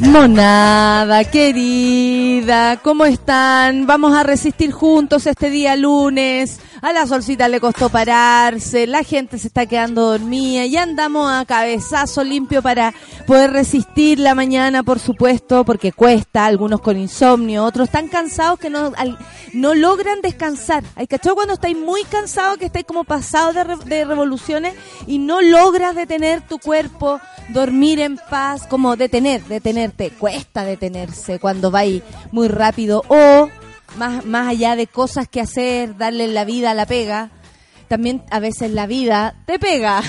Monada, querida, ¿cómo están? Vamos a resistir juntos este día lunes. A la solcita le costó pararse, la gente se está quedando dormida y andamos a cabezazo limpio para poder resistir la mañana, por supuesto, porque cuesta, algunos con insomnio, otros tan cansados que no, no logran descansar. Hay cachado cuando estáis muy cansados, que estáis como pasados de, de revoluciones y no logras detener tu cuerpo, dormir en paz, como detener, detenerte. Cuesta detenerse cuando vais muy rápido o más, más allá de cosas que hacer, darle la vida a la pega, también a veces la vida te pega.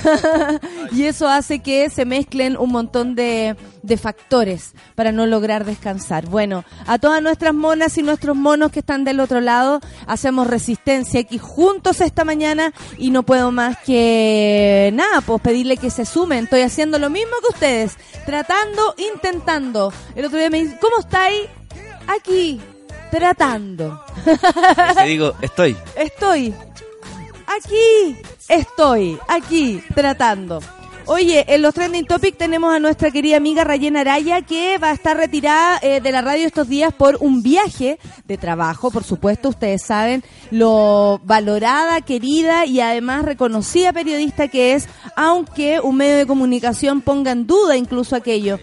y eso hace que se mezclen un montón de, de, factores para no lograr descansar. Bueno, a todas nuestras monas y nuestros monos que están del otro lado, hacemos resistencia aquí juntos esta mañana y no puedo más que nada, pues pedirle que se sumen. Estoy haciendo lo mismo que ustedes, tratando, intentando. El otro día me dice, ¿cómo estáis? Aquí, tratando. Te digo, estoy. Estoy. Aquí estoy, aquí tratando. Oye, en los trending topics tenemos a nuestra querida amiga Rayena Araya que va a estar retirada eh, de la radio estos días por un viaje de trabajo, por supuesto, ustedes saben lo valorada, querida y además reconocida periodista que es, aunque un medio de comunicación ponga en duda incluso aquello.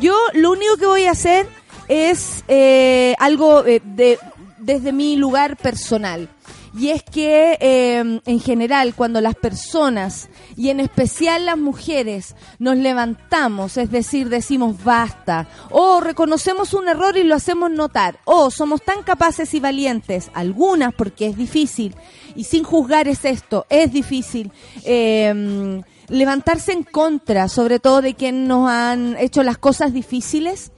Yo lo único que voy a hacer es eh, algo eh, de, desde mi lugar personal. Y es que eh, en general cuando las personas y en especial las mujeres nos levantamos, es decir, decimos basta, o reconocemos un error y lo hacemos notar, o somos tan capaces y valientes, algunas porque es difícil, y sin juzgar es esto, es difícil. levantarse en contra, sobre todo de quienes nos han hecho las cosas difíciles,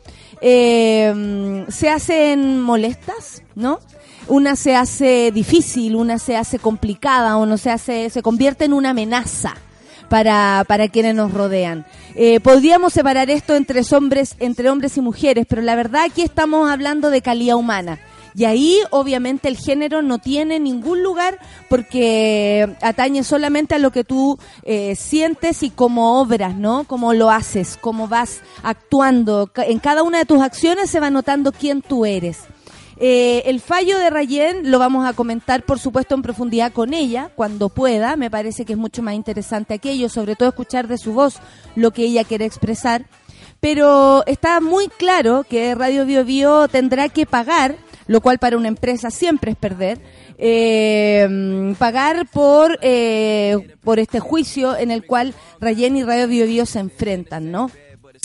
eh, se hacen molestas, ¿no? Una se hace difícil, una se hace complicada, uno se hace, se convierte en una amenaza para, para quienes nos rodean. Eh, podríamos separar esto entre hombres, entre hombres y mujeres, pero la verdad aquí estamos hablando de calidad humana. Y ahí obviamente el género no tiene ningún lugar porque atañe solamente a lo que tú eh, sientes y cómo obras, ¿no? Cómo lo haces, cómo vas actuando. En cada una de tus acciones se va notando quién tú eres. Eh, el fallo de Rayen lo vamos a comentar, por supuesto, en profundidad con ella, cuando pueda. Me parece que es mucho más interesante aquello, sobre todo escuchar de su voz lo que ella quiere expresar. Pero está muy claro que Radio Bio Bio tendrá que pagar lo cual para una empresa siempre es perder, eh, pagar por, eh, por este juicio en el cual Rayen y Radio Bio, se enfrentan, ¿no?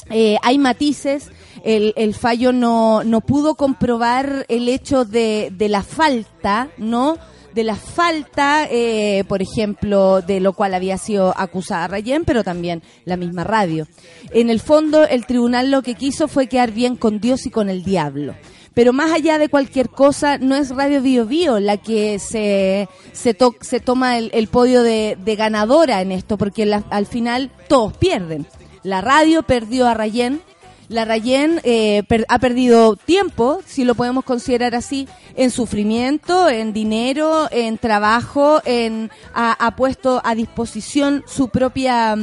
Eh, hay matices, el, el fallo no, no pudo comprobar el hecho de, de la falta, ¿no? de la falta, eh, por ejemplo, de lo cual había sido acusada Rayen, pero también la misma radio. En el fondo, el tribunal lo que quiso fue quedar bien con Dios y con el diablo. Pero más allá de cualquier cosa, no es Radio Bio Bio la que se, se, se toma el, podio de, ganadora en esto, porque al final todos pierden. La radio perdió a Rayen, la Rayen eh, ha perdido tiempo, si lo podemos considerar así, en sufrimiento, en dinero, en trabajo, en ha, puesto a disposición su propia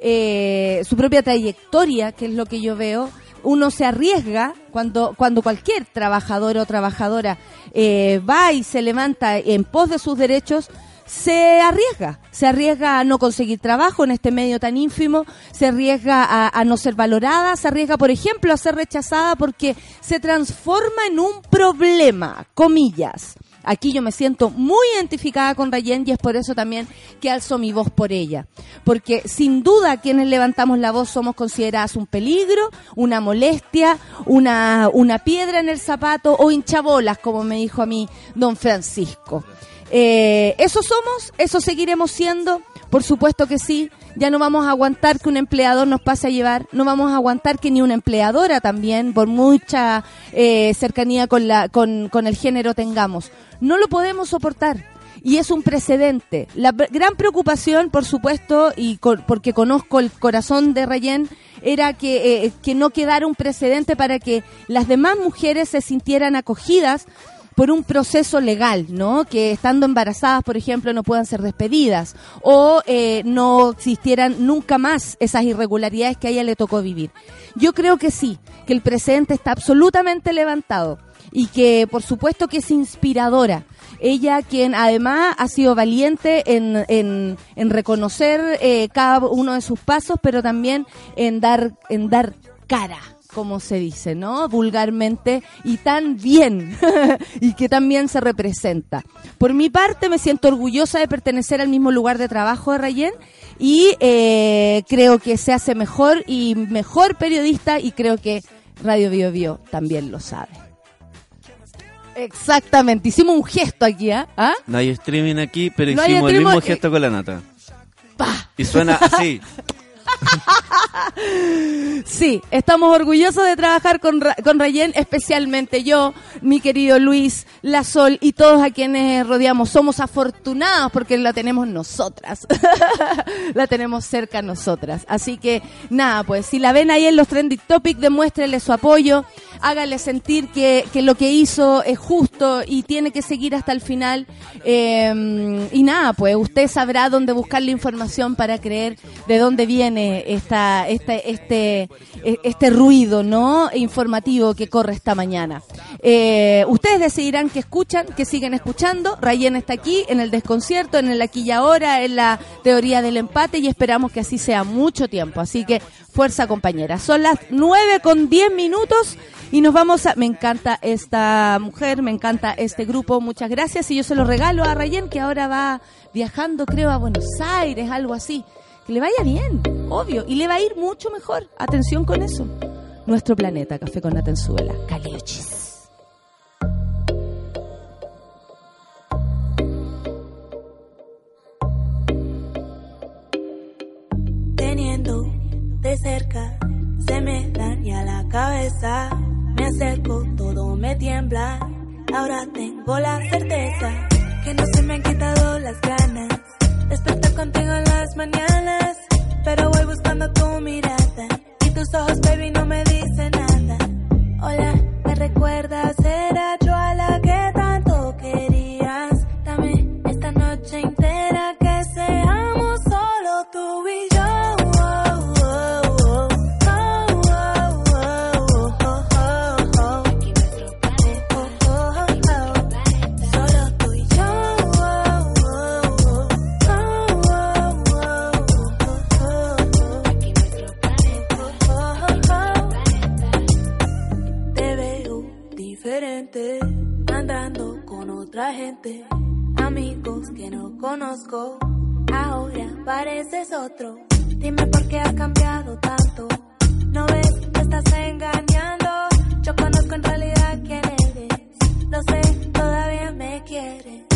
eh, su propia trayectoria, que es lo que yo veo, uno se arriesga cuando, cuando cualquier trabajador o trabajadora eh, va y se levanta en pos de sus derechos, se arriesga, se arriesga a no conseguir trabajo en este medio tan ínfimo, se arriesga a, a, no ser valorada, se arriesga, por ejemplo, a ser rechazada porque se transforma en un problema, comillas. Aquí yo me siento muy identificada con Rayen y es por eso también que alzo mi voz por ella. Porque sin duda quienes levantamos la voz somos consideradas un peligro, una molestia, una, una piedra en el zapato o hinchabolas, como me dijo a mí don Francisco. Eh, ¿Eso somos? ¿Eso seguiremos siendo? Por supuesto que sí. Ya no vamos a aguantar que un empleador nos pase a llevar. No vamos a aguantar que ni una empleadora también, por mucha eh, cercanía con, la, con, con el género tengamos. No lo podemos soportar y es un precedente. La gran preocupación, por supuesto, y porque conozco el corazón de Rayen, era que, eh, que no quedara un precedente para que las demás mujeres se sintieran acogidas por un proceso legal, ¿no? Que estando embarazadas, por ejemplo, no puedan ser despedidas o eh, no existieran nunca más esas irregularidades que a ella le tocó vivir. Yo creo que sí, que el precedente está absolutamente levantado y que por supuesto que es inspiradora. Ella quien además ha sido valiente en, en, en reconocer eh, cada uno de sus pasos, pero también en dar, en dar cara como se dice, ¿no? Vulgarmente y tan bien y que también se representa. Por mi parte me siento orgullosa de pertenecer al mismo lugar de trabajo de Rayen y eh, creo que se hace mejor y mejor periodista y creo que Radio Bio Bio también lo sabe. Exactamente, hicimos un gesto aquí, ¿ah? ¿Ah? No hay streaming aquí, pero No hicimos el mismo eh, gesto con la nata. ¡Pah! Y suena así. Sí, estamos orgullosos de trabajar con, Ra- con Rayen, especialmente yo, mi querido Luis, La Sol y todos a quienes rodeamos. Somos afortunados porque la tenemos nosotras. la tenemos cerca nosotras. Así que, nada, pues si la ven ahí en los Trending Topics, demuéstrenle su apoyo, háganle sentir que, que lo que hizo es justo y tiene que seguir hasta el final. Eh, y nada, pues usted sabrá dónde buscar la información para creer de dónde viene esta, este, e- este ruido, ¿no? Informativo que corre esta mañana. Eh, ustedes decidirán que escuchan, que siguen escuchando. Rayen está aquí en el desconcierto, en el aquí y ahora, en la teoría del empate y esperamos que así sea mucho tiempo. Así que fuerza compañera. Son las 9 con 10 minutos y nos vamos a... Me encanta esta mujer, me encanta este grupo. Muchas gracias y yo se lo regalo a Rayen que ahora va viajando, creo, a Buenos Aires, algo así. Que le vaya bien, obvio, y le va a ir mucho mejor. Atención con eso. Nuestro planeta, Café con Natenzuela. Caliochis. de cerca se me daña la cabeza me acerco todo me tiembla ahora tengo la certeza que no se me han quitado las ganas de despertar contigo en las mañanas pero voy buscando tu mirada. Y tus ojos baby no me dicen nada. Hola me recuerdas era yo a la otra gente, amigos que no conozco. Ahora pareces otro. Dime por qué has cambiado tanto. No ves, me estás engañando. Yo conozco en realidad quién eres. Lo sé, todavía me quieres.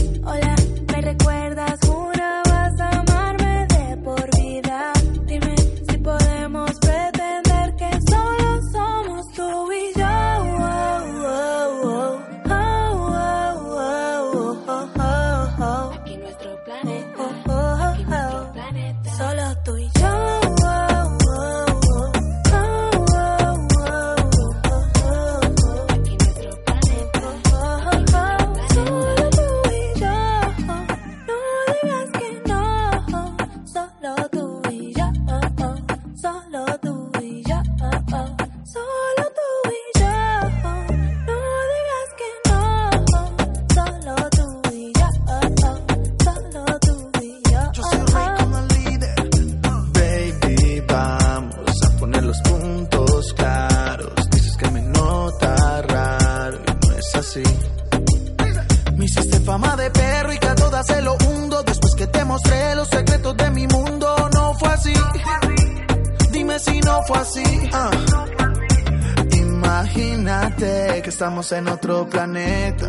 En otro planeta,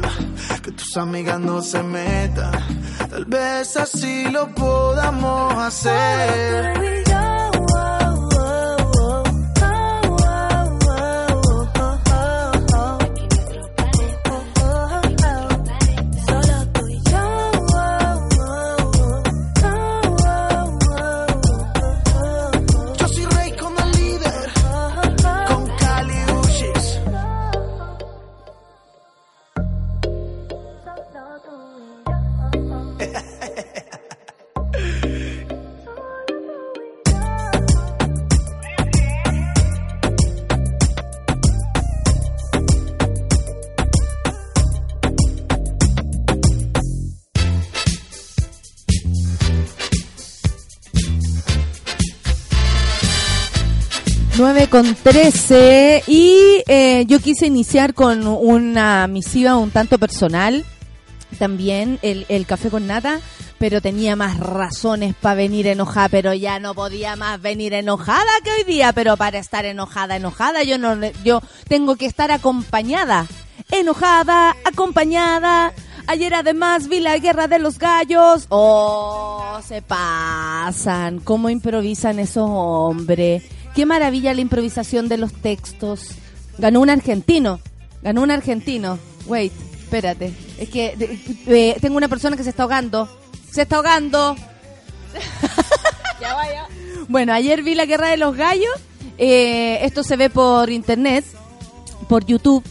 que tus amigas no se metan. 9 con 13 y eh, yo quise iniciar con una misiva un tanto personal, también el, el café con nata, pero tenía más razones para venir enojada, pero ya no podía más venir enojada que hoy día, pero para estar enojada, enojada, yo no yo tengo que estar acompañada, enojada, acompañada. Ayer además vi la guerra de los gallos. Oh, se pasan. ¿Cómo improvisan esos hombres? Qué maravilla la improvisación de los textos. Ganó un argentino. Ganó un argentino. Wait, espérate. Es que de- eh, tengo una persona que se está ahogando. Se está ahogando. Bueno, ayer vi la guerra de los gallos. Eh, esto se ve por internet, por YouTube.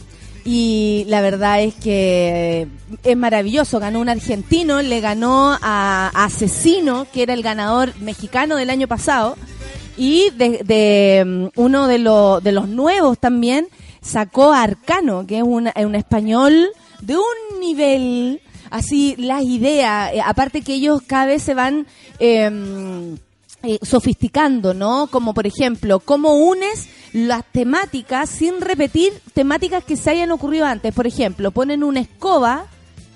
Y la verdad es que es maravilloso. Ganó un argentino, le ganó a Asesino, que era el ganador mexicano del año pasado. Y de, de, mm, uno de, lo- de los nuevos también sacó a Arcano, que es un, un español de un nivel, así las ideas, eh, aparte que ellos cada vez se van em, eh, sofisticando, ¿no? Como por ejemplo, cómo unes las temáticas sin repetir temáticas que se hayan ocurrido antes. Por ejemplo, ponen una escoba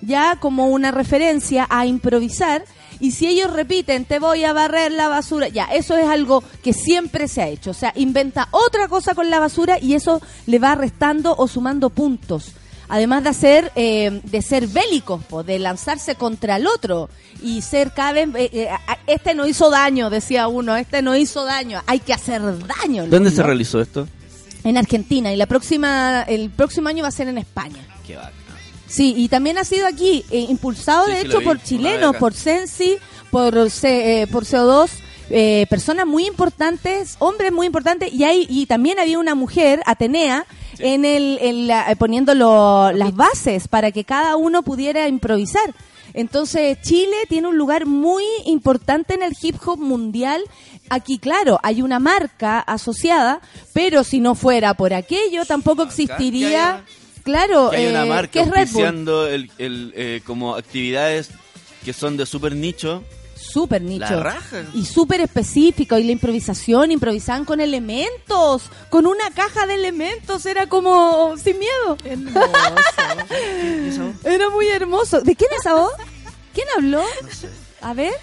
ya como una referencia a improvisar y si ellos repiten te voy a barrer la basura, ya, eso es algo que siempre se ha hecho, o sea, inventa otra cosa con la basura y eso le va restando o sumando puntos. Además de hacer, eh, de ser bélicos, po, de lanzarse contra el otro y ser cada vez, eh, eh, este no hizo daño, decía uno, este no hizo daño, hay que hacer daño. ¿Dónde se realizó esto? En Argentina y la próxima, el próximo año va a ser en España. Qué bacán. Sí, y también ha sido aquí, eh, impulsado Sí, de sí, hecho por chilenos, por Sensi, por, C- eh, por CO2, eh, personas muy importantes, hombres muy importantes, y hay y también había una mujer, Atenea, en el, en la- eh, poniendo lo- las bases para que cada uno pudiera improvisar. Entonces Chile tiene un lugar muy importante en el hip hop mundial. Aquí, claro, hay una marca asociada, pero si no fuera por aquello, tampoco existiría... Claro, Que hay una eh, marca auspiciando el, el, eh, como actividades que son de super nicho. Súper nicho. La raja. Y súper específico. Y la improvisación, improvisaban con elementos. Con una caja de elementos. Era como sin miedo. Era muy hermoso. ¿De quién es esa voz? ¿Quién habló? A ver,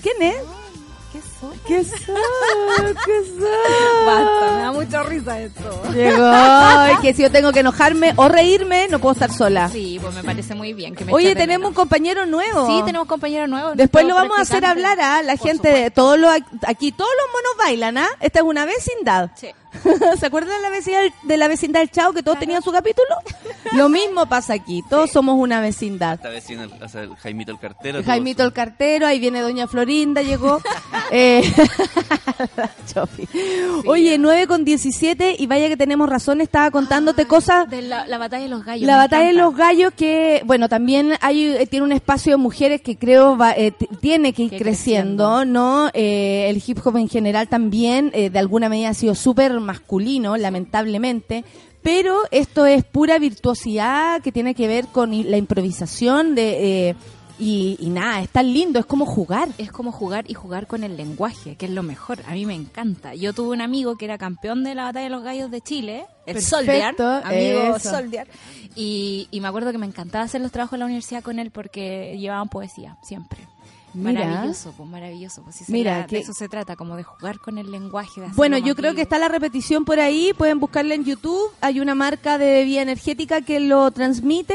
¿quién es? ¿Qué son? ¿Qué son? Basta, me da mucha risa esto. Llegó. Que si yo tengo que enojarme o reírme, no puedo estar sola. Sí, pues me parece muy bien. Que me Oye, tenemos un compañero nuevo. Sí, tenemos compañero nuevo. Después lo vamos a hacer hablar a la Por gente todos los aquí todos los monos bailan, ¿ah? Esta es una vecindad. Sí. ¿Se acuerdan de la vecindad de la vecindad del Chao que todos tenían su capítulo? Lo mismo pasa aquí, todos somos una vecindad. Esta el, o sea, el Jaimito el cartero. Jaimito el cartero, ahí viene Doña Florinda, llegó. Eh. Oye, 9 con 17 y vaya que tenemos razón, estaba contándote cosas De la, la batalla de los gallos. La batalla de los gallos que, bueno, también hay eh, tiene un espacio de mujeres que creo va, eh, tiene que ir creciendo. ¿no? Eh, el hip hop en general también, eh, de alguna medida ha sido súper masculino, lamentablemente. Pero esto es pura virtuosidad que tiene que ver con la improvisación de... eh, Y, y nada, es tan lindo, es como jugar. Es como jugar y jugar con el lenguaje, que es lo mejor. A mí me encanta. Yo tuve un amigo que era campeón de la batalla de los gallos de Chile, el Soldiar, amigo eso. Y, y me acuerdo que me encantaba hacer los trabajos en la universidad con él porque llevaban poesía, siempre. Mira. Maravilloso, pues maravilloso. Pues, se Mira, que- de eso se trata, como de jugar con el lenguaje. de Bueno, yo creo que está la repetición por ahí, pueden buscarla en YouTube, hay una marca de bebida energética que lo transmite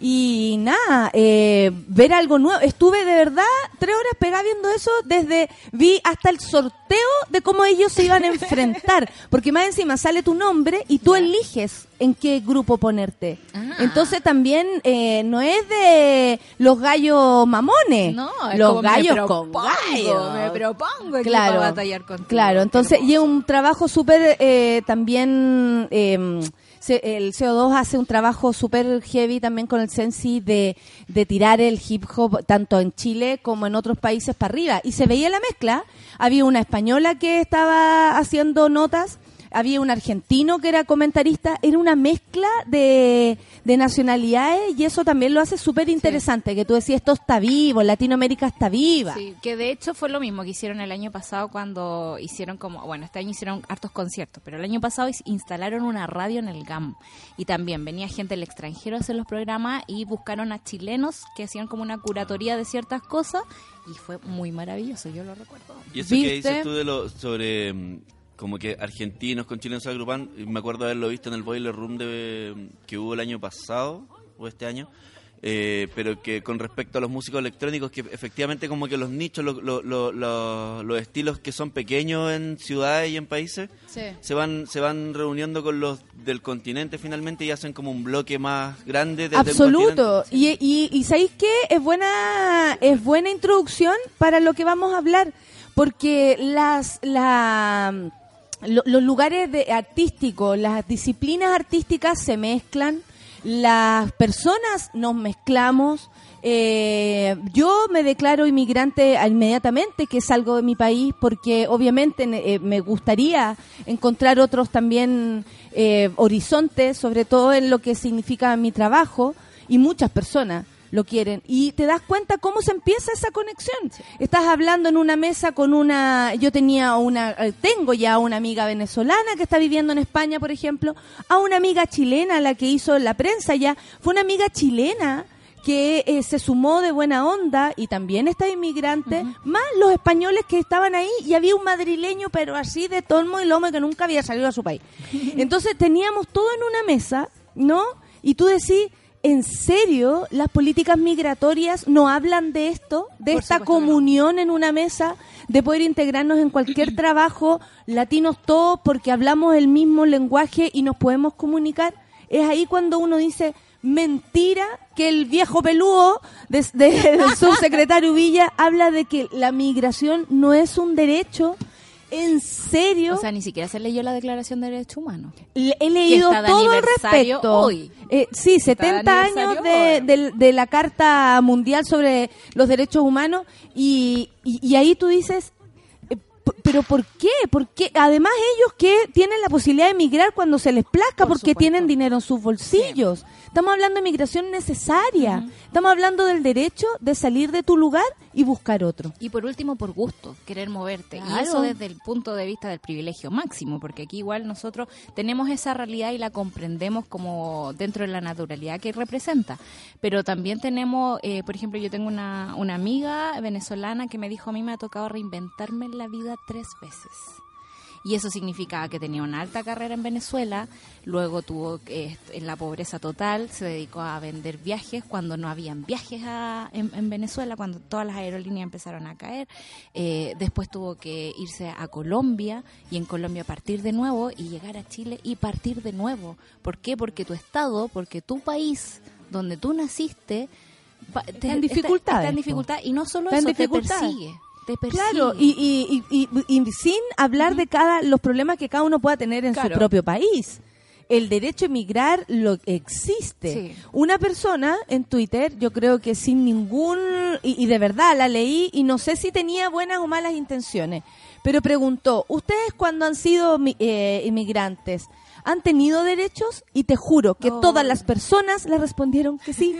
y nada, eh, ver algo nuevo. Estuve de verdad tres horas pegada viendo eso desde, vi hasta el sorteo de cómo ellos se iban a enfrentar, porque más encima sale tu nombre y tú eliges en qué grupo ponerte. Ah. Entonces también eh, no es de los gallos mamones, No, es los como me gallos con gallos. Me propongo Claro, para batallar contigo. Claro, entonces, y es un trabajo súper eh, también. eh, el CO2 hace un trabajo súper heavy también con el Sensi de, de tirar el hip hop tanto en Chile como en otros países para arriba. Y se veía la mezcla. Había una española que estaba haciendo notas, había un argentino que era comentarista. Era una mezcla de, de nacionalidades y eso también lo hace súper interesante. Que tú decías, esto está vivo, Latinoamérica está viva. Sí, que de hecho fue lo mismo que hicieron el año pasado cuando hicieron como, bueno, este año hicieron hartos conciertos, pero el año pasado instalaron una radio en el GAM y también venía gente del extranjero a hacer los programas y buscaron a chilenos que hacían como una curatoría de ciertas cosas y fue muy maravilloso, yo lo recuerdo. Y eso que ¿Viste? dices tú de lo, sobre mm, como que argentinos con chilenos se agrupan, y me acuerdo haberlo visto en el Boiler Room de, que hubo el año pasado o este año, eh, pero que con respecto a los músicos electrónicos, que efectivamente como que los nichos, lo- lo- lo- lo- los estilos que son pequeños en ciudades y en países, se van se van reuniendo con los del continente finalmente y hacen como un bloque más grande desde Absoluto. Y, y, y ¿sabéis qué? Es buena, es buena introducción para lo que vamos a hablar. Porque las, la, lo- los lugares de, artísticos, las disciplinas artísticas se mezclan, las personas nos mezclamos. eh, yo me declaro inmigrante inmediatamente que salgo de mi país porque obviamente eh, me gustaría encontrar otros también eh, horizontes, sobre todo en lo que significa mi trabajo y muchas personas lo quieren y te das cuenta cómo se empieza esa conexión. Estás hablando en una mesa con una, yo tenía una, eh, tengo ya una amiga venezolana que está viviendo en España, por ejemplo, a una amiga chilena, la que hizo la prensa ya, fue una amiga chilena que eh, se sumó de buena onda y también está inmigrante, más los españoles que estaban ahí y había un madrileño pero así de tomo y lomo que nunca había salido a su país. Entonces teníamos todo en una mesa, ¿no? Y tú decís, ¿en serio las políticas migratorias no hablan de esto? De Por esta no. comunión en una mesa, de poder integrarnos en cualquier trabajo, latinos todos, porque hablamos el mismo lenguaje y nos podemos comunicar. Es ahí cuando uno dice, mentira que el viejo peludo de- de- del subsecretario Villa habla de que la migración no es un derecho. ¿En serio? O sea, ni siquiera se leyó la Declaración de Derechos Humanos. Le- he leído está de todo al respecto. hoy. Eh, sí, Está de 70 años de, del- de la Carta Mundial sobre los Derechos Humanos y, y, y ahí tú dices, eh, pero ¿por qué? Porque además ellos que tienen la posibilidad de emigrar cuando se les plazca Por porque supuesto. tienen dinero en sus bolsillos. Estamos hablando de migración necesaria. Estamos hablando del derecho de salir de tu lugar y buscar otro. Y por último, por gusto, querer moverte. Y Claro. eso desde el punto de vista del privilegio máximo, porque aquí igual nosotros tenemos esa realidad y la comprendemos como dentro de la naturalidad que representa. Pero también tenemos, eh, por ejemplo, yo tengo una, una amiga venezolana que me dijo, a mí me ha tocado reinventarme en la vida tres veces. Y eso significaba que tenía una alta carrera en Venezuela, luego tuvo que, en la pobreza total, se dedicó a vender viajes cuando no habían viajes a- en, en Venezuela, cuando todas las aerolíneas empezaron a caer. Eh, después tuvo que irse a Colombia y en Colombia partir de nuevo y llegar a Chile y partir de nuevo. ¿Por qué? Porque tu estado, porque tu país, donde tú naciste, te- en Está, en dificultad y no solo Está eso, te persigue. Te. Claro, y, y, y, y- y sin hablar de cada los problemas que cada uno pueda tener en Claro. su propio país. El derecho a emigrar lo existe. Sí. Una persona en Twitter, yo creo que sin ningún y, y de verdad la leí y no sé si tenía buenas o malas intenciones, pero preguntó: ¿Ustedes cuando han sido eh, inmigrantes ¿han tenido derechos? Y te juro que No. todas las personas le respondieron que sí.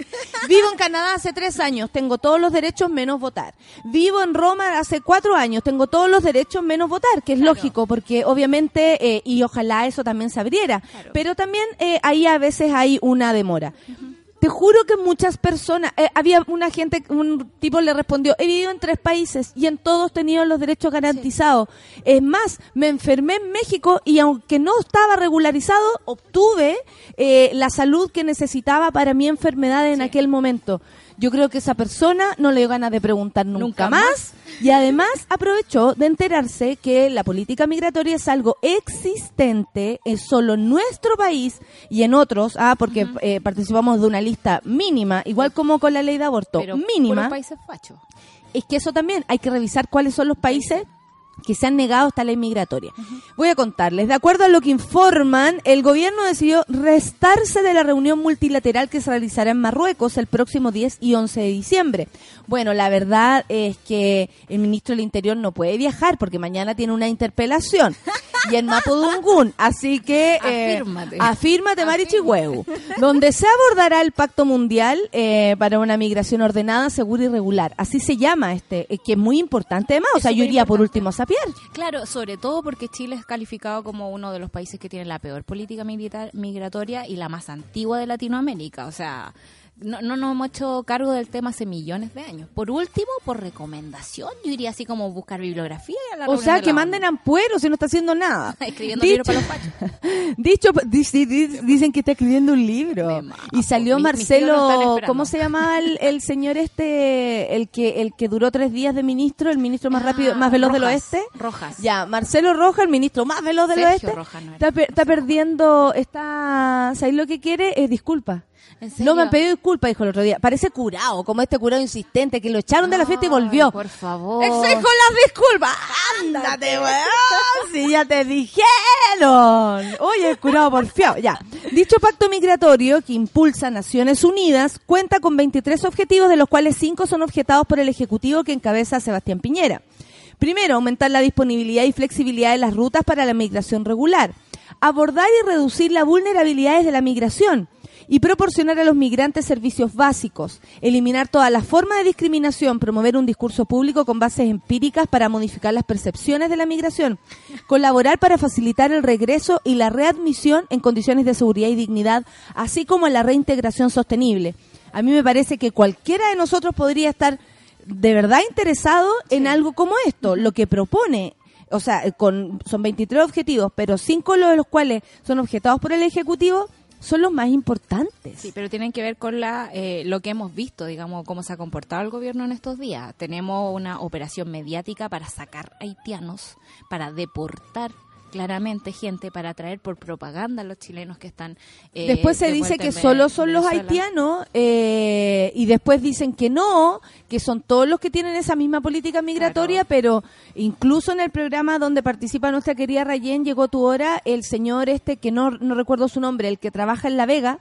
Vivo en Canadá hace tres años, tengo todos los derechos menos votar. Vivo en Roma hace cuatro años, tengo todos los derechos menos votar, que es lógico, porque obviamente, eh, y ojalá eso también se abriera. Claro. Pero también eh, ahí a veces hay una demora. Te juro que muchas personas, eh, había una gente, un tipo le respondió, he vivido en tres países y en todos tenía los derechos garantizados. Es más, me enfermé en México y aunque no estaba regularizado, obtuve eh, la salud que necesitaba para mi enfermedad en Sí. aquel momento. Yo creo que esa persona no le dio ganas de preguntar nunca, Nunca más. Y además aprovechó de enterarse que la política migratoria es algo existente en solo nuestro país y en otros, ah, porque eh, participamos de una lista mínima, igual como con la ley de aborto, Pero mínima. países fachos. Es que eso también hay que revisar cuáles son los países que se han negado esta ley migratoria. Voy a contarles, de acuerdo a lo que informan, el gobierno decidió restarse de la reunión multilateral que se realizará en Marruecos el próximo 10 y 11 de diciembre. Bueno, la verdad es que el ministro del Interior no puede viajar porque mañana tiene una interpelación y en Mapudungún, así que eh, Afírmate. afírmate donde se abordará el Pacto Mundial eh, para una migración ordenada, segura y regular. Así se llama este, eh, que es muy importante además, o sea, yo iría por último a. Claro, sobre todo porque Chile es calificado como uno de los países que tiene la peor política militar, migratoria y la más antigua de Latinoamérica. O sea, no, no nos hemos hecho cargo del tema hace millones de años. Por último, por recomendación, yo iría así como buscar bibliografía. a la O sea, que manden ampueros y no está haciendo nada. Escribiendo libros Dicho- para los pachos. Dicho, di- di- di- dicen que está escribiendo un libro. Y salió Marcelo. ¿cómo se llama el, el señor este, el que el que duró tres días de ministro, el ministro más Ah, rápido, más veloz del oeste? Rojas. Ya, Marcelo Rojas, el ministro más veloz del Sergio oeste. Rojas, no está, per- está perdiendo, está, ¿sabes lo que quiere? Eh, disculpa. ¿En No me han pedido disculpas, dijo el otro día. Parece curado, como este curado insistente que lo echaron de la fiesta y volvió. Por favor. Exijo las disculpas. Ándate, weón. Si ya te dijeron. Oye, el curado porfiado. Ya. Dicho pacto migratorio que impulsa Naciones Unidas cuenta con 23 objetivos, de los cuales 5 son objetados por el Ejecutivo que encabeza Sebastián Piñera. Primero, aumentar la disponibilidad y flexibilidad de las rutas para la migración regular. Abordar y reducir las vulnerabilidades de la migración y proporcionar a los migrantes servicios básicos, eliminar todas las formas de discriminación, promover un discurso público con bases empíricas para modificar las percepciones de la migración, colaborar para facilitar el regreso y la readmisión en condiciones de seguridad y dignidad, así como la reintegración sostenible. A mí me parece que cualquiera de nosotros podría estar de verdad interesado en algo como esto, lo que propone o sea, con, son 23 objetivos, pero cinco de los cuales son objetados por el Ejecutivo, son los más importantes. Sí, pero tienen que ver con la, eh, lo que hemos visto, digamos, cómo se ha comportado el gobierno en estos días. Tenemos una operación mediática para sacar haitianos, para deportar claramente gente, para traer por propaganda a los chilenos que están... eh, después se de dice que solo son los haitianos eh, y después dicen que no, que son todos los que tienen esa misma política migratoria, Claro. pero incluso en el programa donde participa nuestra querida Rayen, llegó tu hora, el señor este, que no, no recuerdo su nombre, el que trabaja en La Vega,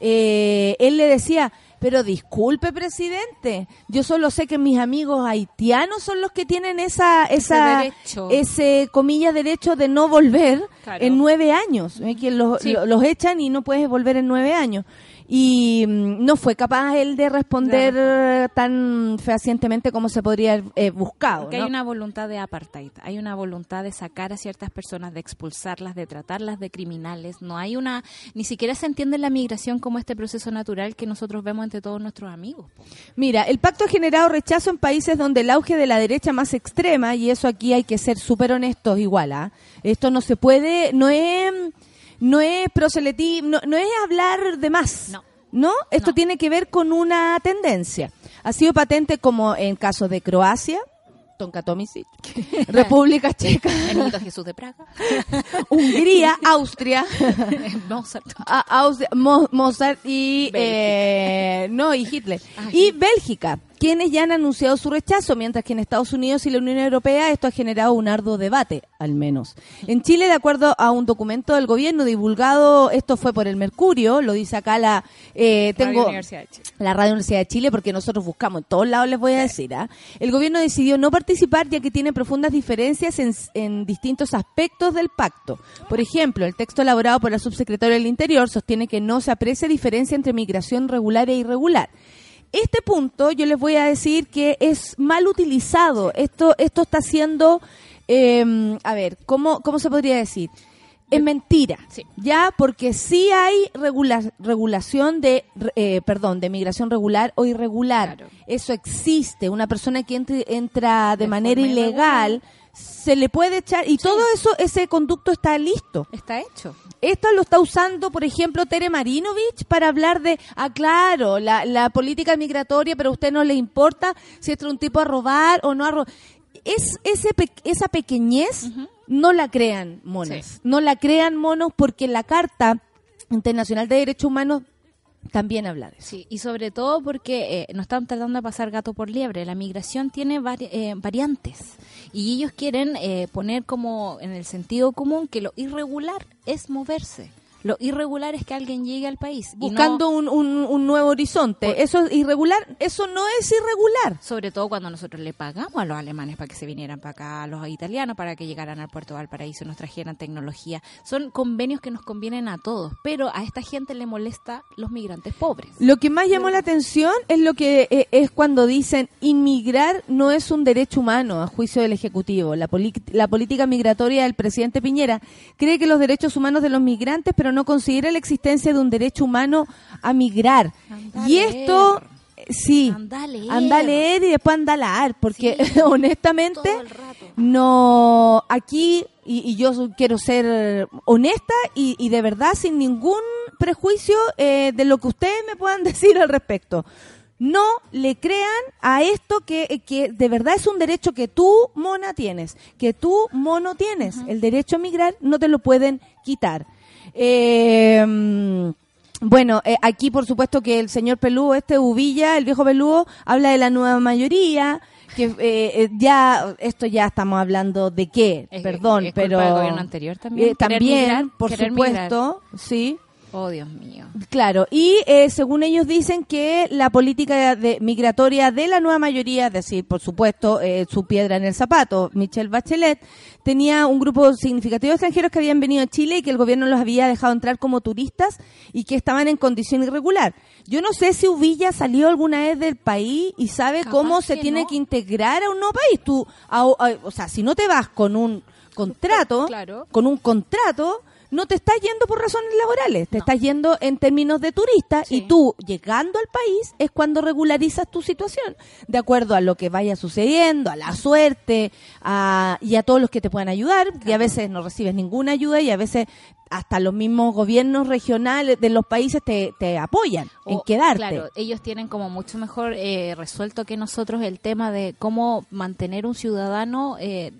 eh, él le decía, pero disculpe presidente, yo solo sé que mis amigos haitianos son los que tienen esa, esa, derecho. ese comillas derecho de no volver Claro. en nueve años, ¿eh? que los, Sí. los echan y no puedes volver en nueve años. Y mm, no fue capaz él de responder De tan fehacientemente como se podría haber eh, buscado. Porque ¿no? hay una voluntad de apartheid, hay una voluntad de sacar a ciertas personas, de expulsarlas, de tratarlas de criminales. No hay una, ni siquiera se entiende la migración como este proceso natural que nosotros vemos entre todos nuestros amigos. Mira, el pacto ha generado rechazo en países donde el auge de la derecha más extrema, y eso aquí hay que ser súper honestos igual, ¿ah? Esto no se puede, no es, no es proselitismo, no, no es hablar de más. No. ¿No? Esto No. tiene que ver con una tendencia. Ha sido patente como en casos de Croacia, Tonka Tomisic, República Checa, El Jesús de Praga, Hungría, Austria, Mozart. a- Austria, Mo- Mozart y eh, no y Hitler Ah, y. Bélgica quienes ya han anunciado su rechazo, mientras que en Estados Unidos y la Unión Europea esto ha generado un arduo debate, al menos. En Chile, de acuerdo a un documento del gobierno divulgado, esto fue por el Mercurio, lo dice acá la... Eh, Radio tengo Universidad de Chile. la Radio Universidad de Chile, porque nosotros buscamos en todos lados, les voy a decir. ¿ah? El gobierno decidió no participar ya que tiene profundas diferencias en, en distintos aspectos del pacto. Por ejemplo, el texto elaborado por la subsecretaria del Interior sostiene que no se aprecia diferencia entre migración regular e irregular. Este punto yo les voy a decir que es mal utilizado. Esto, esto está siendo, eh, a ver, ¿cómo, ¿cómo se podría decir? Es mentira, Sí. ya porque sí hay regula- regulación de, eh, perdón, de migración regular o irregular. Claro. Eso existe. Una persona que entre- entra de, De manera ilegal se le puede echar y todo eso, ese conducto está listo. Está hecho. Esto lo está usando, por ejemplo, Tere Marinovich para hablar de, ah, claro, la, la política migratoria, pero a usted no le importa si entra un tipo a robar o no a robar. Es, ese, pe- esa pequeñez no la crean monos. Sí. No la crean monos porque la Carta Internacional de Derechos Humanos también habla de eso. Sí, y sobre todo porque eh, no están tratando de pasar gato por liebre. La migración tiene vari- eh, variantes y ellos quieren eh, poner como en el sentido común que lo irregular es moverse. Lo irregular es que alguien llegue al país. no- Buscando un, un- un nuevo horizonte. Por- Eso es irregular. Eso no es irregular. sobre todo cuando nosotros le pagamos a los alemanes para que se vinieran para acá, a los italianos para que llegaran al puerto de Valparaíso nos trajeran tecnología. Son convenios que nos convienen a todos, pero a esta gente le molesta los migrantes pobres. Lo que más llamó la atención es lo que eh, es cuando dicen inmigrar no es un derecho humano a juicio del Ejecutivo. La, la política migratoria del presidente Piñera cree que los derechos humanos de los migrantes, pero no considera la existencia de un derecho humano a migrar. Y esto, eh, sí, Anda a leer. anda a leer y después anda a laar, porque Sí, honestamente no aquí y, y yo quiero ser honesta y, y de verdad sin ningún prejuicio eh, de lo que ustedes me puedan decir al respecto no le crean a esto que, que de verdad es un derecho que tú, mona, tienes, que tú, mono, tienes. El derecho a migrar no te lo pueden quitar. Eh, mm, bueno, eh, aquí por supuesto que el señor Pelúo, este Ubilla, el viejo Pelúo, habla de la nueva mayoría, que eh, eh, ya, esto ya estamos hablando de qué, Es- perdón, es culpa pero... del gobierno anterior también, Eh, querer también, migrar, por supuesto, sí. Oh, Dios mío. Claro, y eh, según ellos dicen que la política de, migratoria de la nueva mayoría, es decir, por supuesto, eh, su piedra en el zapato, Michelle Bachelet, tenía un grupo significativo de extranjeros que habían venido a Chile y que el gobierno los había dejado entrar como turistas y que estaban en condición irregular. Yo no sé si Uvilla salió alguna vez del país y sabe Capaz cómo se tiene no. que integrar a un nuevo país. Tú, a- a- o sea, si no te vas con un contrato, Claro. con un contrato, no te estás yendo por razones laborales, te estás yendo en términos de turista Sí. y tú llegando al país es cuando regularizas tu situación, de acuerdo a lo que vaya sucediendo, a la suerte a, y a todos los que te puedan ayudar, y a veces no recibes ninguna ayuda y a veces hasta los mismos gobiernos regionales de los países te, te apoyan en quedarte. Claro, ellos tienen como mucho mejor eh, resuelto que nosotros el tema de cómo mantener un ciudadano eh,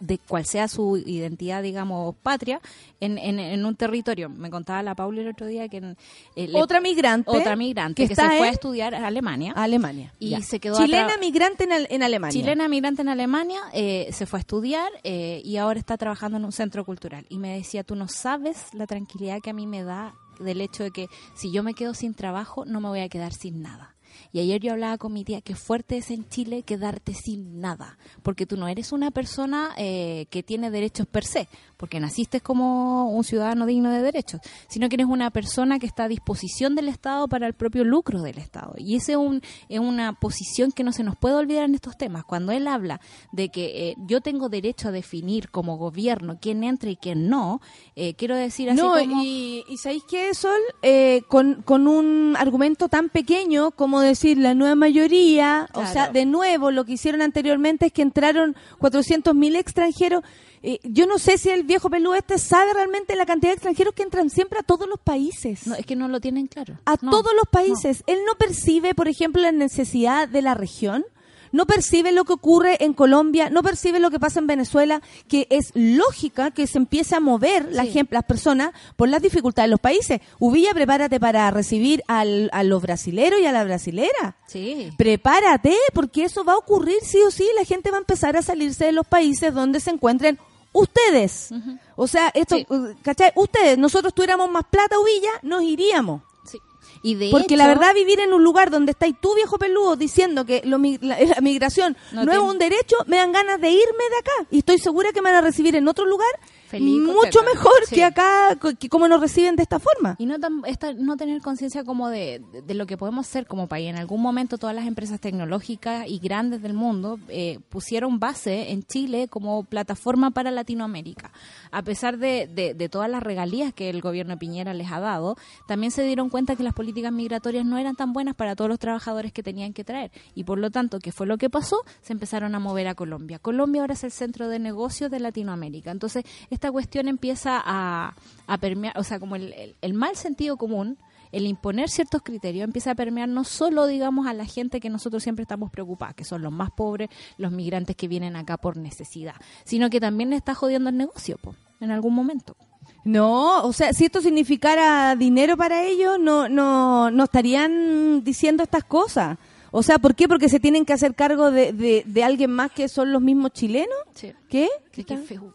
de cual sea su identidad, digamos, patria, en, en, en un territorio. Me contaba la Paula el otro día que... en- eh, le- otra migrante, otra migrante que, se fue a estudiar a Alemania. Alemania. Y ya. se quedó Chilena migrante en Alemania. Chilena migrante en Alemania, eh, se fue a estudiar eh, y ahora está trabajando en un centro cultural. Y me decía, tú no sabes la tranquilidad que a mí me da del hecho de que si yo me quedo sin trabajo, no me voy a quedar sin nada. Y ayer yo hablaba con mi tía que fuerte es en Chile quedarte sin nada, porque tú no eres una persona eh, que tiene derechos per se, porque naciste como un ciudadano digno de derechos, sino que eres una persona que está a disposición del Estado para el propio lucro del Estado. Y esa es, un, es una posición que no se nos puede olvidar en estos temas. Cuando él habla de que eh, yo tengo derecho a definir como gobierno quién entra y quién no, eh, quiero decir así no, como... y, y ¿sabéis qué, Sol? Eh, con, con un argumento tan pequeño como decir la nueva mayoría, o sea, de nuevo, lo que hicieron anteriormente es que entraron 400.000 extranjeros. Eh, yo no sé si el viejo pelú este sabe realmente la cantidad de extranjeros que entran siempre a todos los países. No, es que no lo tienen claro. a No, todos los no. países. Él no percibe, por ejemplo, la necesidad de la región. no perciben lo que ocurre en Colombia, no perciben lo que pasa en Venezuela, que es lógica que se empiece a mover la Sí. gente, las personas por las dificultades de los países. Ubilla, prepárate para recibir al, a los brasileros y a la brasilera. Sí. Prepárate, porque eso va a ocurrir sí o sí. La gente va a empezar a salirse de los países donde se encuentren ustedes. O sea, esto, Sí. uh, ¿cachai? Ustedes, nosotros tuviéramos más plata, Ubilla, nos iríamos. Sí. Y de Porque hecho, la verdad, vivir en un lugar donde estáis tú, viejo peludo, diciendo que lo la, la migración no, No es un derecho, me dan ganas de irme de acá. Y estoy segura que me van a recibir en otro lugar Feliz, mucho contenta. mejor Sí. que acá, que como nos reciben de esta forma. Y no, tan- esta- no tener conciencia como de, de- de lo que podemos ser como país. En algún momento todas las empresas tecnológicas y grandes del mundo eh, pusieron base en Chile como plataforma para Latinoamérica. A pesar de, de- de todas las regalías que el gobierno de Piñera les ha dado, también se dieron cuenta que las políticas migratorias no eran tan buenas para todos los trabajadores que tenían que traer. Y por lo tanto, ¿qué fue lo que pasó? Se empezaron a mover a Colombia. Colombia ahora es el centro de negocios de Latinoamérica. Entonces, esta cuestión empieza a, a permear, o sea, como el, el- mal sentido común, el imponer ciertos criterios, empieza a permear no solo, digamos, a la gente que nosotros siempre estamos preocupados, que son los más pobres, los migrantes que vienen acá por necesidad, sino que también le está jodiendo el negocio, po, en algún momento. No, o sea, si esto significara dinero para ellos, no, no, no estarían diciendo estas cosas. O sea, ¿por qué? Porque se tienen que hacer cargo de, de, de alguien más que son los mismos chilenos. Sí. ¿Qué? Qué, qué feo.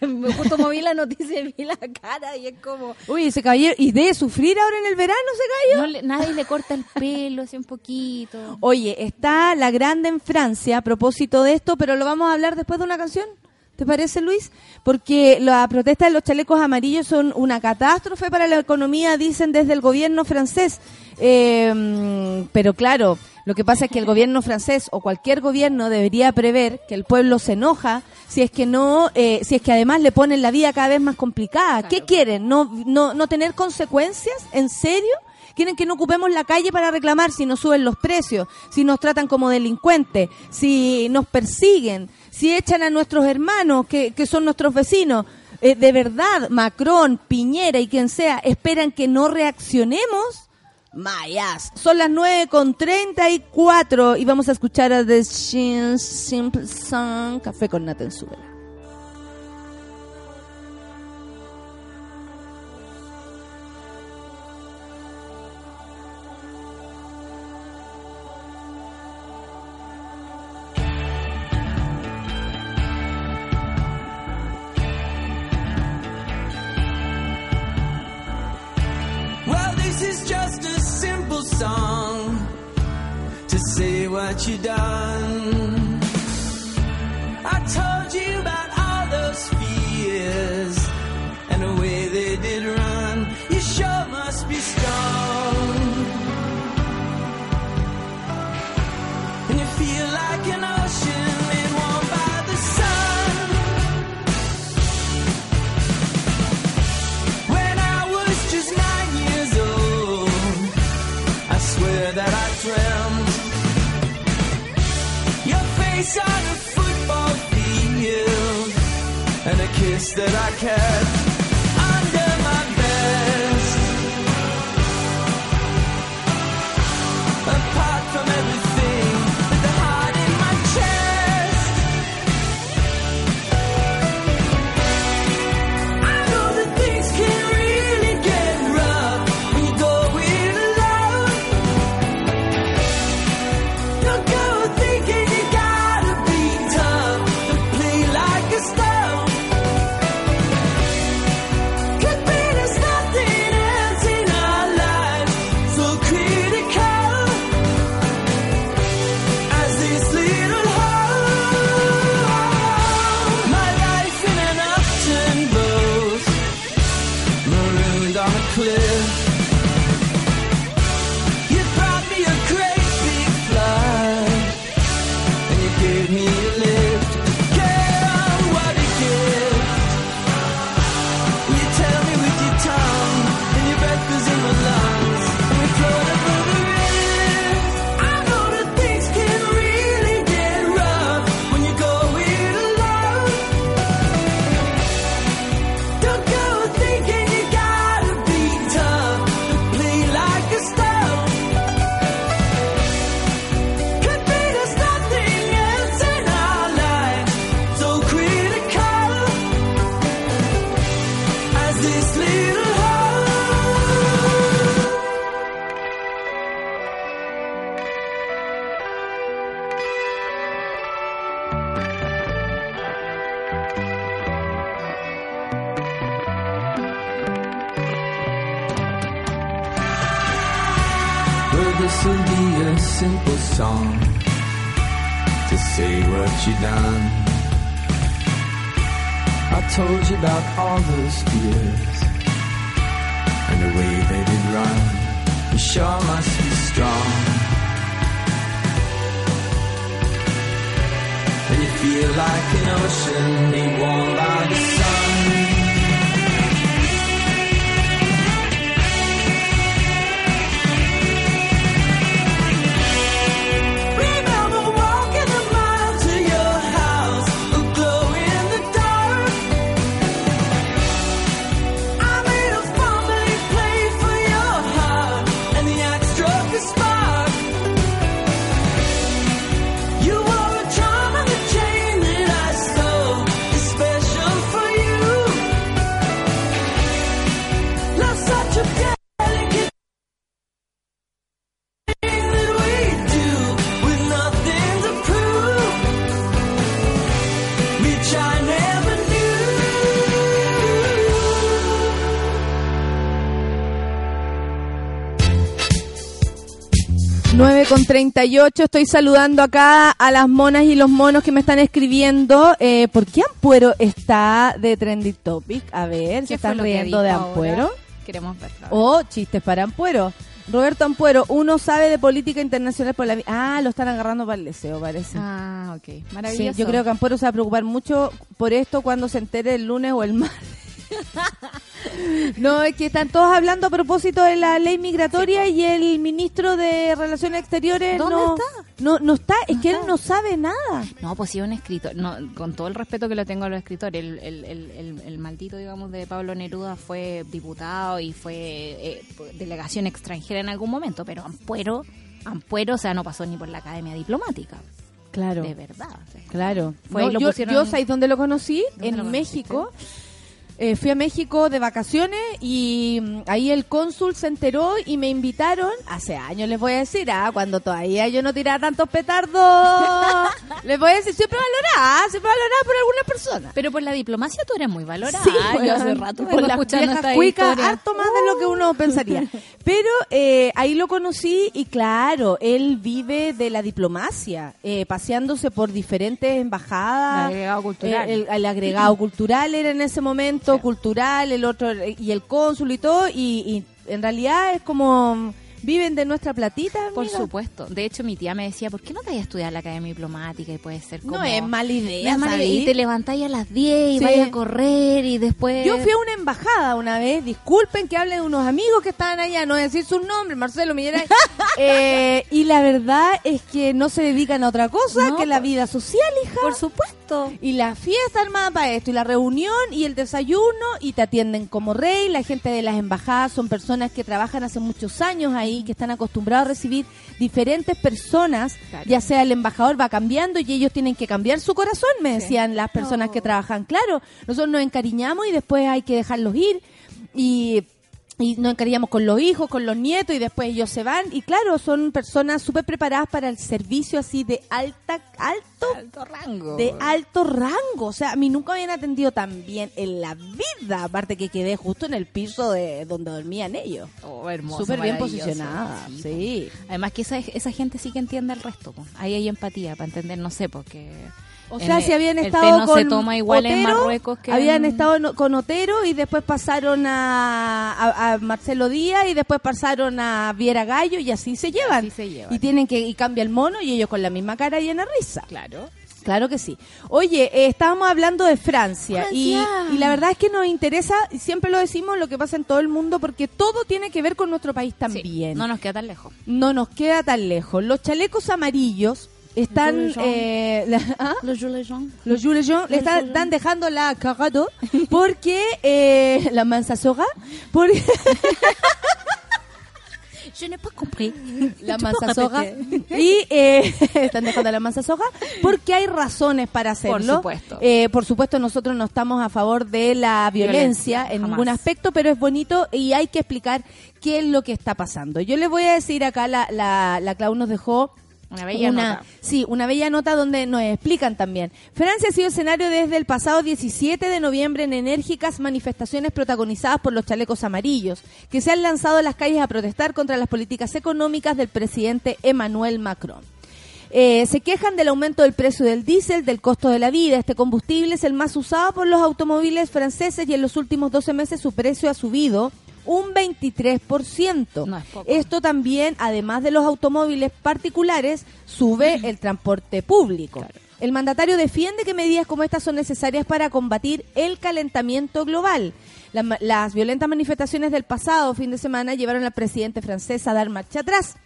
Me justo moví la noticia y vi la cara y es como... Uy, ese caballero, ¿y debe sufrir ahora en el verano ese gallo? No le- nadie le corta el pelo así un poquito. Oye, está la grande en Francia a propósito de esto, pero lo vamos a hablar después de una canción. ¿Te parece, Luis? Porque la protesta de los chalecos amarillos son una catástrofe para la economía, dicen desde el gobierno francés. Eh, pero claro, lo que pasa es que el gobierno francés o cualquier gobierno debería prever que el pueblo se enoja si es que no, eh, si es que además le ponen la vida cada vez más complicada. ¿Qué quieren? ¿No, no, no tener consecuencias? ¿En serio? Quieren que no ocupemos la calle para reclamar si nos suben los precios, si nos tratan como delincuentes, si nos persiguen, si echan a nuestros hermanos que, que son nuestros vecinos. Eh, de verdad, Macron, Piñera y quien sea, esperan que no reaccionemos. Mayas. Son las 9 con 34 y vamos a escuchar a The Simple Song, Café con Nata en song to say what you done. I told you about all those fears on a football field and a kiss that I kept 38, estoy saludando acá a las monas y los monos que me están escribiendo. Eh, ¿Por qué Ampuero está de Trendy Topic? A ver, ¿se ¿Qué están riendo de ahora? Ampuero? Queremos verlo. O chistes para Ampuero. Roberto Ampuero, uno sabe de política internacional por la... vi- Ah, lo están agarrando para el deseo, parece. Ah, ok. Sí, Maravilloso. yo creo que Ampuero se va a preocupar mucho por esto cuando se entere el lunes o el martes. no, es que están todos hablando a propósito de la ley migratoria y el ministro de Relaciones Exteriores ¿Dónde no, está? no no está, es que él no sabe nada. No, pues sí, un escritor. No, con todo el respeto que lo tengo a los escritores, el, el, el, maldito, digamos, de Pablo Neruda fue diputado y fue eh, delegación extranjera en algún momento, pero Ampuero, Ampuero, o sea, no pasó ni por la Academia Diplomática. Claro. De verdad. o sea. Claro. Fue No, lo yo, pusieron- yo, ¿sabéis dónde lo conocí? ¿Dónde En lo conociste? Eh, fui a México de vacaciones y mm, ahí el cónsul se enteró y me invitaron, hace años les voy a decir, ah, cuando todavía yo no tiraba tantos petardos, les voy a decir, siempre valorada, siempre valorada por algunas personas. Pero por la diplomacia tú eres muy valorada. Sí, yo hace rato por las viejas cuicas, harto más de lo que uno pensaría. Pero eh, ahí lo conocí y claro, él vive de la diplomacia, eh, paseándose por diferentes embajadas. El agregado cultural. Eh, el, el agregado cultural era en ese momento, cultural, el otro y el cónsul y todo, y, y en realidad es como viven de nuestra platita. Por supuesto. De hecho, mi tía me decía, ¿por qué no te vayas a estudiar la Academia Diplomática y puede ser como... No es mala No idea, es mala idea. ¿sabí? Y te levantáis a las 10 y Sí. vayas a correr y después... Yo fui a una embajada una vez, disculpen que hable de unos amigos que estaban allá, no voy a decir sus nombres, Marcelo Milleray, eh, y la verdad es que no se dedican a otra cosa No, que la vida social, hija. Por supuesto. Y la fiesta armada para esto, y la reunión, y el desayuno, y te atienden como rey. La gente de las embajadas son personas que trabajan hace muchos años ahí, que están acostumbrados a recibir diferentes personas, Claro. ya sea el embajador va cambiando y ellos tienen que cambiar su corazón, me Sí. decían las personas No. que trabajan. Claro, nosotros nos encariñamos y después hay que dejarlos ir. Y y nos encariñamos con los hijos, con los nietos y después ellos se van y claro, son personas súper preparadas para el servicio así de alta, alto Alto rango. de alto rango. O sea, a mí nunca me habían atendido tan bien en la vida. Aparte que quedé justo en el piso de donde dormían ellos. Oh, hermoso, Súper bien posicionada. Sí. Además que esa, esa gente sí que entiende el resto. po. Ahí hay empatía para entender, no sé, porque... O en sea, el- si habían estado no con se toma igual en Otero, Marruecos que habían en- estado con Otero y después pasaron a, a- a Marcelo Díaz y después pasaron a Viera Gallo y así se llevan. Así se llevan. Y tienen que y cambia el mono y ellos con la misma cara llena de risa. Claro. Claro que sí. Oye, eh, estábamos hablando de Francia, Y, Francia. y la verdad es que nos interesa, y siempre lo decimos, lo que pasa en todo el mundo, porque todo tiene que ver con nuestro país Sí, también. no nos queda tan lejos. No nos queda tan lejos. Los chalecos amarillos están... Jaunes. eh, la- ¿ah? Los. Los Gilets jaunes le están, están dejando la cagado porque eh, la manzasora, porque Je n'ai pas compris. la peux manzasora répéter? y eh, están dejando la manzasora porque hay razones para hacerlo. supuesto. Eh, por supuesto nosotros no estamos a favor de la violencia, Violencia, en jamás. ningún aspecto, pero es bonito y hay que explicar qué es lo que está pasando. Yo le voy a decir acá la la, la Clau nos dejó Una bella una, nota. Sí, una bella nota donde nos explican también. Francia ha sido escenario desde el pasado 17 de noviembre en enérgicas manifestaciones protagonizadas por los chalecos amarillos, que se han lanzado a las calles a protestar contra las políticas económicas del presidente Emmanuel Macron. Eh, se quejan del aumento del precio del diésel, del costo de la vida. Este combustible es el más usado por los automóviles franceses y en los últimos 12 meses su precio ha subido un 23%. No es poco. Esto también, además de los automóviles particulares, sube el transporte público. El mandatario defiende que medidas como estas son necesarias para combatir el calentamiento global. La las violentas manifestaciones del pasado fin de semana llevaron al presidente francés a dar marcha atrás.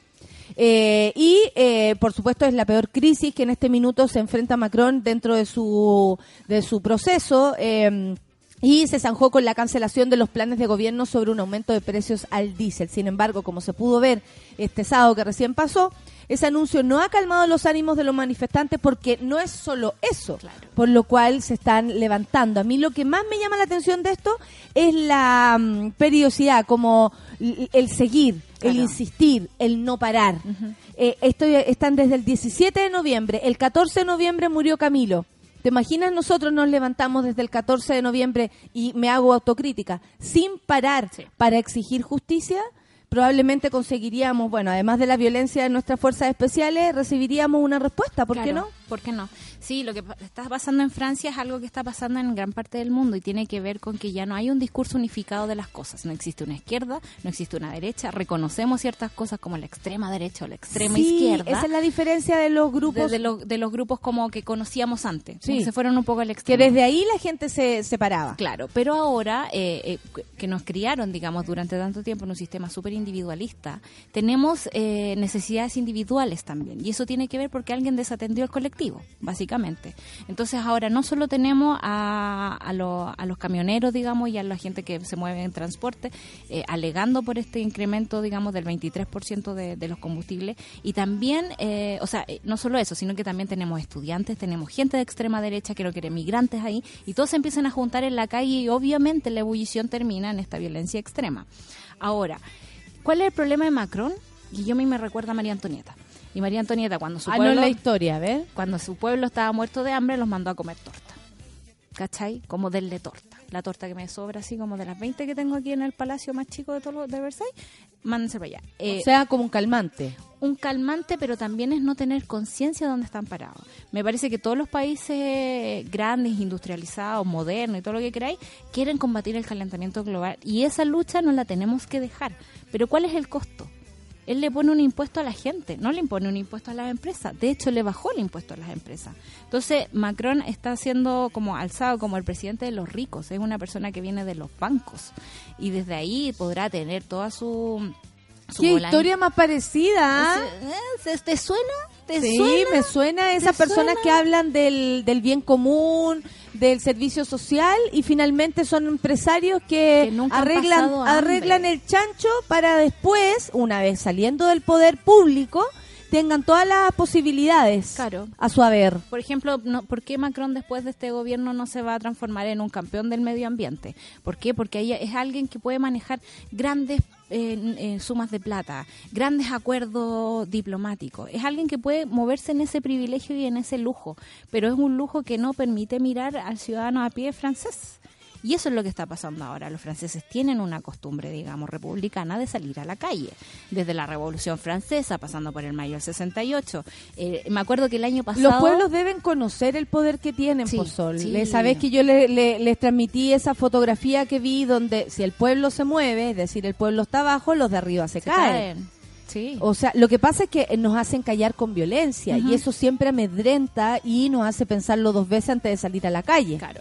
Eh, y, eh, por supuesto, es la peor crisis que en este minuto se enfrenta Macron dentro de su, de su proceso. eh, y se zanjó con la cancelación de los planes de gobierno sobre un aumento de precios al diésel. Sin embargo, como se pudo ver este sábado que recién pasó, ese anuncio no ha calmado los ánimos de los manifestantes porque no es solo eso, por lo cual se están levantando. A mí lo que más me llama la atención de esto es la mm, periodicidad, como el seguir, el insistir, el no parar. Eh, estoy- están desde el 17 de noviembre, el 14 de noviembre murió Camilo. ¿Te imaginas nosotros nos levantamos desde el 14 de noviembre y me hago autocrítica sin parar Sí. para exigir justicia? Probablemente conseguiríamos, bueno, además de la violencia de nuestras fuerzas especiales, recibiríamos una respuesta, ¿por qué no? ¿Por qué no? Sí, lo que está pasando en Francia es algo que está pasando en gran parte del mundo y tiene que ver con que ya no hay un discurso unificado de las cosas. No existe una izquierda, no existe una derecha. Reconocemos ciertas cosas como la extrema derecha o la extrema Sí, izquierda. Esa es la diferencia de los de, grupos, de los, de los grupos como que conocíamos antes. Sí. Se fueron un poco al que extremo. desde ahí la gente se separaba. Claro, pero ahora eh, eh, que- que nos criaron, digamos, durante tanto tiempo en un sistema súper individualista, tenemos eh, necesidades individuales también. Y eso tiene que ver porque alguien desatendió al colectivo, básicamente. Entonces ahora no solo tenemos a, a, lo- a los camioneros, digamos, y a la gente que se mueve en transporte, eh, alegando por este incremento, digamos, del 23% de, de los combustibles, y también, eh, o sea, eh, no solo eso, sino que también tenemos estudiantes, tenemos gente de extrema derecha, creo que eran migrantes ahí, y todos se empiezan a juntar en la calle y obviamente la ebullición termina en esta violencia extrema. Ahora, ¿cuál es el problema de Macron? Mí me recuerda a María Antonieta. Y María Antonieta, cuando su Ah, no pueblo es la historia, a ver. cuando su pueblo estaba muerto de hambre, los mandó a comer torta. ¿Cachai? Como denle torta. La torta que me sobra, así como de las 20 que tengo aquí en el palacio más chico de todo lo- de Versailles, mándense para allá. Eh, o sea, como un calmante. un calmante, pero también es no tener conciencia de dónde están parados. Me parece que todos los países grandes, industrializados, modernos y todo lo que queráis, quieren combatir el calentamiento global. Y esa lucha no la tenemos que dejar. Pero ¿cuál es el costo? Él le pone un impuesto a la gente, no le impone un impuesto a las empresas. De hecho, le bajó el impuesto a las empresas. Entonces, Macron está siendo como alzado como el presidente de los ricos. Es una persona que viene de los bancos. Y desde ahí podrá tener toda su... Qué historia más parecida. ¿ah? ¿Se- ¿Te suena? ¿Te Sí, suena? me suena esas ¿Te personas que hablan del, del bien común, del servicio social y finalmente son empresarios que, Que arreglan, arreglan el chancho para después, una vez saliendo del poder público, tengan todas las posibilidades Claro. a su haber. Por ejemplo, no, ¿por qué Macron después de este gobierno no se va a transformar en un campeón del medio ambiente? ¿Por qué? Porque ella es alguien que puede manejar grandes eh, eh, sumas de plata, grandes acuerdos diplomáticos. Es alguien que puede moverse en ese privilegio y en ese lujo, pero es un lujo que no permite mirar al ciudadano a pie francés. Y eso es lo que está pasando ahora. Los franceses tienen una costumbre, digamos, republicana de salir a la calle. Desde la Revolución Francesa, pasando por el mayo del 68. Eh, me acuerdo que el año pasado... Los pueblos deben conocer el poder que tienen, Sí, por Sol. sí. Sabés que yo le- le- les transmití esa fotografía que vi donde si el pueblo se mueve, es decir, el pueblo está abajo, los de arriba se, se caen. caen. Sí. O sea, lo que pasa es que nos hacen callar con violencia y eso siempre amedrenta y nos hace pensarlo dos veces antes de salir a la calle. Claro.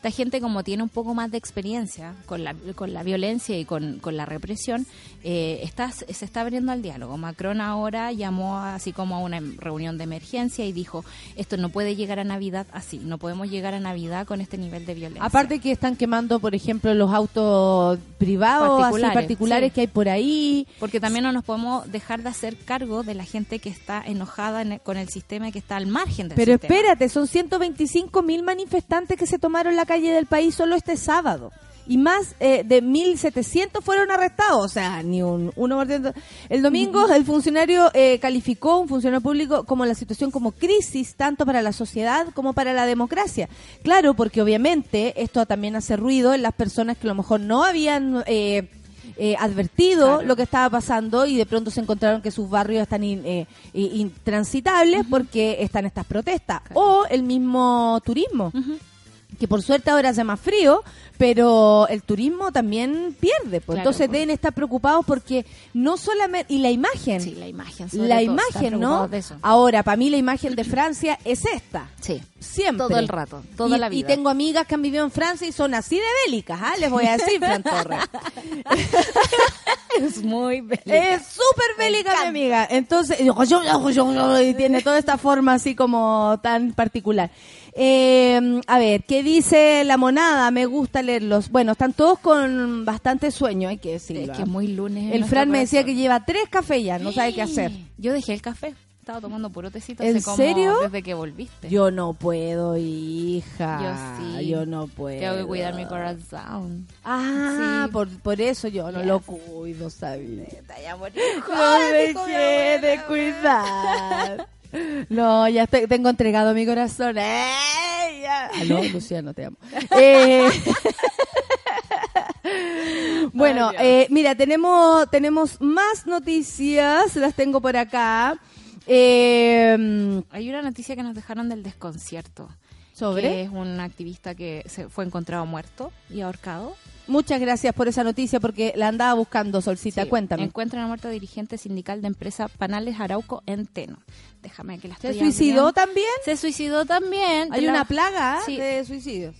Esta gente como tiene un poco más de experiencia con la, con la violencia y con, con la represión, eh, está, se está abriendo al diálogo. Macron ahora llamó así como a una reunión de emergencia y dijo, esto no puede llegar a Navidad así, no podemos llegar a Navidad con este nivel de violencia. Aparte que están quemando, por ejemplo, los autos privados, particulares, Particulares, particulares sí. que hay por ahí. Porque también no nos podemos dejar de hacer cargo de la gente que está enojada en el- con el sistema y que está al margen del Pero sistema. espérate, son 125 mil manifestantes que se tomaron la calle del país solo este sábado. y más eh, de 1.700 fueron arrestados, o sea, ni un 1%. El domingo el funcionario eh, calificó, un funcionario público, como la situación como crisis, tanto para la sociedad como para la democracia. Claro, porque obviamente esto también hace ruido en las personas que a lo mejor no habían... Eh, eh, advertido lo que estaba pasando y de pronto se encontraron que sus barrios están in- eh, intransitables porque están estas protestas. O el mismo turismo, que por suerte ahora hace más frío, pero el turismo también pierde. Pues. Claro, Entonces pues. deben estar preocupados porque no solamente... Y la imagen. Sí, la imagen. sobre La todo, imagen, ¿no? de eso. Ahora, para mí la imagen de Francia es esta. Sí. Siempre. Todo el rato, toda y, la y vida. tengo amigas que han vivido en Francia y son así de bélicas, ¿ah? Les voy a decir, Fran Torres. Es muy Es súper bélica mi amiga. Entonces, y tiene toda esta forma así como tan particular. Eh, a ver, ¿qué dice la monada? Me gusta leerlos. Bueno, están todos con bastante sueño, hay que decirlo. Es que ¿ah? es muy lunes. El Fran me decía que lleva tres cafés ya, no sabe qué hacer. Yo dejé el café. Estaba tomando puro tecito. ¿En hace como serio? Desde que volviste. Yo no puedo, hija. Yo sí. Yo no puedo. Tengo que cuidar mi corazón. Ah, Sí. por, por eso yo no Yes. lo cuido, ¿sabes? No me quiere cuidar. No, ya estoy- tengo entregado mi corazón. ¡Ey! Ya. Aló, Luciano, te amo. Eh, bueno, eh, mira, tenemos, tenemos más noticias, las tengo por acá. Eh, Hay una noticia que nos dejaron del desconcierto. ¿Sobre? Que es un activista que se fue encontrado muerto y ahorcado. Muchas gracias por esa noticia porque la andaba buscando, Solcita. Sí, Cuéntame. Encuentran a muerto dirigente sindical de empresa Panales Arauco en Teno. Déjame que la ¿Se suicidó abriendo. también? Se suicidó también. Hay la- una plaga ¿eh? Sí. de suicidios.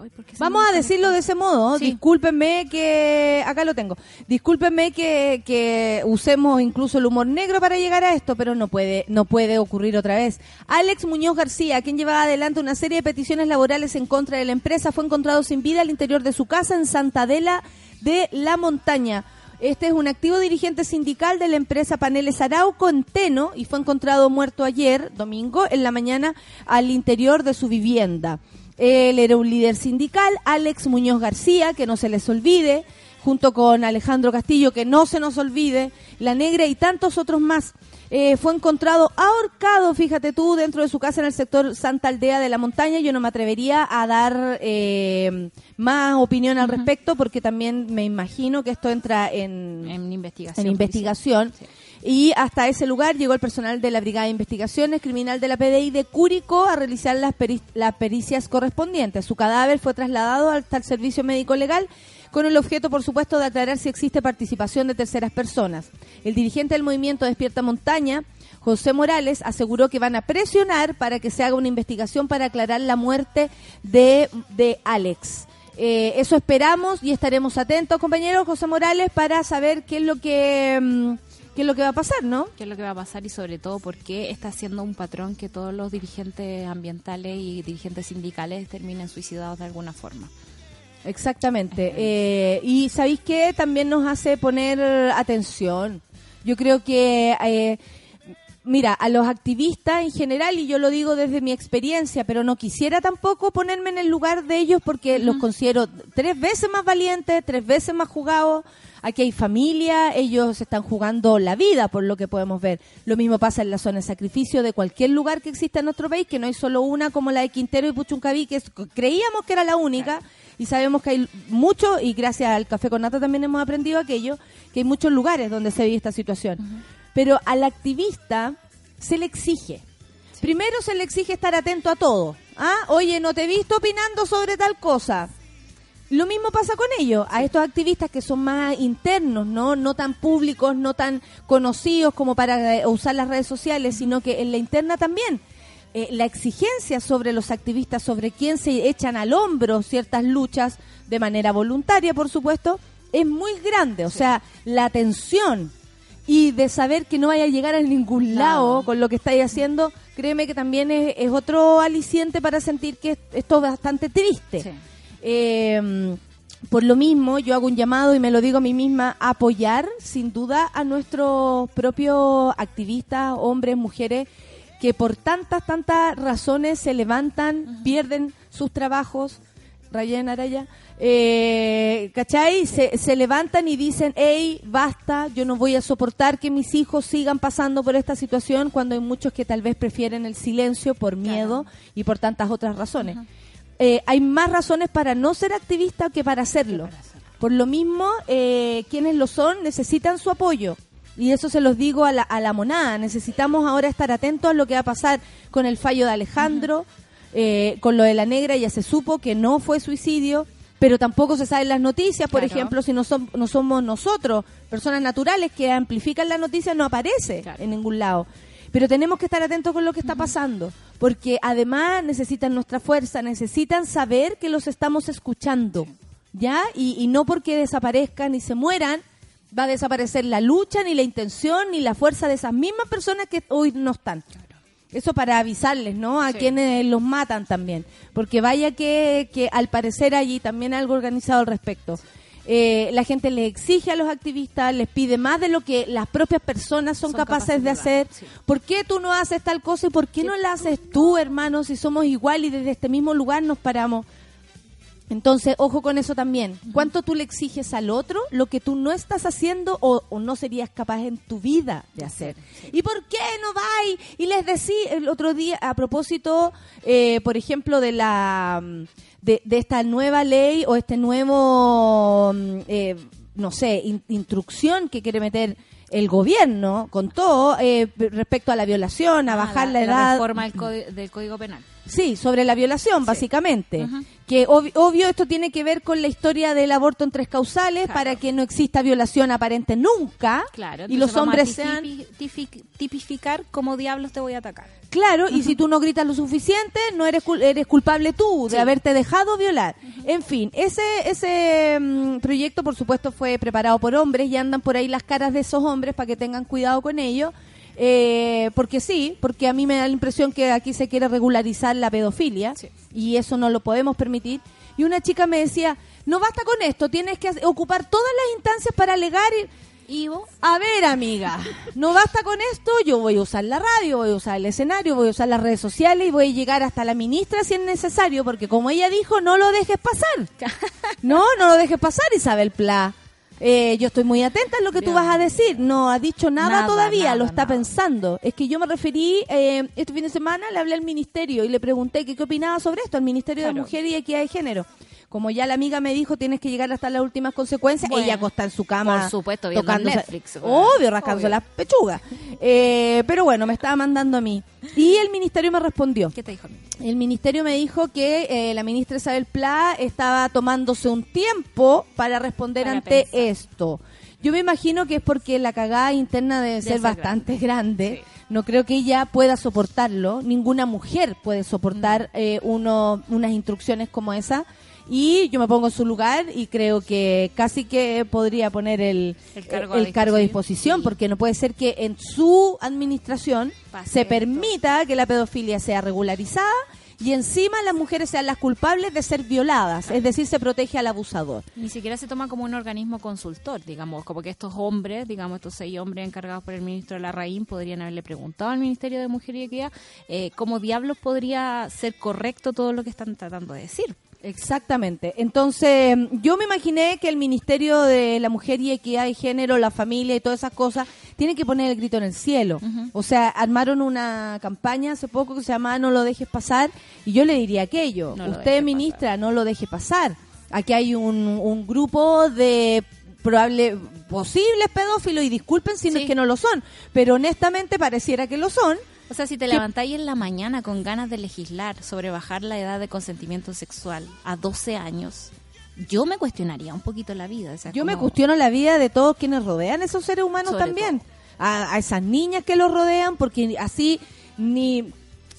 Ay, ¿por qué se Vamos a decirlo de ese modo. Sí. Discúlpenme que. Acá lo tengo. Discúlpenme que, que usemos incluso el humor negro para llegar a esto, pero no puede, no puede ocurrir otra vez. Alex Muñoz García, quien llevaba adelante una serie de peticiones laborales en contra de la empresa, fue encontrado sin vida al interior de su casa en Santa Adela de la Montaña. Este es un activo dirigente sindical de la empresa Paneles Arauco en Teno y fue encontrado muerto ayer, domingo, en la mañana al interior de su vivienda. Él era un líder sindical, Alex Muñoz García, que no se les olvide, junto con Alejandro Castillo, que no se nos olvide, La Negra y tantos otros más. Eh, fue encontrado ahorcado, fíjate tú, dentro de su casa en el sector Santa Aldea de la Montaña. Yo no me atrevería a dar eh, más opinión al respecto, porque también me imagino que esto entra en, En investigación. en investigación. Sí. Y hasta ese lugar llegó el personal de la Brigada de Investigaciones Criminal de la PDI de Cúrico a realizar las, peri- las pericias correspondientes. Su cadáver fue trasladado hasta el servicio médico legal con el objeto, por supuesto, de aclarar si existe participación de terceras personas. El dirigente del movimiento Despierta Montaña, José Morales, aseguró que van a presionar para que se haga una investigación para aclarar la muerte de, de Alex. Eh, eso esperamos y estaremos atentos, compañeros José Morales, para saber qué es lo que mm, qué es lo que va a pasar, ¿no? qué es lo que va a pasar y sobre todo por qué está siendo un patrón que todos los dirigentes ambientales y dirigentes sindicales terminen suicidados de alguna forma. Exactamente. Eh, y ¿sabéis qué? También nos hace poner atención. Yo creo que, eh, mira, a los activistas en general, y yo lo digo desde mi experiencia, pero no quisiera tampoco ponerme en el lugar de ellos porque los considero tres veces más valientes, tres veces más jugados. Aquí hay familia, ellos están jugando la vida, por lo que podemos ver. Lo mismo pasa en la zona de sacrificio de cualquier lugar que exista en nuestro país, que no hay solo una como la de Quintero y Puchuncaví, que es- creíamos que era la única, y sabemos que hay mucho, y gracias al Café con Nata también hemos aprendido aquello, que hay muchos lugares donde se vive esta situación. Pero al activista se le exige. Primero se le exige estar atento a todo. ¿Ah? Oye, no te he visto opinando sobre tal cosa. Lo mismo pasa con ellos, a estos activistas que son más internos, ¿no? No tan públicos, no tan conocidos como para eh, usar las redes sociales, sino que en la interna también. Eh, la exigencia sobre los activistas, sobre quién se echan al hombro ciertas luchas, de manera voluntaria, por supuesto, es muy grande. O sea, la tensión y de saber que no vaya a llegar a ningún lado con lo que estáis haciendo, créeme que también es, es otro aliciente para sentir que esto es bastante triste. Sí. Eh, por lo mismo, yo hago un llamado y me lo digo a mí misma, a apoyar sin duda a nuestros propios activistas, hombres, mujeres, que por tantas, tantas razones se levantan, pierden sus trabajos Rayen Araya, eh, ¿cachai? Se, se levantan y dicen, hey, basta, yo no voy a soportar que mis hijos sigan pasando por esta situación cuando hay muchos que tal vez prefieren el silencio por miedo y por tantas otras razones. Eh, hay más razones para no ser activista que para hacerlo. Por lo mismo, eh, quienes lo son necesitan su apoyo. Y eso se los digo a la, a la monada. Necesitamos ahora estar atentos a lo que va a pasar con el fallo de Alejandro, eh, con lo de la negra ya se supo que no fue suicidio, pero tampoco se sabe en las noticias, por Claro. ejemplo, si no, som- no somos nosotros, personas naturales que amplifican la noticia, no aparece Claro. en ningún lado. Pero tenemos que estar atentos con lo que está pasando, porque además necesitan nuestra fuerza, necesitan saber que los estamos escuchando, ¿ya? Y, y no porque desaparezcan y se mueran, va a desaparecer la lucha, ni la intención, ni la fuerza de esas mismas personas que hoy no están. Eso para avisarles, ¿no? A Sí. quienes los matan también. Porque vaya que, que al parecer allí también hay algo organizado al respecto. Eh, la gente les exige a los activistas, les pide más de lo que las propias personas son, Son capaces, capaces de hacer. sí. ¿Por qué tú no haces tal cosa y por qué no la haces tú, hermano, si somos igual y desde este mismo lugar nos paramos? Entonces, ojo con eso también. ¿Cuánto tú le exiges al otro lo que tú no estás haciendo o, o no serías capaz en tu vida de hacer? ¿Y por qué no vais? Y les decía el otro día, a propósito, eh, por ejemplo, de la mm, de, de esta nueva ley o este nuevo, mm, eh, no sé, in- instrucción que quiere meter el gobierno con todo eh, respecto a la violación, a Ah, bajar la, la edad. reforma del, código, del Código Penal. Sí, sobre la violación, básicamente. Que ob- obvio esto tiene que ver con la historia del aborto en tres causales Claro. para que no exista violación aparente nunca Claro, y los hombres sean tipi- tipi- tipificar cómo diablos te voy a atacar. claro y si tú no gritas lo suficiente no eres cul- eres culpable tú de Sí. haberte dejado violar. En fin, ese ese mm, proyecto por supuesto fue preparado por hombres y andan por ahí las caras de esos hombres para que tengan cuidado con ello. Eh, porque sí, porque a mí me da la impresión que aquí se quiere regularizar la pedofilia Sí. y eso no lo podemos permitir. Y una chica me decía, no basta con esto, tienes que ocupar todas las instancias para alegar. Y, Ivo, a ver, amiga, no basta con esto, yo voy a usar la radio, voy a usar el escenario, voy a usar las redes sociales y voy a llegar hasta la ministra si es necesario, porque como ella dijo, no lo dejes pasar. No, no lo dejes pasar, Isabel Pla. Eh, yo estoy muy atenta a lo que tú vas a decir. No ha dicho nada, Nada, todavía, nada, lo está nada. pensando. Es que yo me referí, eh, este fin de semana le hablé al ministerio y le pregunté que qué opinaba sobre esto, al Ministerio de. Mujer y Equidad de Género. Como ya la amiga me dijo, tienes que llegar hasta las últimas consecuencias. Bueno, ella acostó en su cama. por supuesto, tocándose- Netflix, bueno. Obvio, rascándose las pechugas. Eh, pero bueno, me estaba mandando a mí. Y el ministerio me respondió. ¿qué te dijo? El ministerio me dijo que eh, la ministra Isabel Pla estaba tomándose un tiempo para responder Para ante pensar. esto. Yo me imagino que es porque la cagada interna debe ser, ser bastante grande. Sí. No creo que ella pueda soportarlo. Ninguna mujer puede soportar eh, uno, unas instrucciones como esa. Y yo me pongo en su lugar y creo que casi que podría poner el, El cargo a el cargo a disposición. porque no puede ser que en su administración Pase se esto. permita que la pedofilia sea regularizada y encima las mujeres sean las culpables de ser violadas, es decir, se protege al abusador. Ni siquiera se toma como un organismo consultor, digamos, como que estos hombres, digamos, estos seis hombres encargados por el ministro Larraín podrían haberle preguntado al Ministerio de Mujer y Equidad eh, cómo diablos podría ser correcto todo lo que están tratando de decir. Exactamente. Entonces, yo me imaginé que el Ministerio de la Mujer y Equidad de Género, la familia y todas esas cosas, tiene que poner el grito en el cielo. O sea, armaron una campaña hace poco que se llamaba No lo dejes pasar, y yo le diría aquello. No Usted, ministra, no lo deje pasar. Aquí hay un, un grupo de probable posibles pedófilos y disculpen si no es que no lo son, pero honestamente pareciera que lo son. O sea, si te levantáis en la mañana con ganas de legislar sobre bajar la edad de consentimiento sexual a 12 años, yo me cuestionaría un poquito la vida. o sea, Yo me cuestiono la vida de todos quienes rodean a esos seres humanos Sobre también. A, a esas niñas que los rodean, porque así ni,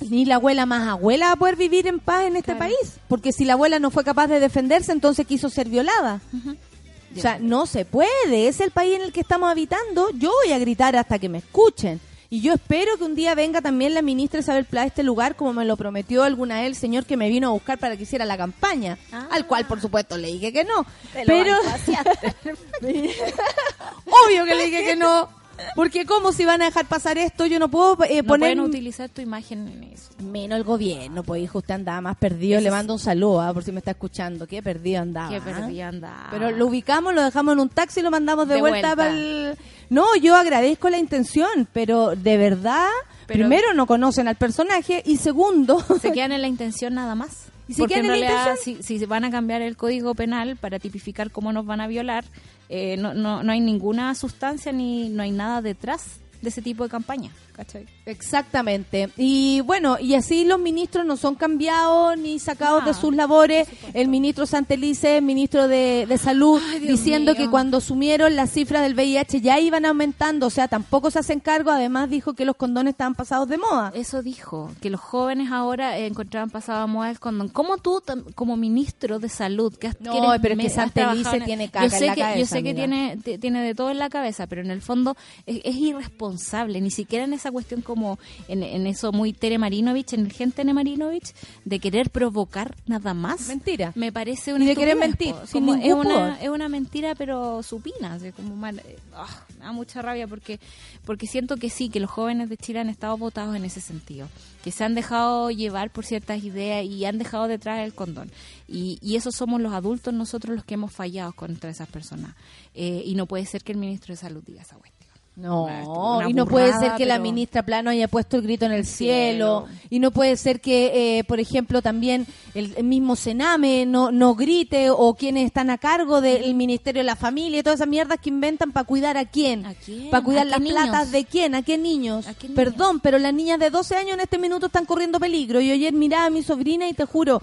ni la abuela más abuela va a poder vivir en paz en este Claro. país. Porque si la abuela no fue capaz de defenderse, entonces quiso ser violada. O sea, no se puede. Es el país en el que estamos habitando. Yo voy a gritar hasta que me escuchen. Y yo espero que un día venga también la ministra Isabel Pla a este lugar, como me lo prometió alguna vez el señor que me vino a buscar para que hiciera la campaña. Ah. Al cual, por supuesto, le dije que no. Te Pero. Obvio que le dije que no. Porque cómo si van a dejar pasar esto, yo no puedo eh, No poner pueden utilizar tu imagen en eso. menos el gobierno, pues hijo, usted andaba más perdido, le mando un saludo, ah, por si me está escuchando, qué perdido andaba. Que ah. perdí andaba. Pero lo ubicamos, lo dejamos en un taxi y lo mandamos de, De vuelta, vuelta. pa'l- No, yo agradezco la intención, pero de verdad, Pero- primero no conocen al personaje y segundo, se quedan en la intención nada más. ¿Y se Porque quedan en en la realidad, si, si van a cambiar el código penal para tipificar cómo nos van a violar, eh, no, no, no hay ninguna sustancia ni no hay nada detrás de ese tipo de campaña. ¿cachai? Exactamente. Y bueno, y así los ministros no son cambiados ni sacados de sus labores. El ministro Santelice, ministro de, de Salud, Ay, diciendo mío. que cuando asumieron las cifras del VIH ya iban aumentando, o sea, tampoco se hacen cargo. Además dijo que los condones estaban pasados de moda. Eso dijo, que los jóvenes ahora eh, encontraban pasado a moda el condón. ¿Cómo tú, como ministro de salud, que, has- No, que eres pero es que Santelice en- tiene yo caca sé en la que, cabeza, Yo sé que tiene, tiene de todo en la cabeza, pero en el fondo es, es irresponsable, ni siquiera en esa cuestión como en, en eso muy Tere Marinovich, en el gen Tere Marinovich, de querer provocar nada más. Mentira. Me parece una Y de querer mentir, sin es una pudor. es una mentira pero supina así como mal- eh, ah, me da mucha rabia porque porque siento que sí que los jóvenes de Chile han estado votados en ese sentido que se han dejado llevar por ciertas ideas y han dejado detrás el condón y, y esos somos los adultos nosotros los que hemos fallado contra esas personas Eh, y no puede ser que el ministro de salud diga esa cuestión No, Una y no puede ser que la ministra Plano haya puesto el grito en el cielo, cielo. y no puede ser que, eh, por ejemplo, también el, el mismo Sename no, no grite o quienes están a cargo del Ministerio de la Familia y todas esas mierdas que inventan para cuidar a quién, ¿A quién? para cuidar ¿A las platas de quién, a qué niños. ¿A qué niños? Perdón, pero las niñas de 12 años en este minuto están corriendo peligro. Yo ayer miraba a mi sobrina y te juro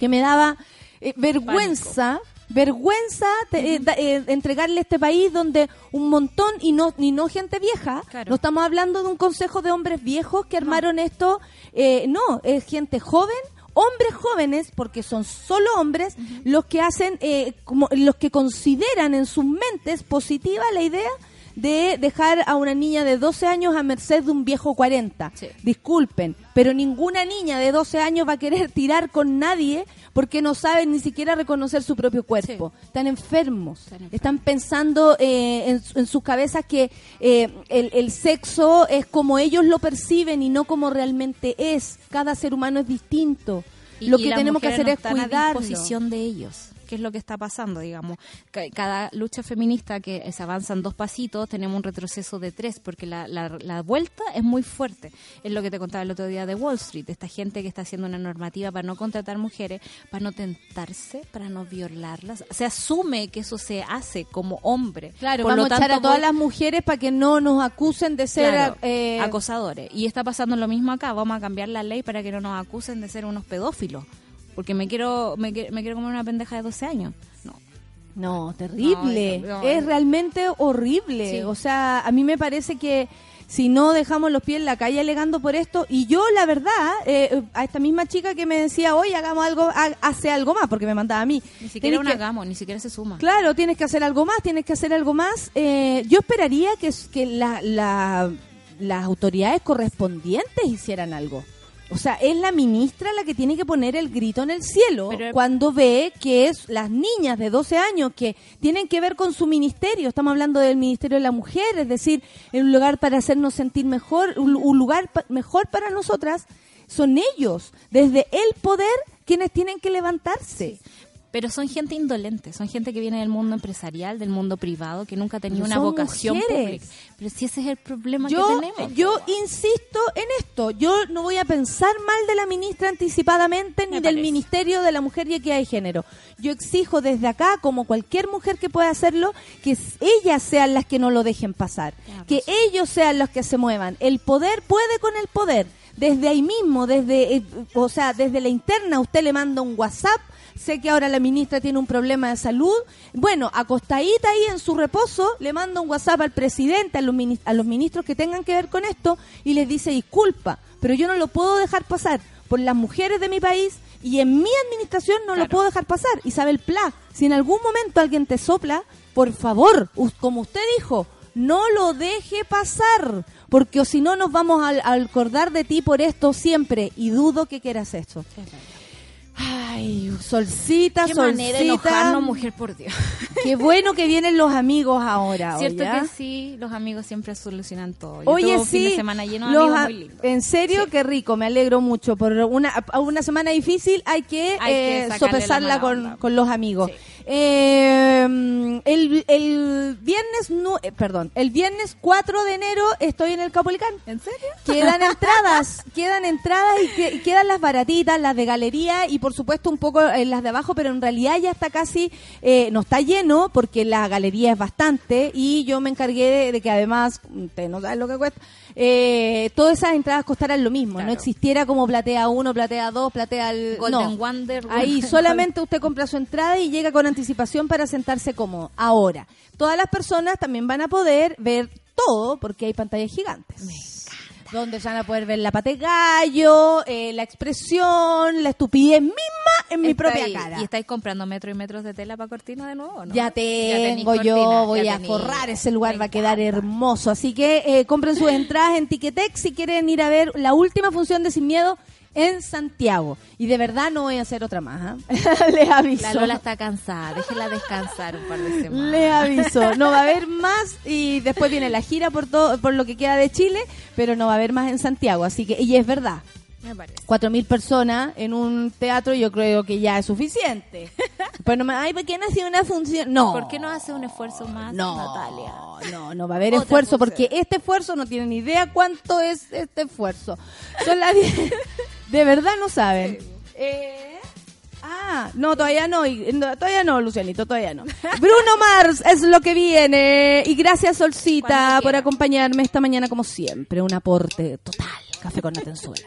que me daba eh, vergüenza. Vergüenza te- eh, da- eh, entregarle este país donde un montón, y no, y no gente vieja, Claro. no estamos hablando de un consejo de hombres viejos que armaron esto, eh, no, es gente joven, hombres jóvenes, porque son solo hombres, los que hacen, eh, como, los que consideran en sus mentes positiva la idea de dejar a una niña de 12 años a merced de un viejo 40. Sí. Disculpen, pero ninguna niña de 12 años va a querer tirar con nadie porque no saben ni siquiera reconocer su propio cuerpo. Están enfermos. Están enfermos. Están pensando eh, en, su- en sus cabezas que eh, el, el sexo es como ellos lo perciben y no como realmente es. Cada ser humano es distinto. Y- lo y que tenemos que hacer no es están a cuidarlo. disposición de ellos qué es lo que está pasando digamos Ca- cada lucha feminista que se avanzan dos pasitos tenemos un retroceso de tres porque la, la, la vuelta es muy fuerte es lo que te contaba el otro día de Wall Street esta gente que está haciendo una normativa para no contratar mujeres para no tentarse para no violarlas se asume que eso se hace como hombre Claro, Por vamos lo a echar a tanto, todas voy- las mujeres para que no nos acusen de ser Claro, eh, acosadores. Y está pasando lo mismo acá. Vamos a cambiar la ley para que no nos acusen de ser unos pedófilos. Porque me quiero me, me quiero comer una pendeja de 12 años. No. No, terrible. No, no, es realmente horrible. Sí. O sea, a mí me parece que si no dejamos los pies en la calle alegando por esto, y yo la verdad, eh, a esta misma chica que me decía, oye, hagamos algo, ha- hace algo más, porque me mandaba a mí. Ni siquiera un hagamos, ni siquiera se suma. Claro, tienes que hacer algo más, tienes que hacer algo más. Eh, yo esperaría que, que la- la- las autoridades correspondientes hicieran algo. O sea, es la ministra la que tiene que poner el grito en el cielo Pero- cuando ve que es las niñas de 12 años que tienen que ver con su ministerio. Estamos hablando del Ministerio de la Mujer, es decir, un lugar para hacernos sentir mejor, un, un lugar pa- mejor para nosotras. Son ellos, desde el poder, quienes tienen que levantarse. Pero son gente indolente, son gente que viene del mundo empresarial, del mundo privado, que nunca ha tenido Pero una vocación mujeres. pública. Pero si ese es el problema yo, que tenemos. yo insisto en esto. Yo no voy a pensar mal de la ministra anticipadamente ni Me del parece. Ministerio de la Mujer y Equidad de Género. Yo exijo desde acá, como cualquier mujer que pueda hacerlo, que ellas sean las que no lo dejen pasar. Que ellos sean los que se muevan. El poder puede con el poder. Desde ahí mismo, desde, eh, o sea, desde la interna, usted le manda un WhatsApp. Sé que ahora la ministra tiene un problema de salud. Bueno, acostadita ahí en su reposo, le manda un WhatsApp al presidente, a los, a los ministros que tengan que ver con esto, y les dice disculpa, pero yo no lo puedo dejar pasar por las mujeres de mi país y en mi administración no lo puedo dejar pasar. Isabel Pla, si en algún momento alguien te sopla, por favor, como usted dijo, no lo deje pasar, porque o si no nos vamos a, a acordar de ti por esto siempre, y dudo que quieras esto. Ay, solcita, Qué manera de solcita. enojarnos, mujer, por Dios. Qué bueno que vienen los amigos ahora. Cierto oye, que sí, los amigos siempre solucionan todo. Yo Oye, sí. fin de semana lleno de los amigos a- muy lindos. En serio, Sí. qué rico, me alegro mucho. Por una, semana difícil hay que, Hay que eh, sopesarla con, los amigos. Sí. Eh, el, el viernes, nu- eh, perdón, el viernes 4 de enero estoy en el Capolicán. ¿En serio? Quedan entradas, quedan entradas y, que- y quedan las baratitas, las de galería y por supuesto un poco eh, las de abajo, pero en realidad ya está casi, eh, no está lleno porque la galería es bastante y yo me encargué de, de que además, ustedes no saben lo que cuesta, eh, todas esas entradas costaran lo mismo, Claro. no existiera como platea 1, platea 2, platea... el- Golden no. Wonder. Ahí solamente usted compra su entrada y llega con anticipación para sentarse cómodo. Ahora, todas las personas también van a poder ver todo porque hay pantallas gigantes. Donde van a poder ver la pate gallo, eh, la expresión, la estupidez misma en mi Está propia ahí. cara. ¿Y estáis comprando metros y metros de tela para cortina de nuevo no? Ya tengo yo, cortina, voy ya a tenéis. forrar ese lugar, Me va a quedar encanta. hermoso. Así que eh, compren sus entradas en Ticketex si quieren ir a ver la última función de Sin Miedo en Santiago. Y de verdad no voy a hacer otra más, ¿ah? Les aviso. La Lola está cansada, déjela descansar un par de semanas. Le aviso, no va a haber más y después viene la gira por todo, por lo que queda de Chile, pero no va a haber más en Santiago, así que y es verdad. Me parece. Cuatro mil personas en un teatro yo creo que ya es suficiente. Pues no me, ay, ¿por qué no hacía una función? No. ¿Por qué no hace un esfuerzo más, No, Natalia? no, no va a haber Otra esfuerzo función. porque este esfuerzo no tienen ni idea cuánto es este esfuerzo. Son las 10. De verdad no saben. Eh, ah, no, todavía no, todavía no, Lucianito, todavía no. Bruno Mars es lo que viene. Y gracias, Solcita, por acompañarme esta mañana como siempre. Un aporte total. Café con Natenzuela.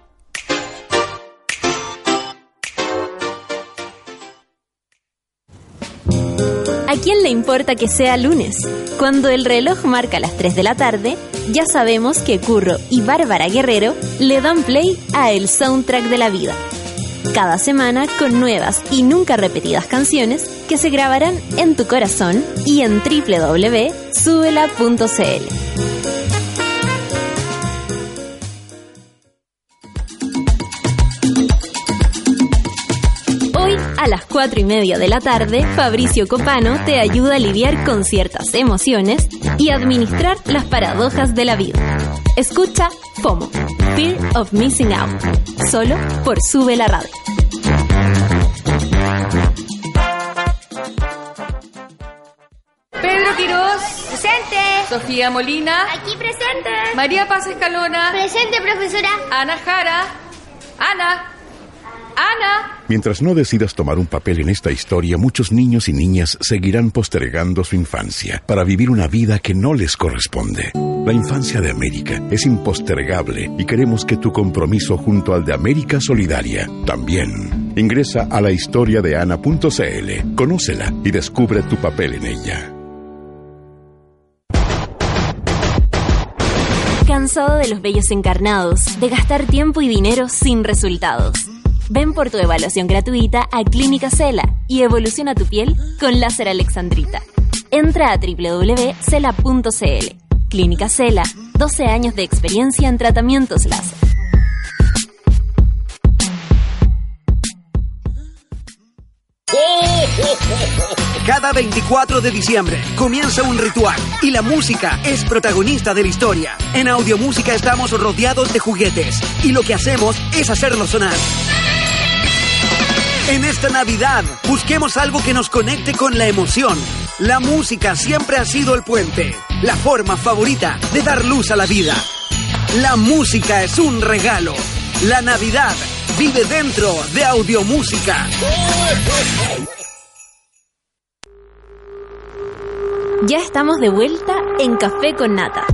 Quién le importa que sea lunes? Cuando el reloj marca las 3 de la tarde, ya sabemos que Curro y Bárbara Guerrero le dan play a el soundtrack de la vida. Cada semana con nuevas y nunca repetidas canciones que se grabarán en tu corazón y en www.subela.cl. las 4 y media de la tarde, Fabricio Copano te ayuda a lidiar con ciertas emociones y administrar las paradojas de la vida. Escucha FOMO, Fear of Missing Out, solo por Sube la Radio. Pedro Quirós, Presente. Sofía Molina, Aquí presente. María Paz Escalona, Presente, profesora. Ana Jara, Ana, Ana. Mientras no decidas tomar un papel en esta historia, muchos niños y niñas seguirán postergando su infancia para vivir una vida que no les corresponde. La infancia de América es impostergable y queremos que tu compromiso junto al de América Solidaria también. Ingresa a la historia de Ana.cl, conócela y descubre tu papel en ella. ¿Cansado de los vellos encarnados, de gastar tiempo y dinero sin resultados? Ven por tu evaluación gratuita a Clínica Cela y evoluciona tu piel con láser alexandrita. Entra a www.cela.cl. Clínica Cela, 12 años de experiencia en tratamientos láser. Cada 24 de diciembre comienza un ritual y la música es protagonista de la historia. En Audiomúsica estamos rodeados de juguetes y lo que hacemos es hacerlos sonar. En esta Navidad busquemos algo que nos conecte con la emoción. La música siempre ha sido el puente, la forma favorita de dar luz a la vida. La música es un regalo. La Navidad vive dentro de Audiomúsica. Ya estamos de vuelta en Café con Nata.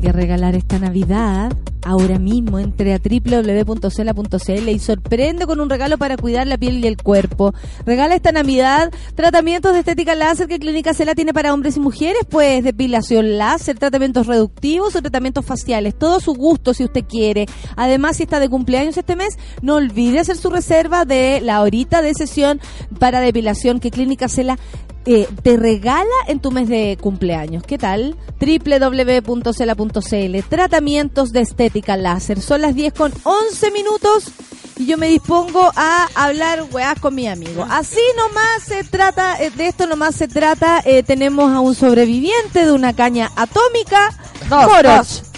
Qué regalar esta Navidad. Ahora mismo entre a www.cela.cl y sorprende con un regalo para cuidar la piel y el cuerpo. Regala esta Navidad tratamientos de estética láser que Clínica Cela tiene para hombres y mujeres, pues depilación láser, tratamientos reductivos o tratamientos faciales. Todo su gusto si usted quiere. Además, si está de cumpleaños este mes, no olvide hacer su reserva de la horita de sesión para depilación que Clínica Cela eh, te regala en tu mes de cumpleaños. ¿Qué tal? www.cela.cl Tratamientos de estética láser. Son las 10 con 11 minutos y yo me dispongo a hablar weás con mi amigo. Así nomás se trata, eh, de esto nomás se trata. eh, tenemos a un sobreviviente de una caña atómica, Moroch.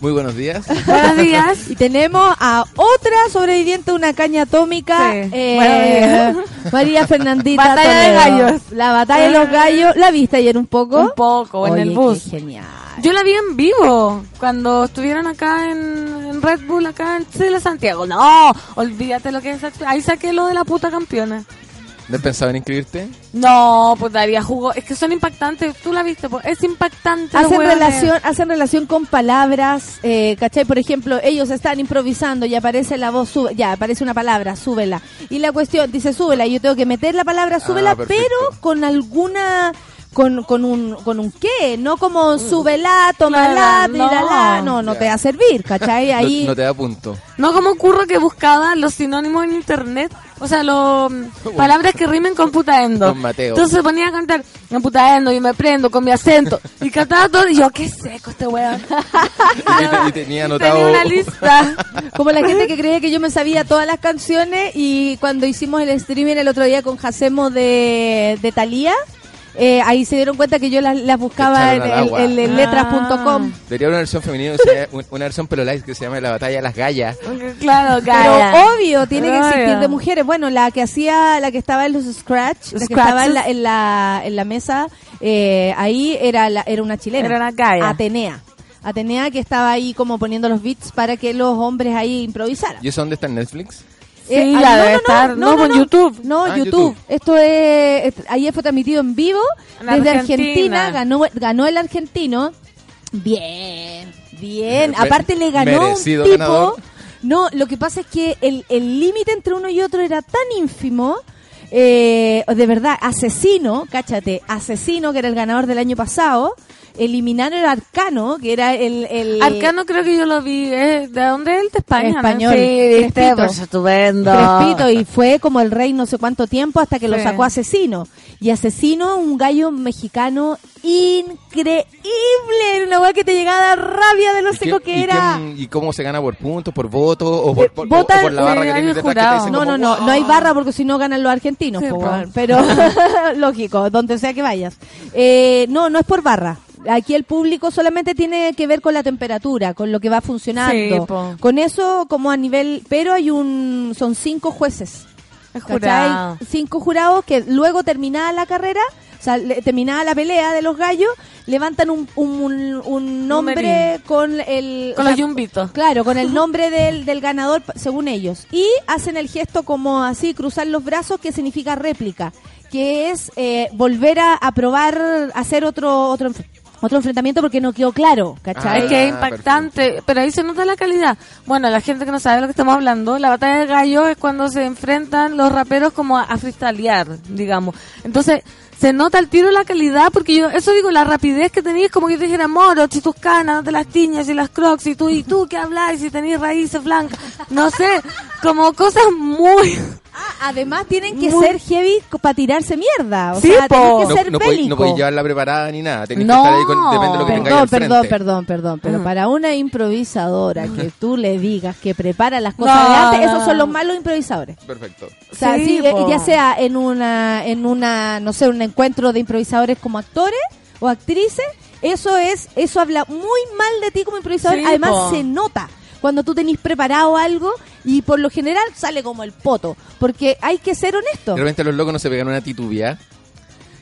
Muy buenos días. Buenos días. Y tenemos a otra sobreviviente de una caña atómica, Sí. eh, María Fernandita. Batalla de gallos. La batalla de los gallos. ¿La viste ayer un poco? Un poco, en Oye, el qué bus. genial. Yo la vi en vivo cuando estuvieron acá en, en Red Bull, acá en Chile, Santiago. No, olvídate lo que es. Ahí saqué lo de la puta campeona. ¿No pensado en inscribirte? No, pues daría jugo. Es que son impactantes. Tú la viste, pues. Es impactante. Hacen relación, hacen relación con palabras, eh, ¿cachai? Por ejemplo, ellos están improvisando y aparece la voz, sube, ya, aparece una palabra, súbela. Y la cuestión, dice súbela, y yo tengo que meter la palabra súbela, perfecto. pero con alguna... Con, con un con un qué, no como súbela, tómala, no. tírala, no, no te va a servir, ¿cachai? Ahí No, no te da punto. No como ocurre que buscaba los sinónimos en internet o sea, los palabras que rimen con putaendo. Don Mateo. Entonces se ponía a cantar en putaendo y me prendo con mi acento y cantaba todo y yo, qué seco este weón. Y, te- y tenía anotado. Tenía una lista. Como la gente que creía que yo me sabía todas las canciones y cuando hicimos el streaming el otro día con Jacemo de, de Thalía, eh, ahí se dieron cuenta que yo las, las buscaba en, el- en letras.com. Debería haber una versión femenina, que se llama- una versión pero light que se llama La batalla de las gallas. Claro, Pero Gaia. obvio, tiene que existir de mujeres. Bueno, la que hacía, la que estaba en los scratch, la que Scratches. estaba en la, en la, en la mesa, eh, ahí era, la, era una chilena. Era una Gaia. Atenea. Atenea que estaba ahí como poniendo los beats para que los hombres ahí improvisaran. ¿Y eso dónde está en Netflix? Sí, Eh, ah, debe estar. No, en YouTube. No, Ah, YouTube. YouTube. Esto es, est- ayer fue transmitido en vivo En desde Argentina. Argentina. Ganó, ganó el argentino. Bien, bien. Me- Aparte le ganó un tipo. ganador. No, lo que pasa es que el el límite entre uno y otro era tan ínfimo. eh, de verdad, asesino, cáchate, asesino que era el ganador del año pasado. Eliminaron el Arcano, que era el... el Arcano creo que yo lo vi. ¿eh? ¿De dónde es él? De España. ¿no? Español. Sí, viste, Crespito. pues estupendo. Crespito y fue como el rey no sé cuánto tiempo hasta que lo sacó Asesino. Y Asesino, un gallo mexicano increíble, una weá que te llegaba a dar rabia de lo ¿Y, seco qué- que y era. ¿Y cómo se gana por puntos, por voto o por, por- o- o Votan, por la barra eh, que hay tiene un detrás que te jurado. dicen No, como, no, no, "Wow"? no hay barra porque si no ganan los argentinos, Sí, po, po. weón. pero lógico, donde sea que vayas. Eh, no, no es por barra. Aquí el público solamente tiene que ver con la temperatura, con lo que va funcionando. Sí, con eso como a nivel, pero hay un, son cinco jueces. Jurado. Cinco jurados que luego terminada la carrera, o sea, le- terminada la pelea de los gallos, levantan un, un, un nombre con el... Con los yumbitos. Claro, con el nombre del, del ganador, según ellos. Y hacen el gesto como así, cruzar los brazos, que significa réplica, que es eh, volver a, a probar, hacer otro, otro, otro enfrentamiento porque no quedó claro, ¿cachai? Es que es Ah, impactante, pero ahí se nota la calidad. Bueno, la gente que no sabe de lo que estamos hablando, la batalla de gallos es cuando se enfrentan los raperos como a, a freestylear, digamos. Entonces, se nota el tiro la calidad, porque yo, eso digo, la rapidez que tenías, como que yo te dijera, moro, si tus canas, no te las tiñas y las crocs, y tú, y tú, ¿qué hablas? Si tenías raíces blancas, no sé, como cosas muy... Ah, además tienen que Muy- ser heavy para tirarse mierda. O Sí, sea, tienen que ser no, podéis, no podéis llevarla preparada ni nada. Tenéis No. que estar ahí con, depende de lo que tengáis Perdón, al perdón, frente. perdón, perdón, pero para una improvisadora que tú le digas que prepara las cosas de antes, esos son los malos improvisadores. Perfecto. O sea, Sí, sí, eh, ya sea en una, en una, no sé, un encuentro de improvisadores como actores o actrices, eso es, eso habla muy mal de ti como improvisador. Sí, Además po. se nota cuando tú tenés preparado algo y por lo general sale como el poto, porque hay que ser honesto. De repente los locos no se pegan una titubia.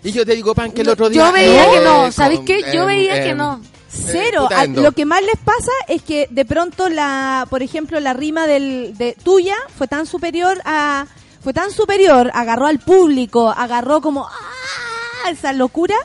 Y yo te digo, pan, que el otro día... Yo veía que no, Eh, ¿sabéis qué? Yo em, veía que em, no. Cero. puta A- endo. lo que más les pasa es que de pronto la, por ejemplo, la rima del, de tuya fue tan superior a, fue tan superior, agarró al público, agarró como ¡ah! esa locura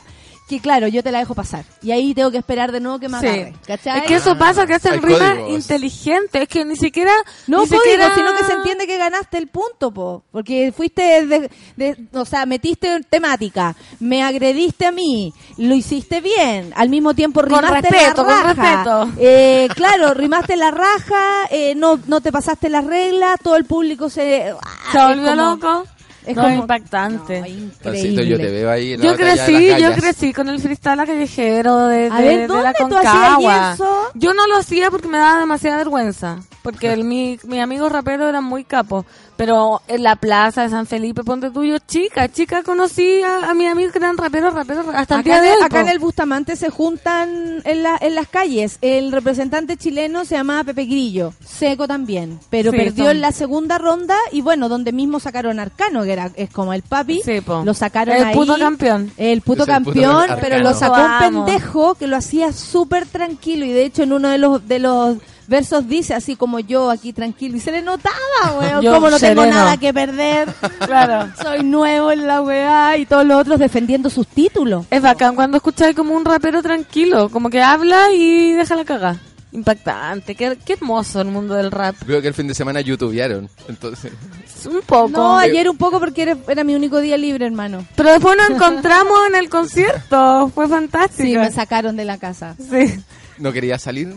que claro, yo te la dejo pasar. Y ahí tengo que esperar de nuevo que me Sí. agarre. ¿cachai? Es que eso pasa, que hacen rimas inteligentes. Es que ni siquiera. No ni código, siquiera- sino que se entiende que ganaste el punto, po. Porque fuiste, de, de- o sea, metiste temática, me agrediste a mí, lo hiciste bien, al mismo tiempo Con rimaste respeto, la con raja. respeto. Eh, claro, rimaste la raja, eh, no, no te pasaste las reglas, todo el público se... Se ah, volvió es como- loco. Es No, como impactante. No, Pancito, increíble. yo te veo ahí. en la Yo batalla de crecí, las yo crecí con el freestyle callejero de, A de- ver, de ¿dónde la tú hacías Concagua. eso? Yo no lo hacía porque me daba demasiada vergüenza, porque el, mi, mi amigo rapero era muy capo, pero en la plaza de San Felipe, ponte tuyo, chica, chica conocí a, a mis amigos que eran raperos, raperos, hasta el Acá, día de hoy. acá en el Bustamante se juntan en, la- en las calles. El representante chileno se llamaba Pepe Grillo, seco también, pero Sí, perdió son- en la segunda ronda y bueno, donde mismo sacaron Arcano, que era es como el papi, Sí, lo sacaron El ahí. puto campeón. El puto Es el puto campeón, pero lo sacó Lo un pendejo que lo hacía súper tranquilo y de hecho en uno de los de los versos dice así como yo aquí tranquilo y se le notaba, weón, Yo como no tengo nada que perder. Claro. Soy nuevo en la weá y todos los otros defendiendo sus títulos. Es bacán cuando escucháis como un rapero tranquilo, como que habla y deja la caga. Impactante, qué, qué hermoso el mundo del rap. Veo que el fin de semana youtubearon. Entonces, Un poco. No, ayer un poco porque era, era mi único día libre, hermano. Pero después nos encontramos en el concierto, fue fantástico. Sí, me sacaron de la casa. Sí. ¿no quería salir?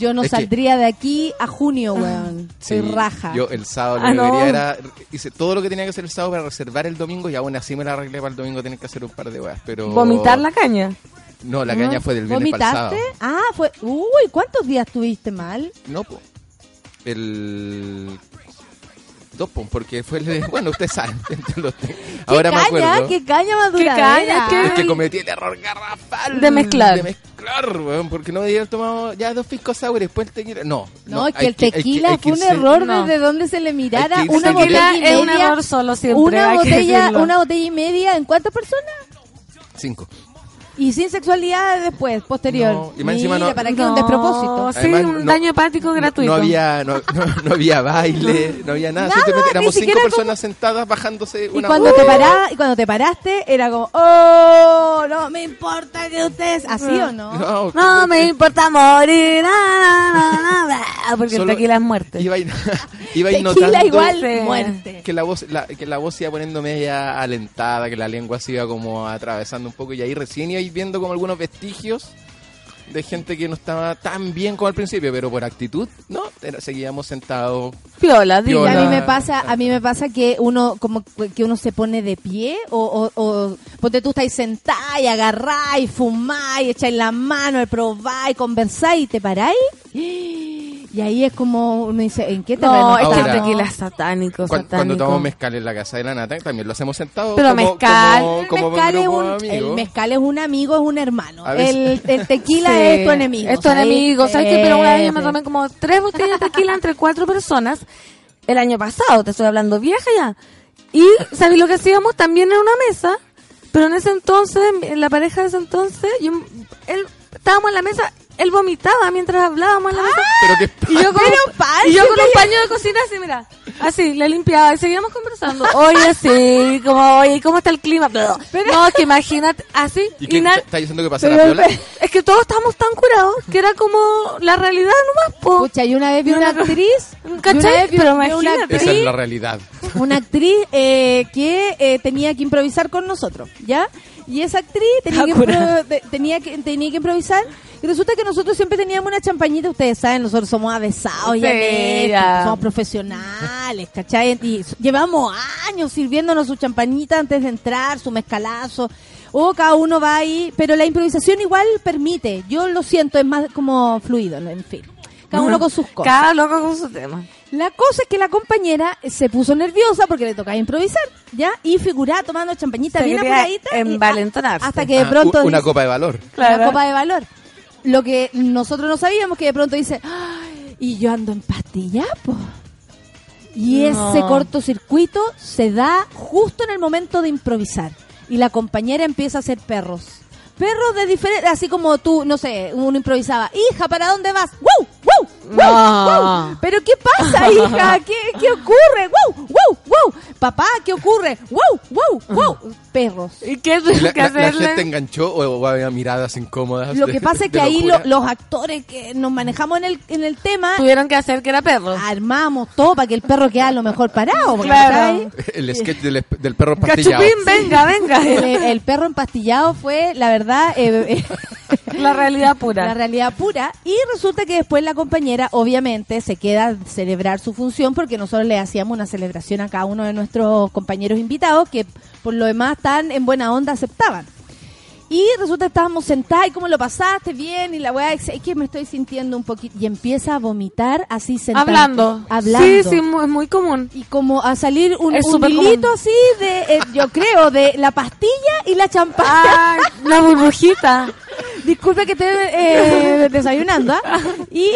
Yo no Es que- saldría de aquí a junio, weón. Soy Sí, raja. Yo el sábado lo Ah, que no. quería era. Hice todo lo que tenía que hacer el sábado para reservar el domingo y aún así me la arreglé para el domingo tener que hacer un par de weas. Pero. Vomitar la caña. No, la caña fue del viernes para el sábado. ¿Vomitaste? Ah, fue. Uy, ¿cuántos días tuviste mal? No, po. El. Porque fue el. Bueno, ustedes saben. entre los tres. Ahora ¿Qué me caña? acuerdo. ¿Qué caña maduradera? caña? ¿Qué- Es que cometí el error garrafal. De mezclar. De mezclar, weón. Porque no había tomado ya dos piscos sour y después el tequila. No. No, es que hay el tequila que fue un error No. desde donde se le mirara. Que Una botella y es un media. error solo siempre. Una hay que botella, una botella y media en cuántas personas? Cinco. Y sin sexualidad después, posterior. No, y más encima Mira, no- ¿para qué? No, Un despropósito. Sí, Además, un no- daño hepático gratuito. No había, no, no- no había baile, no había nada. Nada, Simplemente éramos ni cinco siquiera personas sentadas bajándose Y una cuando te pará, y cuando te paraste era como, oh, no me importa que ustedes, así o no. No, No me importa morir. na, na, na, na, porque Solo- el tequila es muerte. Iba ir, iba Tequila notando igual Sí. muerte. que la voz la, que la voz se iba poniendo media alentada, que la lengua se iba como atravesando un poco y ahí recién iba viendo como algunos vestigios de gente que no estaba tan bien como al principio, pero por actitud, no, era- seguíamos sentados. Piola. a mí me pasa, a mí me pasa que uno como que uno se pone de pie o, o, o ponte tú estáis sentada y agarráis, fumáis, echáis la mano, probáis, conversáis y te paráis. Y ahí es como uno dice, ¿en qué terreno No, es que tequila es satánico, Cuan- Cuando, satánico. tomamos mezcal en la casa de la nata, también lo hacemos sentados. Pero como, mezcal- como, El como mezcal, es un, el mezcal es un amigo, es un hermano. El, el tequila Sí, es tu enemigo. Es tu ¿sabes? enemigo. ¿Sabes qué? Pero una vez yo me tomé como tres botellas de tequila entre cuatro personas. El año pasado, te estoy hablando vieja ya. Y, ¿sabes lo que hacíamos? También en una mesa. Pero en ese entonces, en la pareja de ese entonces, yo, él, estábamos en la mesa, él vomitaba mientras hablábamos en la mesa. Pero que Y yo con, Pero, un- parce, y yo con un pero- paño de cocina así, mira, así, le limpiaba y seguíamos conversando. Oye, sí, como, oye, ¿y ¿cómo está el clima? no, es que imagínate, así, ¿Y y, qué na- está diciendo que pasara Pero- piola? es que todos estábamos tan curados que era como la realidad nomás, po. Pucha, y una vez vi una una- actriz, ¿Cachai? y una vez vi- Pero una imagínate. Esa es la realidad. una actriz eh, que eh, tenía que improvisar con nosotros, ¿ya? Y esa actriz tenía que, tenía que tenía que improvisar y resulta que nosotros siempre teníamos una champañita, ustedes saben, nosotros somos avesados y Sí, ya. somos profesionales, ¿cachai? Y llevamos años sirviéndonos su champañita antes de entrar, su mezcalazo. O cada uno va ahí, pero la improvisación igual permite, yo lo siento, es más como fluido, en fin. Cada uno con sus cosas. Cada loco con su tema. La cosa es que la compañera se puso nerviosa porque le tocaba improvisar, ¿ya? Y figuraba tomando champañita Se bien apuradita. y- envalentonarse. Hasta que de Ah, pronto... una dice- copa de valor. Claro. Una copa de valor. Lo que nosotros no sabíamos que de pronto dice, "Ay, y yo ando en pastilla, po. Y No. ese cortocircuito se da justo en el momento de improvisar. Y la compañera empieza a hacer perros. Perros de diferente, así como tú, no sé, uno improvisaba, hija, ¿para dónde vas? ¡Wow! ¡Wow! ¡Wow! ¡Wow! ¿Pero qué pasa, hija? ¿Qué, qué ocurre? ¡Wow! ¡Wow! ¡Wow! Papá, ¿qué ocurre? ¡Wow! ¡Wow! ¡Wow! Perros. ¿Y qué tuvo la, que la- la gente enganchó o, o había miradas incómodas. Lo de- que pasa es que ahí lo- los actores que nos manejamos en el, en el tema Tuvieron que hacer que era perro. armamos todo para que el perro quede a lo mejor parado. El sketch del, perro pastillado. Cachupín, venga, venga. El, el perro empastillado fue, la verdad, eh, eh, La realidad pura. la realidad pura. Y resulta que después la compañera, obviamente, se queda a celebrar su función porque nosotros le hacíamos una celebración a cada uno de nuestros compañeros invitados que, por lo demás, tan en buena onda aceptaban. Y resulta que estábamos sentados y cómo lo pasaste bien y la weá dice, es que me estoy sintiendo un poquito y empieza a vomitar así sentado. Hablando. Hablando. Sí, sí, es muy común. Y como a salir un, un hilito así de, eh, yo creo, de la pastilla y la champaña. La burbujita. Disculpe que esté eh, desayunando, ¿ah? Y,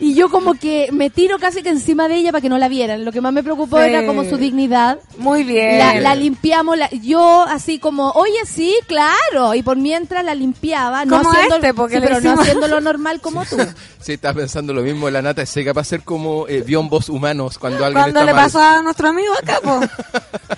y yo como que me tiro casi que encima de ella para que no la vieran. Lo que más me preocupó Sí. era como su dignidad. Muy bien. La, la limpiamos, la- yo así como, oye, sí, claro. Y por mientras la limpiaba, no haciendo, este, porque sí, le pero no haciendo lo normal como tú. Sí, estás pensando lo mismo. La nata es seca para ser como eh, biombos humanos cuando alguien Cuando está le mal. pasó a nuestro amigo acá, po.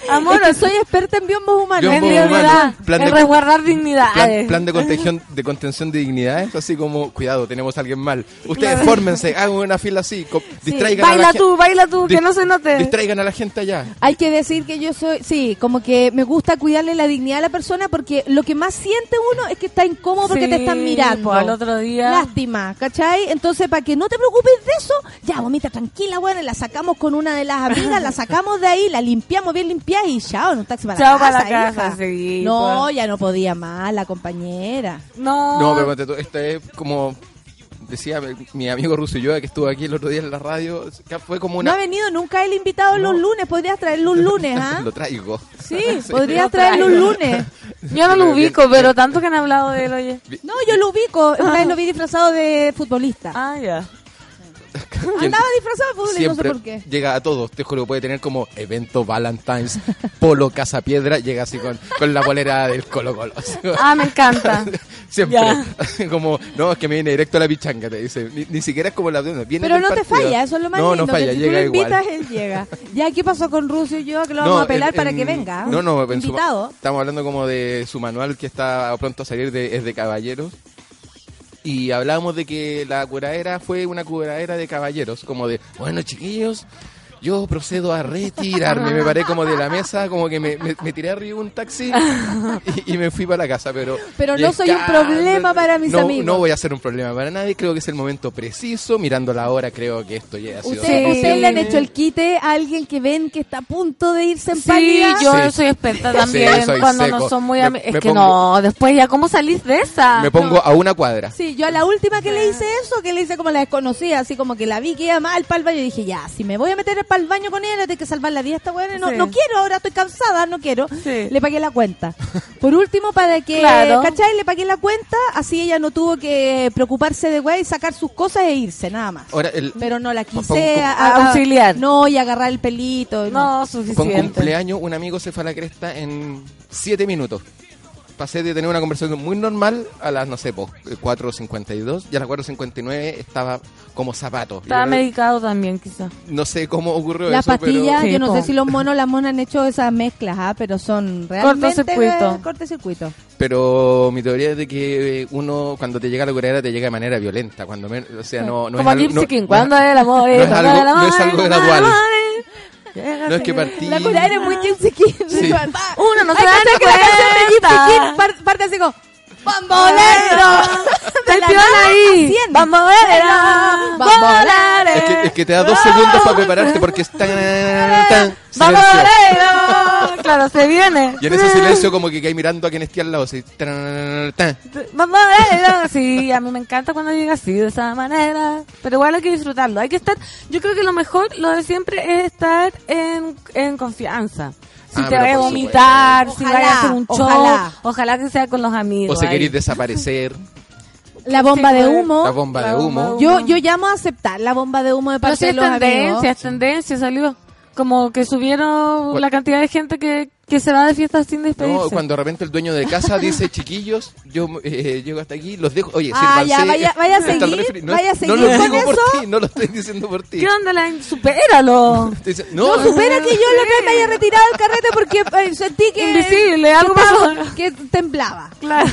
Amor, Es que soy experta en biombos humanos. Biombos en humanos. dignidad. Plan En de- resguardar dignidades. Plan, plan de contención de contención de dignidades, así como, cuidado, tenemos a alguien mal. Ustedes fórmense, hagan una fila así. Distraigan a la Baila tú, baila tú, que no se note. Distraigan a la gente allá. Hay que decir que yo soy, sí, como que me gusta cuidarle la dignidad a la persona porque lo que más siente uno es que está incómodo porque Sí, te están mirando. pues, al otro día. Lástima, ¿cachai? Entonces, para que no te preocupes de eso, ya, vomita tranquila, bueno, la sacamos con una de las amigas, la sacamos de ahí, la limpiamos bien limpiada y chao, en un taxi para Chao la para casa. la casa, hija. sí, No, pues. ya no podía más, la compañera. No. No, pero ponte tú, esto es como decía mi- mi amigo Russo Yoa que estuvo aquí el otro día en la radio, que fue como No una... ha venido nunca el invitado los lunes, podrías traerlo un lunes, ¿ah? Lo traigo. Sí, podrías traerlo un lunes. Yo no lo ubico, pero tanto que han hablado de él, oye. No, yo lo ubico, una vez lo vi disfrazado de futbolista. Ah, ya. Andaba disfrazado de futbolista, Siempre no sé por qué. llega a todos, te juro, puede tener como evento Valentine's, polo Casa Piedra, llega así con, con la bolera del Colo Colo. Ah, me encanta. Siempre. Ya. como, no, es que me viene directo a la pichanga, te dice. Ni, ni siquiera es como la viene Pero del no te partido. falla, eso es lo más No, lindo. no falla, que si llega tú lo igual. invitas, él llega. Ya, ¿qué pasó con Rucio y yo? Que lo vamos a apelar en- para en- que venga. No, no, en su- Invitado. estamos hablando como de su manual que está pronto a salir, de, es de caballeros. Y hablábamos de que la curadera fue una curadera de caballeros, como de, bueno chiquillos, yo procedo a retirarme, me paré como de la mesa, como que me, me- me tiré arriba un taxi y, y me fui para la casa, pero... Pero no soy un problema para mis no, amigos. No voy a ser un problema para nadie, creo que es el momento preciso, mirando la hora creo que esto ya ha sido... ¿Usted, suficiente. ¿Usted le han hecho el quite a alguien que ven que está a punto de irse en Sí, pálida? yo Sí. soy experta Sí, también soy cuando seco. no son muy Me- amigos. Es me que pongo- no, después ya, ¿cómo salís de esa? Me pongo a una cuadra. Sí, yo a la última que le hice eso, que le hice como la desconocida, así como que la vi que iba mal para el baño, y dije, ya, si me voy a meter para el baño con ella, tengo que salvar la vida a esta weá, no, Sí. no quiero, ahora estoy cansada, no quiero. Sí. Le pagué la cuenta. Por último, para que, Claro. ¿cachai? Le pagué la cuenta, así ella no tuvo que preocuparse de weá y sacar sus cosas e irse, nada más. Ahora, el, Pero no la quise un- a- a- Auxiliar. No, y agarrar el pelito. No. No, suficiente. cumpleaños, un amigo se fue a la cresta en 7 minutos. Pasé de tener una conversación muy normal a las, no sé, po, 4.52 y a las 4.59 estaba como zapato. Estaba medicado también, quizás. no sé cómo ocurrió Las eso, pastillas, Sí, yo no sé si los monos, las monas han hecho esas mezclas, ¿ah? pero son realmente Cortocircuito. eh, cortocircuito. pero, pero mi teoría es de que eh, uno cuando te llega a la curadera te llega de manera violenta. cuando me- O sea, no, no Como es algo... No- King, no- es no es algo gradual. No es que partí... La cura era muy Gypsy King. Sí. Uno no se da que que la canción de Gypsy cuenta. King parte así como ¡Bambolero! Está el ahí. haciendo. Bambolera, bambolera. Es que, es que te da dos segundos para prepararte porque es tan, tan silencio. Claro, se viene. Y en ese silencio como que hay mirando a quien esté al lado. Así. Sí, a mí me encanta cuando llega así, de esa manera. Pero igual hay que disfrutarlo. Hay que estar. Yo creo que lo mejor, lo de siempre, es estar en, en confianza. Si Ah, te vas a vomitar, si vas a hacer un show, ojalá. ojalá, que sea con los amigos. O si queréis desaparecer. La bomba de humo. La bomba de bomba humo. de Yo, yo llamo a aceptar la bomba de humo de Pero parte de es los amigos. tendencia, es tendencia, salió. Como que subieron la cantidad de gente que, que se va de fiesta sin despedirse. No, cuando de repente el dueño de casa dice, chiquillos, yo eh, llego hasta aquí, los dejo. Oye, Ah, ya, vaya- vaya a seguir, no, vaya a no seguir lo con digo por eso. ti, no lo estoy diciendo por ti. ¿Qué onda? La, supéralo. No, no, supera que yo la otra vez me haya retirado el carrete porque eh, sentí que... Invisible, algo que estaba- pasó. Que temblaba. Claro.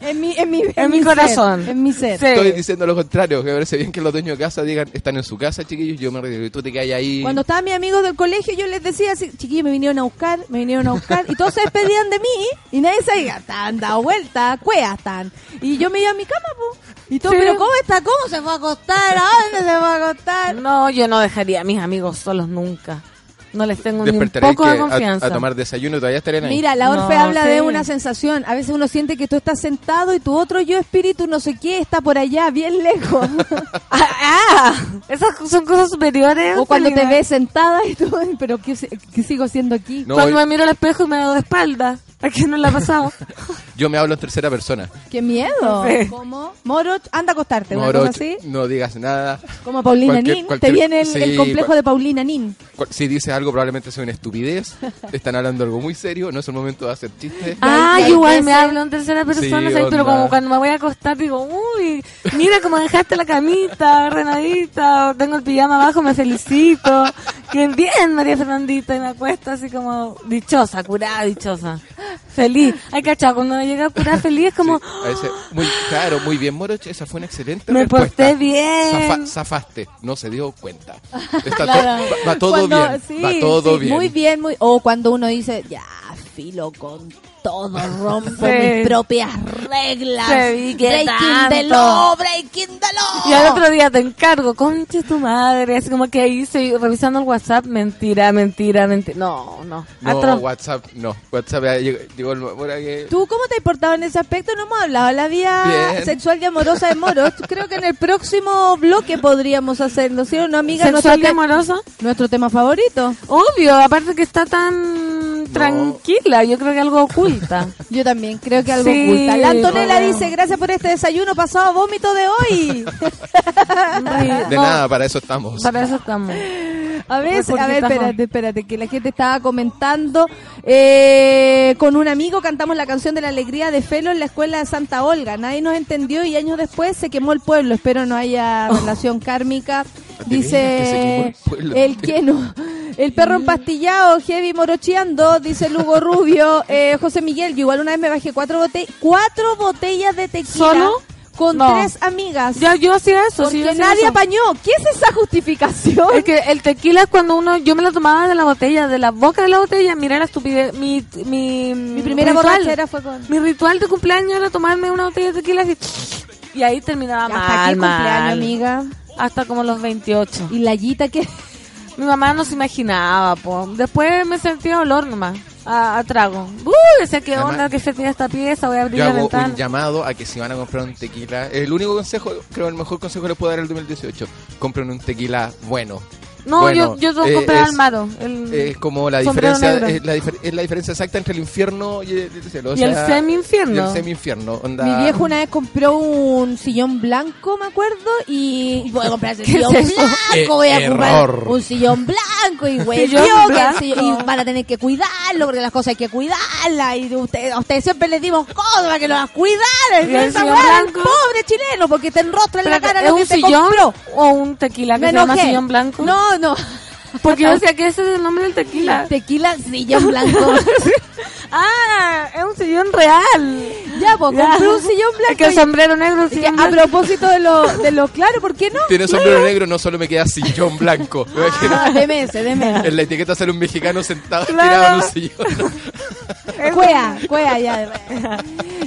En mi, en mi, En mi ser, corazón. en mi ser. Sí. estoy diciendo lo contrario, que me parece bien que los dueños de casa digan, están en su casa, chiquillos, yo me retiro y tú te quedas ahí. Cuando estaban mis amigos del colegio, yo les decía así, chiquillos, me vinieron a buscar, me vinieron a buscar, y todos se despedían de mí, y nadie sabía, estaban dado vuelta, cueas están. Y yo me iba a mi cama, po. Y todo, Sí. pero ¿cómo está? ¿Cómo se fue a acostar? ¿A dónde se fue a acostar? No, yo no dejaría a mis amigos solos nunca. No les tengo ni un poco de a- confianza. A, tomar desayuno y todavía estarían ahí. Mira, la Orfe No, habla de una sensación. A veces uno siente que tú estás sentado y tu otro yo espíritu, no sé qué, está por allá, bien lejos. Ah, ah, esas son cosas superiores. o cuando te ves sentada y tú, "Ay, pero ¿qué, qué sigo haciendo aquí? No, cuando me miro al espejo y me veo de espalda. ¿A quién no le ha pasado? Yo me hablo en tercera persona. ¡Qué miedo! ¿Cómo? Moroch, anda a acostarte, una Moroch, cosa así. no digas nada. Como Paulina Cualquier- Nin. cualquier- Te viene el, sí, el complejo de Paulina Nin. Cu- Si dices algo probablemente sea una estupidez. Están hablando algo muy serio, no es el momento de hacer chistes. Ah, yo igual me hablo en tercera persona, Sí, ¿sabes? pero onda. como cuando me voy a acostar digo, uy, mira cómo dejaste la camita ordenadita, o tengo el pijama abajo, me felicito. Qué bien, María Fernandita, y me acuesto así como dichosa, curada, dichosa. Feliz. Ay, cachado, cuando llega a curar feliz es como... A veces, muy, claro, muy bien, Moroch. Esa fue una excelente Me respuesta. porté bien. Zafa- zafaste, no se dio cuenta. Está Claro. to- va, va todo Cuando- bien. sí, va todo sí, bien. Muy bien, muy. O cuando uno dice, ya, filo con todo, rompo Sí. mis propias reglas. Breaking the tanto. law, breaking the law. Y al otro día te encargo, conche tu madre, así como que ahí estoy revisando el WhatsApp, mentira, mentira, mentira. No, no. No. WhatsApp, no. WhatsApp ya llegó, llegó el hora que... ¿Tú cómo te has portado en ese aspecto? No hemos hablado de la vida Bien. sexual y amorosa de Moros. Creo que en el próximo bloque podríamos hacerlo, ¿sí o no, amiga? ¿Sexual y amorosa? Nuestro tema favorito. Obvio, aparte que está tan tranquila, yo creo que algo oculta. Yo también creo que algo Sí, oculta. La Antonella no. dice, gracias por este desayuno pasado a vómito de hoy. De No, nada, para eso estamos. Para eso estamos. A ver, Ay, ¿por a ver, espérate, espérate, que la gente estaba comentando. eh, con un amigo cantamos la canción de la alegría de Felo en la escuela de Santa Olga. Nadie nos entendió y años después se quemó el pueblo. Espero no haya relación kármica. Dice el que no. El perro empastillado, heavy morocheando, dice Lugo Rubio. Eh, José Miguel, yo igual una vez me bajé cuatro, bote cuatro botellas de tequila. ¿Solo? Con No. tres amigas. Ya, yo hacía eso, sí, porque yo hacía nadie eso. apañó. ¿Qué es esa justificación? Es que el tequila es cuando uno, yo me lo tomaba de la botella, de la boca de la botella, mira la estupidez, mi, mi, Mi primera ritual, borrachera fue con... mi ritual de cumpleaños era tomarme una botella de tequila así, y ahí terminaba ¿Hasta mal, qué cumpleaños, mal. amiga? Hasta como los 28. ¿Y la yita qué? Mi mamá no se imaginaba, po. Después me sentía olor nomás, a, a trago. Uy, decía, ¿qué Además- onda que se tira esta pieza? Voy a abrir Yo la hago ventana. un llamado a que si van a comprar un tequila, el único consejo, creo el mejor consejo que les puedo dar el 2018, compren un tequila bueno. No, Bueno, yo, yo eh, comprar Maro. El, Es como la diferencia, es la, difer- es la diferencia exacta entre el infierno y el, cielo. o Y el semi-infierno. el semi-infierno. onda- Mi viejo una vez compró un sillón blanco, me acuerdo, y voy a comprar ese ¿Qué sillón es blanco, voy a Eh, comprar un sillón blanco y güey, y van a tener que cuidarlo porque las cosas hay que cuidarlas y usted, a ustedes siempre les dimos cosas para que lo cuidaran. ¿Y el Esa weá pobre chileno porque te enrostra en la cara ¿Es lo que un te sillón compró. o un tequila que Me se llama sillón blanco? No, no. Porque yo decía que ese es el nombre del tequila. Tequila sillón blanco. ah, es un sillón real. ya, pues Ya. compré un sillón blanco. Es que el sombrero negro, que a blanco. propósito de lo, de lo claro, ¿por qué no? Tiene sombrero negro, no solo me queda sillón blanco. Ah, deme ese, deme en la etiqueta sale un mexicano sentado Claro. tirado en un sillón. Cuea, cuea ya.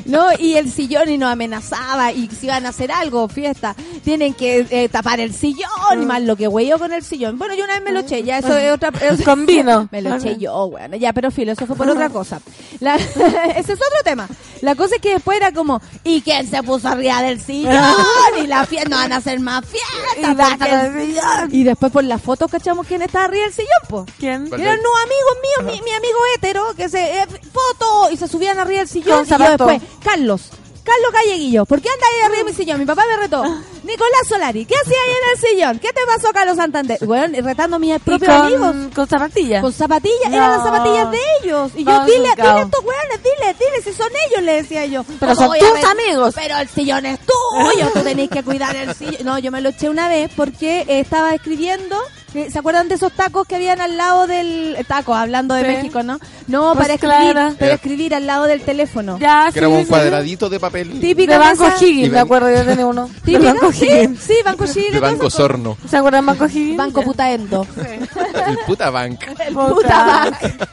No, y el sillón y nos amenazaba y si iban a hacer algo, fiesta, tienen que eh, tapar el sillón y más lo que hueyo con el sillón. Bueno, yo una vez me lo eché, ya eso es otra... es- Con vino. Me lo eché yo, bueno, ya, pero filo, eso fue por otra cosa. La- ese es otro tema. La cosa es que después era como, ¿y quién se puso arriba del sillón? Y la fiesta, no van a hacer más fiestas. Y. Y después por las fotos cachamos quién está arriba del sillón, pues. ¿Quién? ¿Cuál Eran unos amigos míos, mi, mi amigo hétero, que se eh, foto y se subían arriba del sillón. Y yo después, Carlos, Carlos Calleguillo, ¿por qué anda ahí arriba de mi sillón? Mi papá me retó. Nicolás Solari, ¿qué hacía ahí en el sillón? ¿Qué te pasó, Carlos Santander? Bueno, retando a mis propios amigos. con, zapatillas. Con zapatillas, No. eran las zapatillas de ellos. Y yo, dile, dile a estos weones, dile, dile, si son ellos, le decía yo. Pero ¿Cómo son tus amigos. Pero el sillón es tuyo, tú tenés que cuidar el sillón. No, yo me lo eché una vez porque eh, estaba escribiendo. Eh, ¿Se acuerdan de esos tacos que habían al lado del eh, taco, hablando de Sí. México, no? No, Pues para escribir, claro. para escribir al lado del teléfono. Ya, Que era como un sí, cuadradito de papel. Típica De Banco Higgins, me acuerdo, yo tenía uno. De Banco sí, Higgins. sí, Banco. De todas Banco. Sorno. ¿Se acuerdan de Banco Higgins? Banco Putaendo. El puta bank. El Puta. puta bank.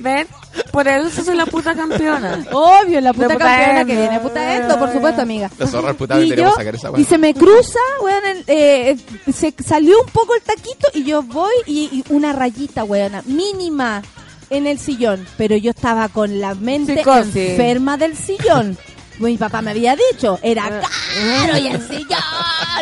¿Ven? Por eso soy la puta campeona. Obvio, la puta campeona que viene Putaendo, por supuesto, amiga. La zorra puta y, deberíamos yo- sacar esa y weá. se me cruza, weón, el- eh, se salió un poco el taquito y yo voy y, y una rayita, weón, mínima en el sillón. Pero yo estaba con la mente Psicosis. enferma del sillón. Mi papá me había dicho, era Ah. caro y el sillón.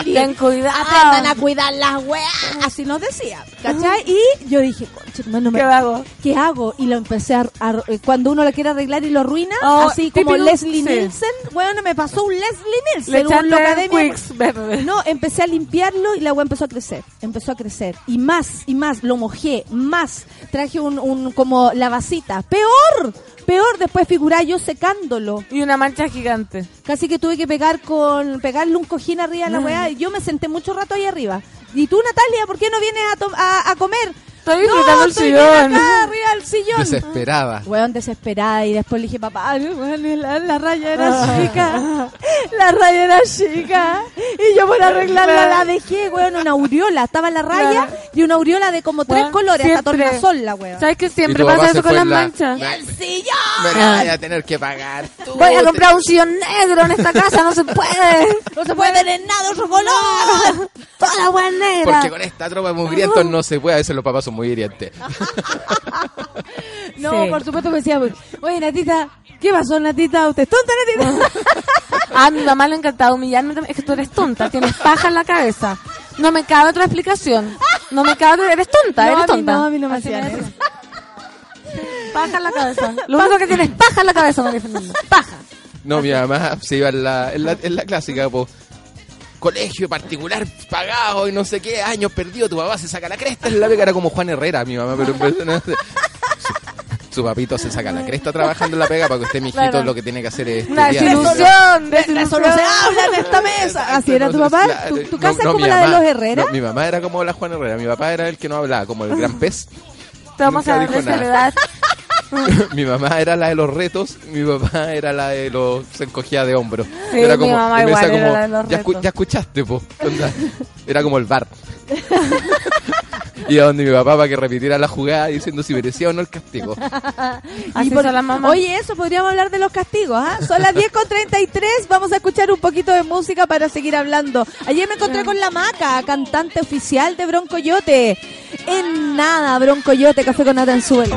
y Ten cuidado. Aprendan a cuidar las weas. Así nos decía, ¿cachai? Y yo dije, conche, no me- ¿Qué hago? ¿qué hago? Y lo empecé a, a- eh, cuando uno lo quiere arreglar y lo arruina, Oh, así como Leslie. Nielsen, bueno, me pasó un Leslie Le Nielsen, un. Quicks verde. No, empecé a limpiarlo y la agua empezó a crecer, empezó a crecer. Y más, y más, lo mojé, más. Traje un, un como la vasita. ¡Peor! Peor, después figurá yo secándolo. Y una mancha gigante. Casi que tuve que pegar con pegarle un cojín arriba a la weá. Y yo me senté mucho rato ahí arriba. ¿Y tú, Natalia, por qué no vienes a, to- a, a comer? Estoy disfrutando no, el estoy sillón. acá arriba del sillón. Desesperada. Weón, desesperada. Y después le dije, papá, weón, la, la raya era chica. La raya era chica. Y yo por arreglarla la dejé, weón, una aureola. Estaba la raya Claro. y una aureola de como tres Weón, colores, hasta siempre. tornasol la weón. ¿Sabes que siempre pasa eso con las la- manchas? Me- ¡El sillón! Me la voy a tener que pagar tú. Voy a comprar un sillón negro en esta casa, no se puede. No se puede tener nada de otro color. Toda la weá negra. Porque con esta tropa de mugrientos no se puede. A veces los papás son muy hirientes. No, Sí. por supuesto me decía, oye, Natita, ¿qué pasó, Natita? ¿Usted es tonta, Natita? A mi mamá le encantaba humillarme. también. Es que tú eres tonta, tienes paja en la cabeza. No me cabe otra explicación. No me cabe otra... Eres tonta, No, eres a mí tonta. no, a mí no me Así hacían decía. Paja en la cabeza. Lo único que tienes es paja en la cabeza, María Fernanda. Paja. No, mi mamá se iba en la, en la, en la clásica, po. Colegio particular pagado y no sé qué, años perdido, tu papá se saca la cresta en la beca, era como Juan Herrera, mi mamá, pero en de su, su papito se saca la cresta trabajando en la pega para que usted, mijito, Claro. lo que tiene que hacer es Una estudiar. desilusión, De eso no se desilusión. habla en esta mesa. Así era tu papá. ¿Tu, no, casa es como mi la de mamá. los Herrera? No, mi mamá era como la Juan Herrera, mi papá era el que no hablaba, como el gran pez. Te vamos Nunca a dar nada. mi mamá era la de los retos, mi papá era la de los se encogía de hombros. Sí, era mi mamá y igual era como, la de los ya, escu- retos". ya escuchaste, po. Onda, Era como el bar. Iba donde mi papá para que repitiera la jugada diciendo si merecía o no el castigo. Así Y por- son las mamás. Oye, eso podríamos hablar de los castigos, ¿ah? Son las 10 con 33, vamos a escuchar un poquito de música para seguir hablando. Ayer me encontré con la Maca, cantante oficial de Broncoyote. En nada, Broncoyote, café con nata en suelo.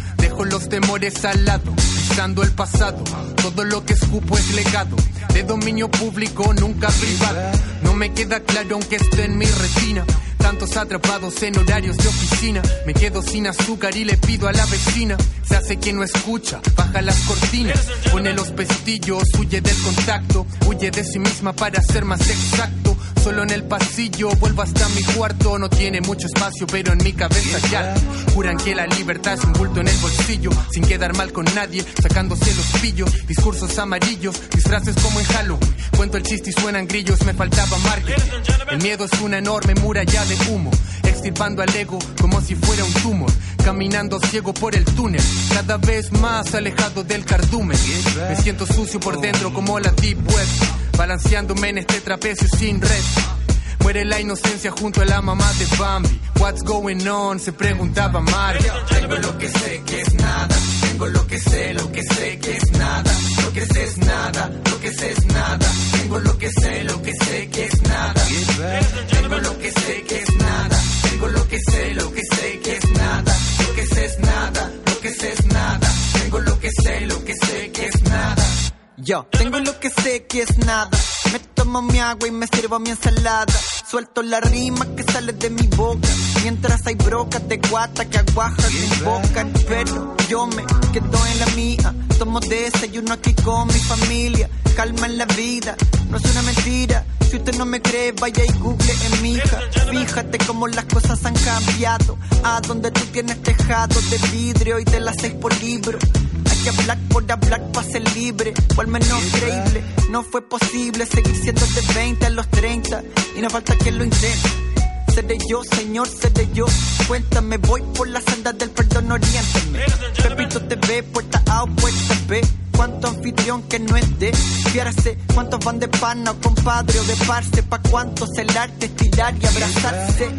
Dejo los temores al lado, pisando el pasado. Todo lo que escupo es legado. De dominio público, nunca privado. No me queda claro aunque esté en mi retina. Tantos atrapados en horarios de oficina. Me quedo sin azúcar y le pido a la vecina. Se hace quien no escucha, baja las cortinas. Pone los pestillos, huye del contacto. Huye de sí misma para ser más exacto. Solo en el pasillo, vuelvo hasta mi cuarto. No tiene mucho espacio, pero en mi cabeza ya. Juran que la libertad es un bulto en el bolsillo. Sin quedar mal con nadie, sacándose los pillos. Discursos amarillos, disfraces como en Halloween. Cuento el chiste y suenan grillos, me faltaba marketing. El miedo es una enorme muralla de humo. Extirpando al ego como si fuera un tumor. Caminando ciego por el túnel, cada vez más alejado del cardumen. Me siento sucio por dentro como la deep web. Balanceándome en este trapecio sin red. Muere la inocencia junto a la mamá de Bambi. What's going on? Se preguntaba Mario. Tengo lo que sé que es nada. Tengo lo que sé, lo que sé que es nada. Lo que sé es nada. Lo que sé es nada. Tengo lo que sé, lo que sé que es nada. Tengo lo que sé que es nada. Tengo lo que sé, lo que sé Yo tengo lo que sé que es nada. Me tomo mi agua y me sirvo mi ensalada. Suelto la rima que sale de mi boca. Mientras hay brocas de guata que aguajas me invocan. Pero yo me quedo en la mía. Tomo desayuno aquí con mi familia. Calma en la vida, no es una mentira. Si usted no me cree, vaya y google en mi hija. Fíjate cómo las cosas han cambiado. A donde tú tienes tejado de vidrio y te las seis por libro. Que hablar por hablar para ser libre, o al menos creíble. No fue posible seguir siendo de 20 a los 30 y no falta quien lo intente. Seré yo, señor, seré yo. Cuéntame, voy por la senda del perdón, oriéntame. Pepito TV, puerta A o puerta B. Cuánto anfitrión que no es de fiarse. Cuántos van de pana o compadre o de parce. Pa' cuántos el arte estirar y abrazarse.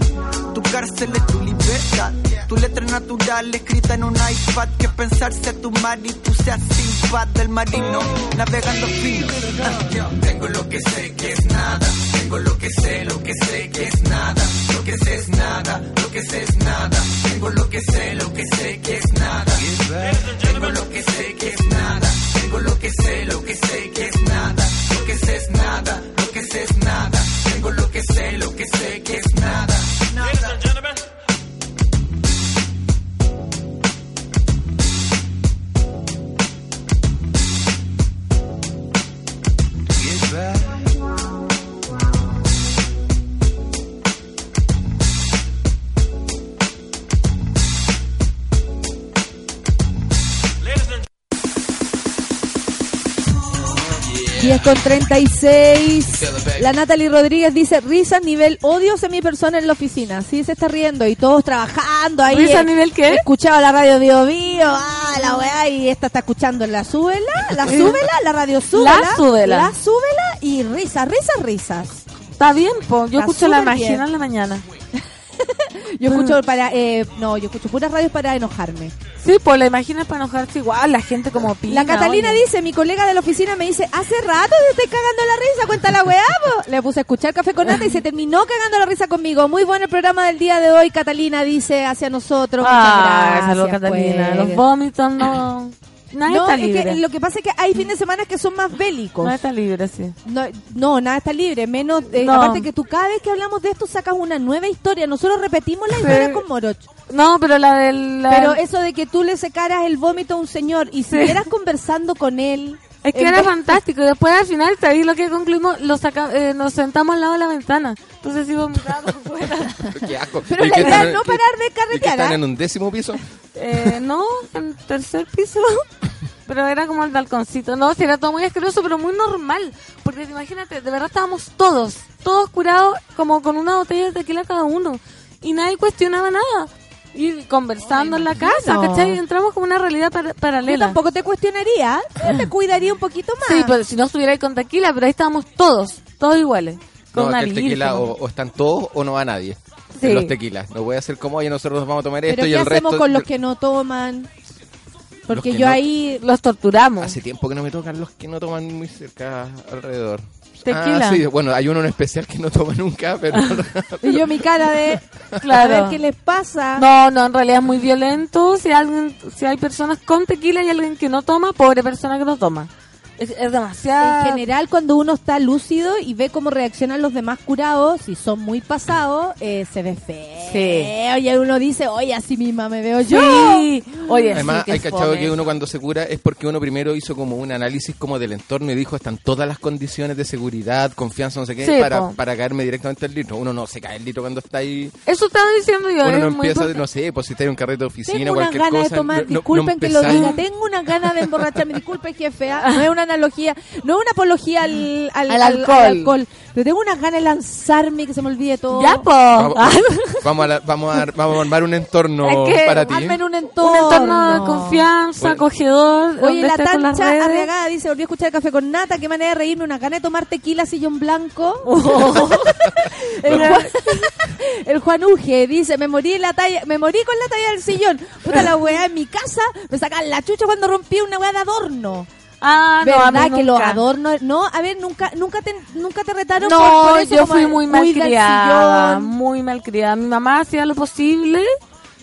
Tu cárcel es tu libertad. Tu letra natural escrita en un iPad. Que pensarse a tu mar y tú seas sin paz del marino. Navegando fino. Tengo lo que sé que es nada. Tengo lo que sé, lo que sé que es nada. Lo que sé es nada. Lo que sé es nada. Tengo lo que sé, lo que sé que es nada. Tengo lo que sé que es nada. Tengo lo que sé, lo que sé que es nada. Lo que sé es nada. Lo que sé es nada. Tengo lo que sé, lo que sé que es 10 con 36. La Natalie Rodríguez dice, risas nivel odios en mi persona en la oficina. Sí, se está riendo y todos trabajando ahí. ¿Risa nivel qué? Escuchaba la radio Bio Bio, ah, la weá, y esta está escuchando la súbela, la súbela, la radio súbela. La súbela. La súbela y risas, risas, risas. Está bien, po. Yo Está escucho la máquina en la mañana. Yo escucho para, eh, no, yo escucho puras radios para enojarme. Sí, pues la imagina para enojarse igual, la gente como pina. La Catalina oye. dice, mi colega de la oficina me dice, hace rato te estoy cagando la risa, cuenta la weá, po". Le puse a escuchar Café con Nata y se terminó cagando la risa conmigo. Muy bueno el programa del día de hoy, Catalina dice hacia nosotros. Muchas Ah, gracias, salud, Catalina. pues. Los vómitos no... Nadie No, está es que libre. lo que pasa es que hay fines de semana que son más bélicos. Nadie está libre, sí. No, no, nada está libre, menos eh, No. aparte que tú cada vez que hablamos de esto sacas una nueva historia. Nosotros repetimos la historia con Moroch. No, pero la del... la- Pero eso de que tú le secaras el vómito a un señor y siguieras conversando con él. Es que era vez- fantástico. Y después al final, vi lo que concluimos, lo saca, eh, nos sentamos al lado de la ventana. Entonces iba mirando fuera. Qué asco. Pero ¿Y la idea es no parar de ¿Y que carretear. están ¿ah? en un décimo piso? Eh, no, en tercer piso. Pero era como el balconcito. No, sí, era todo muy asqueroso, pero muy normal. Porque imagínate, de verdad estábamos todos, todos curados, como con una botella de tequila cada uno. Y nadie cuestionaba nada. Y conversando en la casa. ¿cachai? Y entramos como una realidad Yo paralela. tampoco te cuestionaría, yo te cuidaría un poquito más. Sí, pero si no estuviera ahí con tequila, pero ahí estábamos todos, todos iguales. Con No, una el tequila o, o están todos o no va nadie. Sí. En los tequilas. No voy a hacer como, oye, nosotros nos vamos a tomar Pero esto y ¿qué el hacemos resto... con los que no toman? Porque que yo no- ahí Los torturamos. Hace tiempo que no me tocan los que no toman muy cerca alrededor. Tequila. Ah, sí, bueno, hay uno en especial que no toma nunca, pero... y yo mi cara de Claro. a ver qué les pasa. No, no, en realidad es muy violento. Si alguien, si hay personas con tequila y alguien que no toma, pobre persona que no toma. Es, es demasiado. En general, cuando uno está lúcido y ve cómo reaccionan los demás curados, si son muy pasados, eh, se ve feo. Y uno dice, oye, así misma me veo yo. Sí. Oye, Además, sí, que hay cachado que uno cuando se cura es porque uno primero hizo como un análisis como del entorno y dijo están todas las condiciones de seguridad, confianza, no sé qué, Sí, para, po. para caerme directamente al litro. Uno no se cae el litro cuando está ahí. Eso estaba diciendo yo. Uno es no muy empieza, no sé, pues si está en un carrete de oficina Tengo cualquier ganas cosa. de tomar, no- disculpen no que lo diga, tengo unas ganas de emborracharme, disculpen jefe, no es una analogía, no es una apología al, al, Al al- alcohol. al alcohol, pero tengo unas ganas de lanzarme y que se me olvide todo. Ya, po. Vamos, Ah, vamos a, la- vamos, a, vamos a armar un entorno Es que para ti. Armen un entorno. un entorno de confianza, Bueno. acogedor. Oye, la estés con las tancha redes. arriagada dice, volví a escuchar el café con nata, qué manera de reírme, una gana de tomar tequila sillón blanco. Oh. el, Juan, el Juan Uge dice, me morí en la talla, me morí con la talla del sillón. Puta la weá en mi casa, me sacan la chucha cuando rompí una weá de adorno. Ah, no, a mí ¿Verdad que los nunca. adornos, no, a ver, nunca nunca te nunca te retaron No, por, por eso yo fui muy malcriada, muy malcriada. Mi mamá hacía lo posible,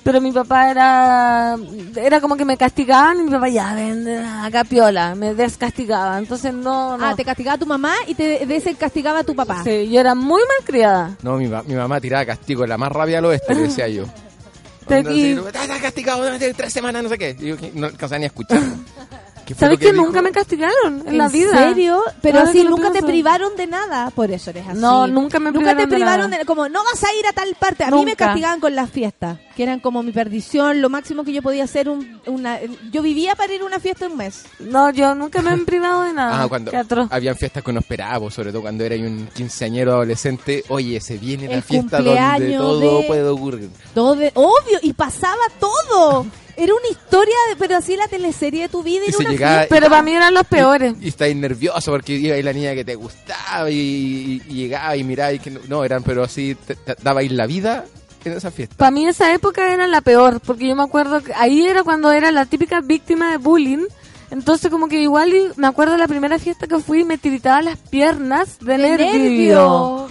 pero mi papá era era como que me castigaban y mi papá ya ven acá piola, me descastigaba. Entonces no, no. Ah, te castigaba tu mamá y te descastigaba tu papá. Sí, yo era muy malcriada. No, mi, mi mamá tiraba castigo, la más rabia al oeste, le decía yo. Te- Onda, y- así, "Ah, Estás castigado durante tres semanas, no sé qué. Y yo no alcanzaba ni a escuchar. ¿Qué fue ¿Sabes que, dijo? nunca me castigaron en, la vida? serio? Pero lo nunca te privaron de nada, por eso eres así. No, nunca me Nunca te privaron de privaron nada. de, como no vas a ir a tal parte. A mí me Nunca. castigaban con las fiestas, que eran como mi perdición, lo máximo que yo podía hacer un, una yo vivía para ir a una fiesta un mes. No, yo nunca me he privado de nada. Ah, cuando Qué atroz. habían fiestas que uno esperaba, pues, sobre todo cuando era un quinceañero adolescente. Oye, se viene la El fiesta donde todo de- puede ocurrir. Todo de- obvio y pasaba todo. Era una historia, de, pero así la teleserie de tu vida Y era se una llegaba-. Pero para mí eran los peores. Y estáis nervioso porque iba ahí la niña que te gustaba y, y- y llegaba y miraba y que no, no, eran, pero así te, te dabais la vida en esa fiesta. Para mí esa época era la peor, porque yo me acuerdo que ahí era cuando era la típica víctima de bullying. Entonces como que igual y me acuerdo de la primera fiesta que fui me tiritaba las piernas de, De nervio. nervio.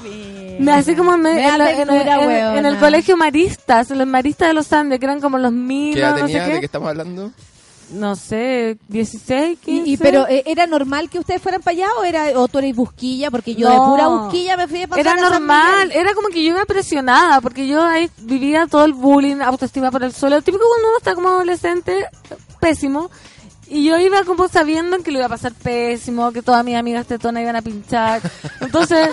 Me así como me- Me en, la- en- en- en el colegio Maristas, en los Maristas de los Andes, que eran como los ¿Qué minos, edad no sé tenía? ¿De qué qué. estamos hablando? No sé, 16, 15. Y, y- pero eh, era normal que ustedes fueran para allá o era o tú eres busquilla porque yo de No. pura busquilla me fui a pasar Era a normal, era como que yo iba presionada, porque yo ahí vivía todo el bullying, autoestima por el suelo, típico cuando uno está como adolescente, pésimo, y yo iba como sabiendo que lo iba a pasar pésimo, que todas mis amigas tetonas iban a pinchar, entonces,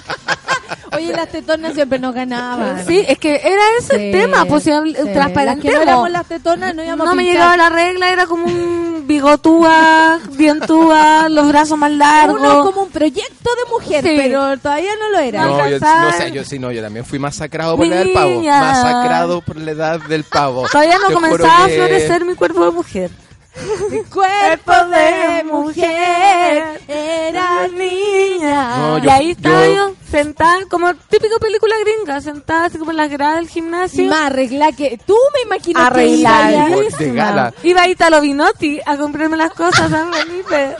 Oye, las tetonas siempre nos ganaban. sí, es que era ese Sí, el tema, pues si que no éramos las tetonas no íbamos no a me llegaba la regla, era como un bigotúa, dientúa, los brazos más largos. Uno como un proyecto de mujer, Sí. pero todavía no lo era. No, yo, no sé, yo sí, no, yo también fui masacrado por la edad del pavo. Niña. Masacrado por la edad del pavo. Todavía no Te comenzaba a que- florecer mi cuerpo de mujer. Mi cuerpo de mujer era niña. No, y ahí estaba yo- yo, sentada, como típico película gringa, sentada así como en las gradas del gimnasio. Más arregla que tú me imagino que Arregladísima. ibas ya- De gala. Iba a Italo Vinotti a comprarme las cosas a San Felipe.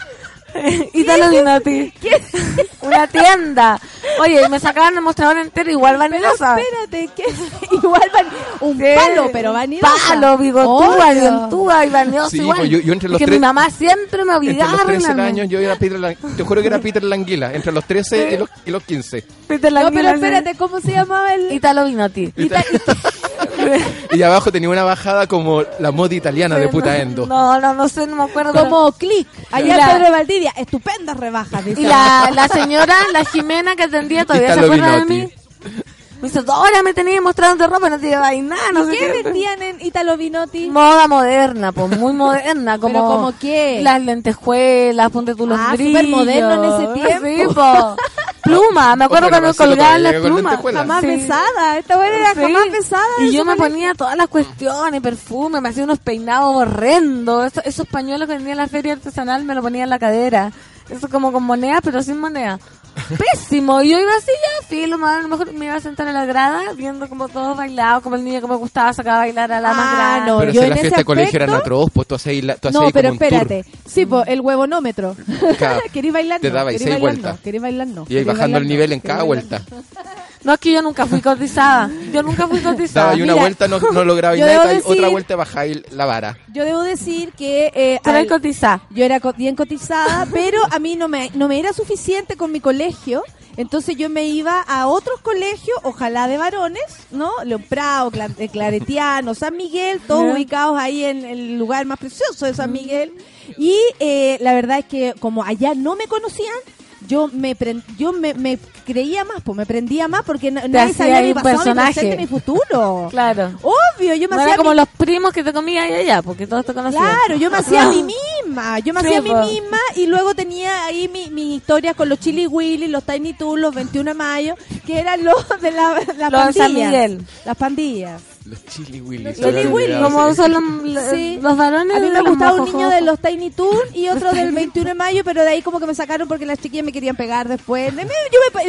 Italo Vinotti. Una tienda. Oye, me sacaban el mostrador entero igual Pero vanidosa. espérate, que igual van un Sí. palo, pero vanidosa. Palo, bigotúa, Obvio. dientúa y vanidosa Sí, igual. pues yo- yo entre los Es que tres- mi mamá siempre me Entre obligaba los a 13 arreglarme. años yo era Peter Lang- Te juro que era Peter Languila. Entre los 13 y los, y los 15. Peter No, Languila, pero sí. espérate, ¿cómo se llamaba el...? Italo Vinotti. Y abajo tenía una bajada como la moda italiana de puta endo. No, no, no sé, no me acuerdo. pero- Como click, allá Y en la- Pedro de Valdivia, estupendas rebajas. dice. Y la, la señora, la Jimena que atendía, todavía se acuerda de mí. Me dice, ahora me tenías mostrando ropa, no te lleváis nada, no sé ¿Qué vendían en Italo Vinotti? Moda moderna, pues muy moderna, como ¿Pero como qué? las lentejuelas, ponte tú los Ah, brillos. supermoderno en ese tiempo. Sí, po. Pluma, me acuerdo cuando colgaban las plumas. Jamás Sí. besada, esta buena era Sí. jamás besada. Y yo me ponía todas las cuestiones, perfume, me hacía unos peinados horrendos. Esos, esos pañuelos que vendía en la feria artesanal me lo ponía en la cadera. Eso como con moneda, pero sin moneda. Pésimo. Y yo iba así ya, filo, a lo mejor me iba a sentar en la grada viendo como todos bailaban, como el niño que me gustaba sacaba a bailar a la más Ah, grande. no, Pero yo si en las ese fiestas de colegio eran atroz, pues tú hacías la- tú hacías No, ahí pero como un tour. espérate. Sí, pues el huevonómetro. Claro. ¿Queréis bailar? Te no, daba ahí ¿queréis seis bailar? vueltas. No, ¿queréis bailar? No. Y ahí ¿Queréis bajando el nivel en ¿Queréis cada vuelta. No, es que yo nunca fui cotizada. Yo nunca fui cotizada. Daba y una Mira, vuelta, no, no lograba y otra vuelta bajáis la vara. Yo debo decir que eh, al- cotizada. yo era bien cotizada, pero a mí no me, no me era suficiente con mi colegio. Entonces yo me iba a otros colegios, ojalá de varones, ¿no? León Prado, eh, Claretiano, San Miguel, todos ubicados ahí en el lugar más precioso de San Miguel. Y eh, la verdad es que como allá no me conocían, yo me pren- yo me, me creía más, pues me prendía más porque na- nadie sabía mi pasado, personaje. mi futuro. Claro. Obvio, yo me No hacía era como mi- los primos que te comías allá, allá, porque todos te conocían. Claro, yo me hacía a mí misma, yo me hacía a mí po. misma y luego tenía ahí mi, mi historia con los Chili Willy, los Tiny Toons, los 21 de mayo, que eran los de la, la Los de San pandilla. Miguel. Las pandillas. Los chili willy. Los Chili había Willy. olvidado, Como sí. son los, Sí. los varones A mí me gustaba un niño de los Tiny Toons y otro del 21 de mayo, pero de ahí como que me sacaron porque las chiquillas me querían pegar después. Yo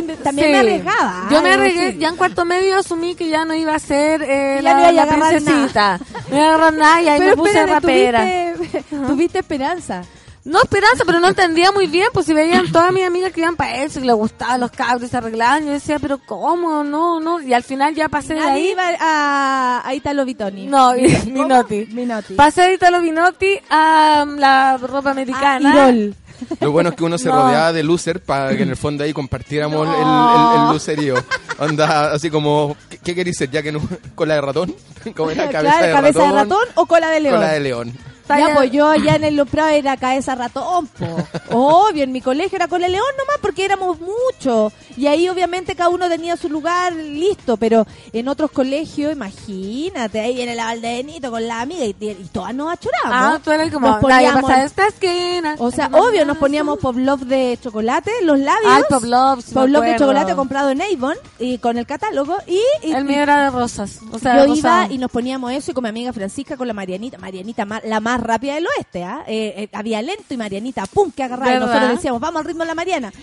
me- también Sí. me arriesgaba. Yo me arriesgué, ya en cuarto medio asumí que ya no iba a ser eh, la, no iba a la princesita. No iba a agarrar nada y ahí Pero me puse espérate, rapera. tuviste, tuviste esperanza. No esperanza, pero no entendía muy bien, pues si veían todas mis amigas que iban para eso, que les gustaban los cabros y se arreglaban, yo decía, pero ¿cómo? No, no, y al final ya pasé de ahí. iba a, a Italo Vitoni. No, y- Minotti. Minotti. Pasé de Italo Vinotti a um, la ropa americana. Ah, Irol. Lo bueno es que uno se No. rodeaba de loser para que en el fondo ahí compartiéramos el, No. el, el lucerío. Onda, así como, ¿qué, qué ser? ¿Ya que no, cola de ratón? Como era cabeza, Claro, de, cabeza ratón, de ratón o cola de león. Cola de león. Ya, pues yo allá en el Loprado era cabeza ratón, po. Obvio, en mi colegio era cola de león nomás porque éramos muchos. Y ahí obviamente cada uno tenía su lugar listo, pero en otros colegios, imagínate, ahí viene la Valdenito con la amiga y, y todas nos achoramos. Ah, tú eras como, Nos "Nadie poníamos- pasa esta esquina. O sea, obvio, nos poníamos pop love de chocolate, los labios. Ah, el Pop Love, sí love de chocolate comprado en Avon y con el catálogo. Y, y- El mío era de rosas. O sea, yo iba y nos poníamos eso y con mi amiga Francisca, con la Marianita, Marianita ma- la más rápida del oeste, ¿ah? Eh, eh, había lento y Marianita, pum, que agarraba. Y ¿Verdad? nosotros decíamos, vamos al ritmo de la Mariana.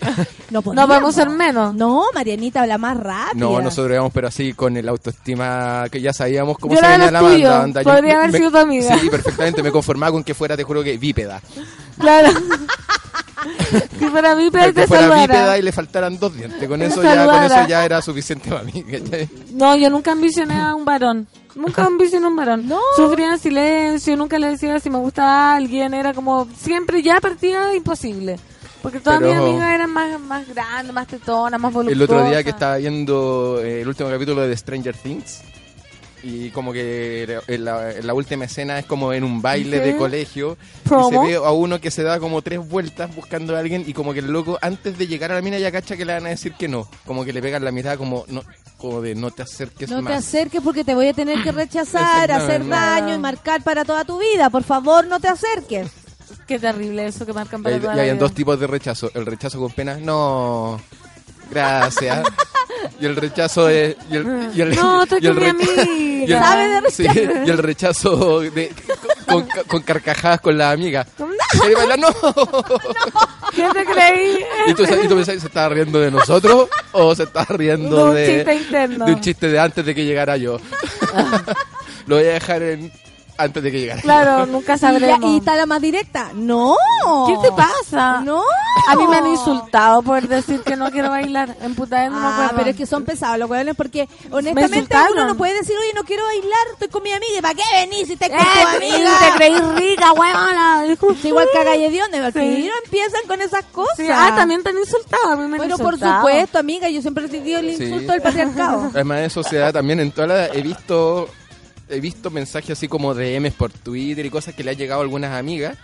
No, No podemos ser menos. No, Marianita, la más rápida. No, nosotros íbamos, pero así con el autoestima que ya sabíamos cómo Yo se venía la banda. yo Podría me- haber me- sido tu amiga. Sí, perfectamente. Me conformaba con que fuera, te juro que bípeda. Claro. mí pero Que te fuera bípeda y le faltaran dos dientes. Con eso, ya, con eso ya era suficiente para mí. No, yo nunca ambicioné a un varón. Nunca ambicioné a un varón. No. Sufría en silencio, nunca le decía si me gustaba a alguien. Era como, siempre ya partía imposible. Porque todas Pero- mis amigas eran más, más grandes, más tetonas, más El voluptuosas. otro día que estaba viendo eh, el último capítulo de Stranger Things y como que en la, en la última escena es como en un baile de colegio Promo. y se ve a uno que se da como tres vueltas buscando a alguien y como que el loco antes de llegar a la mina ya cacha que le van a decir que no, como que le pegan la mirada como no como de no te acerques No te acerques porque te voy a tener que rechazar, hacer daño y marcar para toda tu vida. Por favor, no te acerques. Qué terrible eso que marcan Y, para hay- toda y la hay vida. dos tipos de rechazo. El rechazo con pena, no, gracias. Y el rechazo es... Y el, y el- No, y el. Y el- Sabe de sí, y el rechazo de, con, con carcajadas con la amiga. ¿Queréis bailar? No. ¿Quién te creí? Y tú, y tú pensás, ¿se estaba riendo de nosotros o se estaba riendo De un de, chiste interno. de un chiste de antes de que llegara yo? Lo voy a dejar en antes de que llegara Claro, yo. nunca sabremos. y está la más directa. No. ¿Qué te pasa? No. A mí me han insultado por decir que no quiero bailar. En puta no me Ah, pero es que son pesados los hueones porque honestamente uno no puede decir, oye, no quiero bailar, estoy con mi amiga. ¿Y ¿Para qué venís si estás con Eh, tu amiga? te creí rica, huevona. Sí, igual que a Galledione, porque Sí. no empiezan con esas cosas. Sí, ah, también te han insultado. A mí me han Bueno, por insultado. supuesto, amiga, yo siempre he recibido el Sí. insulto del patriarcado. Además eso se da también en toda la... He visto, he visto mensajes así como DMs por Twitter y cosas que le han llegado a algunas amigas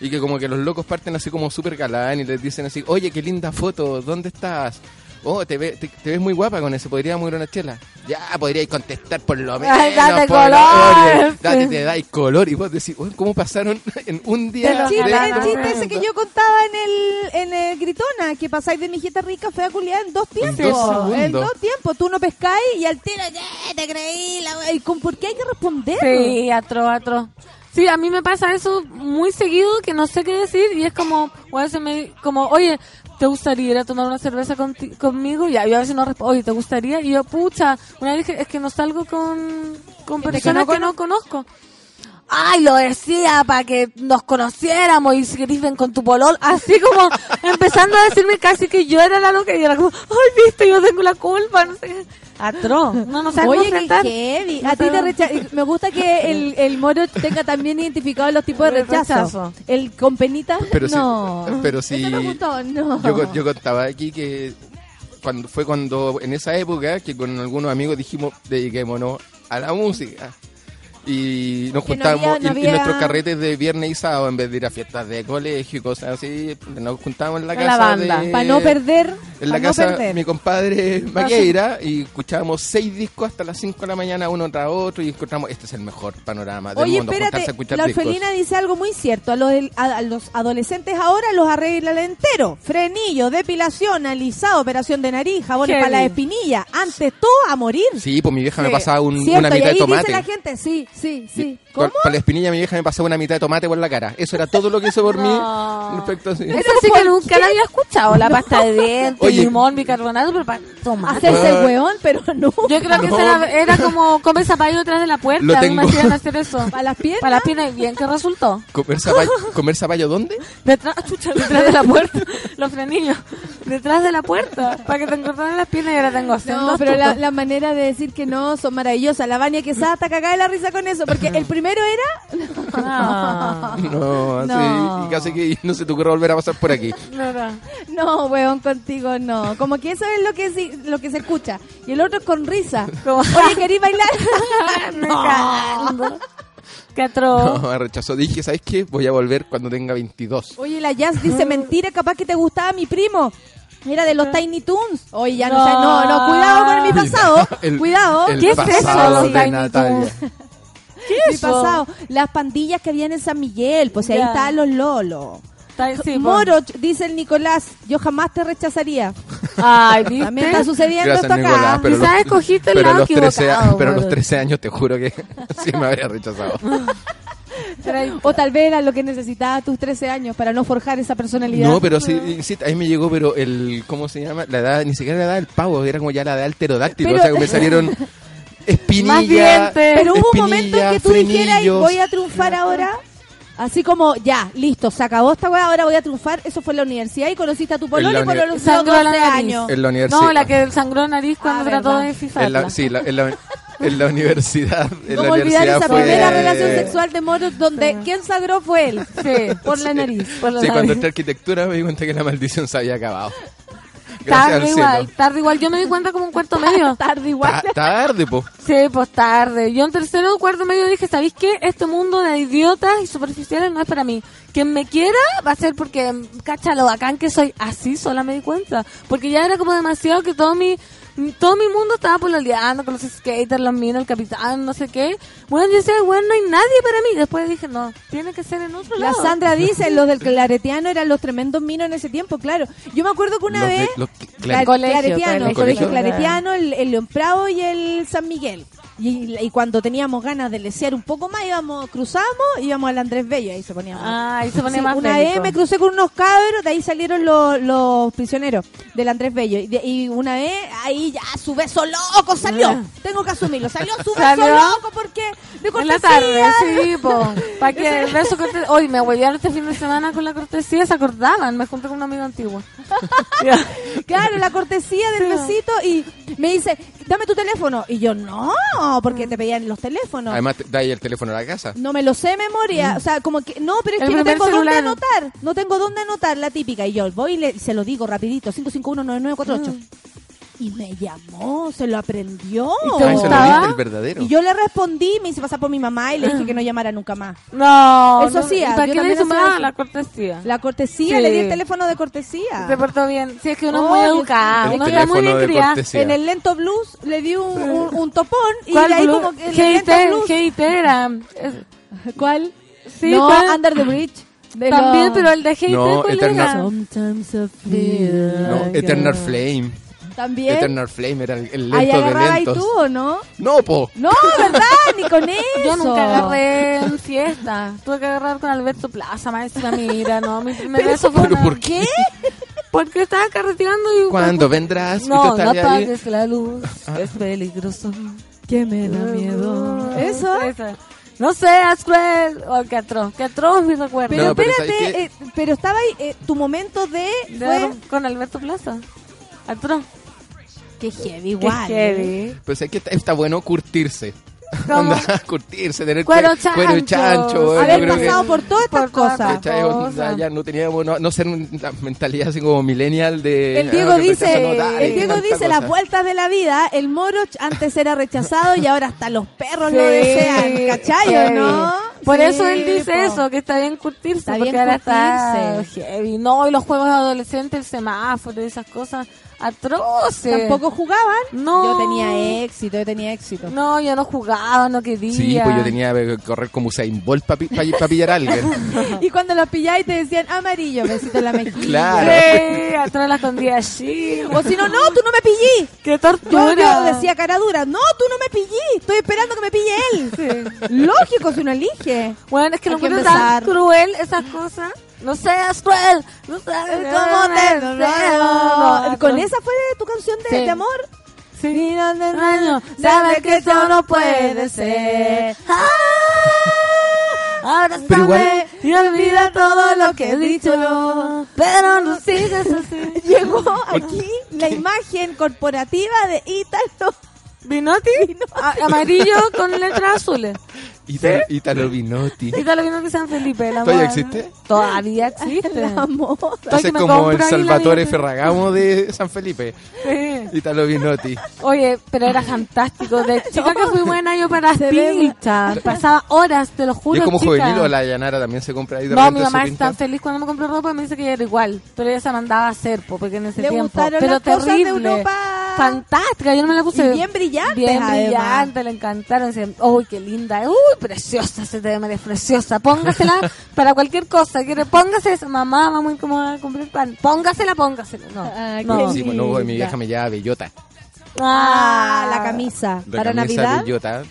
y que como que los locos parten así como súper galán y les dicen así, oye, qué linda foto, ¿dónde estás? Oh, te, ve- te, te ves muy guapa con eso, podríamos ir a una chela. Ya, podríais contestar por lo menos. Ay, date por color. oye, date, te dais color. Y vos decís, "Uy, ¿cómo pasaron en un El día? chiste, de- el chiste ese que yo contaba en el, en el Gritona, que pasáis de mi hijita rica fea culiada en dos tiempos. dos en dos tiempos. Tú no pescáis y al tiro, "Eh, te creí. La... wea". ¿Y con por qué hay que responder? Sí, atro, atro. Sí, a mí me pasa eso muy seguido que no sé qué decir y es como, a me, como, oye, ¿te gustaría ir a tomar una cerveza conti- conmigo? Y a yo a veces no respondo, oye, ¿te gustaría? Y yo, pucha, una vez dije, es que no salgo con, con Que personas que no conozco. Ay, lo decía para que nos conociéramos y si querés ven con tu polol. Así como empezando a decirme casi que yo era la loca y era como, ay, viste, yo tengo la culpa, no sé. Atro. No, no sé cómo Oye, qué enfrentar. heavy. No A ti te sabemos. recha- y Me gusta que el, el moro tenga también identificado los tipos de rechazo. rechazo. El con penita, Pero no. pero sí. Eso no gustó, no. Yo, yo contaba aquí que cuando fue cuando en esa época que con algunos amigos dijimos dediquémonos a la música y nos no juntábamos había- no y- nuestros carretes de viernes y sábado en vez de ir a fiestas de colegio y cosas así nos juntábamos en la En casa la banda. de- Pa' no perder, en la no casa perder. mi compadre Maqueira y escuchábamos seis discos hasta las 5 de la mañana uno tras otro y encontramos este es el mejor panorama del Oye, mundo espérate, juntarse a escuchar la discos orfelina dice algo muy cierto. A los, del- a, a los adolescentes ahora los arreglan entero. Frenillo, depilación, alisado, operación de nariz, jabones para la espinilla. Antes todo a morir. sí pues mi vieja me pasaba un- Cierto, una y mitad ahí de tomate dice la gente, sí, sí, sí. ¿Cómo? Para la espinilla mi vieja me pasaba una mitad de tomate por la cara. Eso era todo lo que hizo por mí. Respecto a sí. Eso sí que nunca la había escuchado. La pasta de dientes, Oye. limón, bicarbonato, pero para tomar. Hacerse el Ah. hueón, pero no. Yo creo que No. era, era como comer zapallo detrás de la puerta. Lo A mí me tengo. hacían hacer eso. ¿Para las piernas? Para las piernas, y bien que resultó. ¿Comer zapallo, ¿Comer zapallo dónde? Detrás, chucha, detrás de la puerta. Los frenillos. Detrás de la puerta. Para que te encontraran las piernas y ahora tengo No, sendos pero la, la manera de decir que no son maravillosas. La Vania Quesada está cagada de la risa con eso, porque el primero era... Ah, No, así. No. Y casi que no se te ocurre volver a pasar por aquí. no, no. No, weón, contigo no. Como que eso es lo que sí- lo que se escucha. Y el otro es con risa. Oye, ¿querís bailar? Me cagando. Qué atroz. No, rechazó. Dije, ¿sabes qué? Voy a volver cuando tenga 22. Oye, la Jazz dice, mentira, capaz que te gustaba mi primo. Era de los Tiny Toons. Oye, ya no, No. sé, no, no, cuidado con mi pasado. El- cuidado. el ¿Qué es eso, Tiny Natalia. ¿Qué es eso? pasado. Las pandillas que habían en San Miguel, pues ahí Ya. estaban los lolos. Sí. Moroch, dice el Nicolás, yo jamás te rechazaría. Ay, ¿viste? También está sucediendo Gracias, esto acá. Nicolás. Pero Quizás los- escogiste el pero lado los 13, equivocado, Pero a los Moro. 13 años te juro que sí me habría rechazado. O tal vez era lo que necesitaba a tus 13 años para no forjar esa personalidad. No, pero sí, sí, ahí me llegó, pero el, ¿cómo se llama? La edad, ni siquiera la edad del pavo, era como ya la edad del pterodáctilo. Pero- o sea, que me salieron Más espinilla, dientes. Pero hubo un momento en que tú dijeras, voy a triunfar ahora. Así como, ya, listo, se acabó esta weá, ahora voy a triunfar. Eso fue en la universidad y conociste a tu pololo y los Sangró 12 la nariz. años. En la universidad. No, la que sangró nariz cuando Ah, trató verdad. de fifarla. En la, sí, la- en, la, en la universidad. En ¿Cómo la olvidar universidad esa fue- primera relación sexual de Moros donde Sí. quien sangró fue él? Sí. Por la nariz. Por la Sí, nariz. cuando entré a arquitectura me di cuenta que la maldición se había acabado. Tarde al igual, tarde igual. Yo me di cuenta como un cuarto medio. Tarde igual. Ta- tarde, po. Sí, pues tarde. Yo en tercero o cuarto medio dije, ¿sabéis qué? Este mundo de idiotas y superficiales no es para mí. Quien me quiera va a ser porque, cacha, lo bacán que soy. Así sola me di cuenta. Porque ya era como demasiado que todo mi- todo mi mundo estaba pololeando con los skaters, los minos, el capitán, no sé qué. Bueno, yo decía, bueno, no hay nadie para mí. Después dije, no, tiene que ser en otro La lado. Sandra dice, los del claretiano eran los tremendos minos en ese tiempo, claro. Yo me acuerdo que una Los de- vez... los Clar- Colegio, claretiano, el colegio. colegio Colegio. claretiano, el, el León Prado y el San Miguel. Y, y cuando teníamos ganas de lesear un poco más, íbamos, cruzamos, íbamos al Andrés Bello, ahí se ponía más. Ah, ahí se ponía Sí, más una vez me crucé con unos cabros, de ahí salieron los, los prisioneros del Andrés Bello. Y, de- y una vez, ahí ya su beso loco salió. Ah. Tengo que asumirlo. Salió su beso ¿Salió? loco porque de En la cortesía. tarde, sí, po. ¿Para que el beso corte- Hoy me huevearon este fin de semana con la cortesía, se acordaban. Me junté con un amigo antiguo. Claro, la cortesía del besito y me dice, dame tu teléfono. Y yo, no, porque te pedían los teléfonos. Además, te- da ahí el teléfono a la casa. No me lo sé de memoria, o sea, como que, no, pero es El que no primer tengo dónde celular. anotar, no tengo dónde anotar la típica. Y yo voy y le- se lo digo rapidito, 5519948. Y me llamó, se lo aprendió. ¿Y te gustaba? el verdadero. Y yo le respondí, me hice pasar por mi mamá y le dije que no llamara nunca más. No, Eso no, sí, ¿y ah, ¿para qué le la cortesía? La cortesía, Sí. le di el teléfono de cortesía. Se portó bien. Sí, es que uno es muy Oye, educado, uno está muy bien criado. En el lento blues le di un, un, un topón y ¿Cuál de ahí como que. GIT era. ¿Cuál? Sí, no, ¿cuál? Under the Bridge. De También, pero el de GIT, No, ¿cuál Eternal- era? Sometimes I feel No, like Eternal Flame. También. Eternal Flame era el, el Ahí lento de lentos. tú, ¿o no? No, po. No, ¿verdad? Ni con eso. Yo nunca agarré en fiesta. Tuve que agarrar con Alberto Plaza, maestra. Mira, no, mi primer beso fue. ¿Pero una- por qué? Porque estaba carreteando y. ¿Cuándo vendrás? No, tú no apagues la luz. Es peligroso. Que me da miedo. ¿Eso? Esa. No seas cruel. Oh, qué atroz. Qué atroz mi recuerdo. Pero No, pero espérate, eh, pero estaba ahí, eh, tu momento de... De fue... con Alberto Plaza. Atroz. Qué heavy, Qué igual. ¿eh? heavy. Pues es que está, está bueno curtirse. ¿Cómo? Onda, curtirse, tener Cuero cue- chancho. cuero chancho. Haber yo creo que- pasado por todas estas cosas. ya no teníamos, no, no ser una mentalidad así como millennial de... El Diego ah, que dice, el Diego dice las vueltas de la vida. El moro antes era rechazado y ahora hasta los perros Sí, lo desean, ¿cachai o heavy. no? Por Sí, eso él dice po. eso, que está bien curtirse. Está porque bien ahora está curtirse. heavy. No, y los juegos adolescentes, el semáforo y esas cosas atroces. ¿Tampoco jugaban? No. Yo tenía éxito, yo tenía éxito. No, yo no jugaba, no quería. Sí, pues yo tenía que correr como Usain Bolt para pillar a alguien. Y cuando los pilláis te decían amarillo, besito en la mejilla. Claro. Sí, atrás la escondía así. O si no, no, tú no me pillí. ¡Qué Yo, tortura! yo decía cara dura, no, tú no me pillí, estoy esperando que me pille él. Lógico, si uno elige. Bueno, es que Hay no tan cruel esas cosas. No seas cruel. No seas ¿Cómo te deseo. Con esa fue tu canción de, Sí. de amor. Sí. Mira, de Año, sabes que eso no puede ser. Ah, Ahora Pero igual- sabe y olvida todo lo que he dicho yo. Pero no sigas así. Llegó aquí la imagen corporativa de Ítalo. ¿Vinotti? Amarillo con letras azules. Italo, Italo Binotti. Ítalo Vinotti San Felipe. La ¿Todavía moda. existe? Todavía existe. La moda. Es me como el Salvatore. Ferragamo de San Felipe. Sí. Italo Binotti. Oye, pero era fantástico. De chica que fui buena yo para las pinchas. Pasaba horas, te lo Y juro, es como chica. juvenil o la Yanara también se compra ahí de No, repente mi mamá pinta. está feliz cuando me compró ropa y me dice que ella era igual. Pero ella se mandaba a hacer, po, porque en ese Le tiempo. gustaron pero las cosas de terrible. Europa. Fantástica, yo no me la puse. Y bien brillantes, Bien además. brillante, le encantaron. Decían, uy, qué linda. Uy, preciosa se te ve, María, preciosa. Póngasela para cualquier cosa. Quiere, póngase eso. Mamá, vamos como a comprar pan. Póngasela, póngasela. No, Ah, no. Sí, pues no, mi vieja me lleva bellota. Ah, la camisa. La Para camisa Navidad. bellota.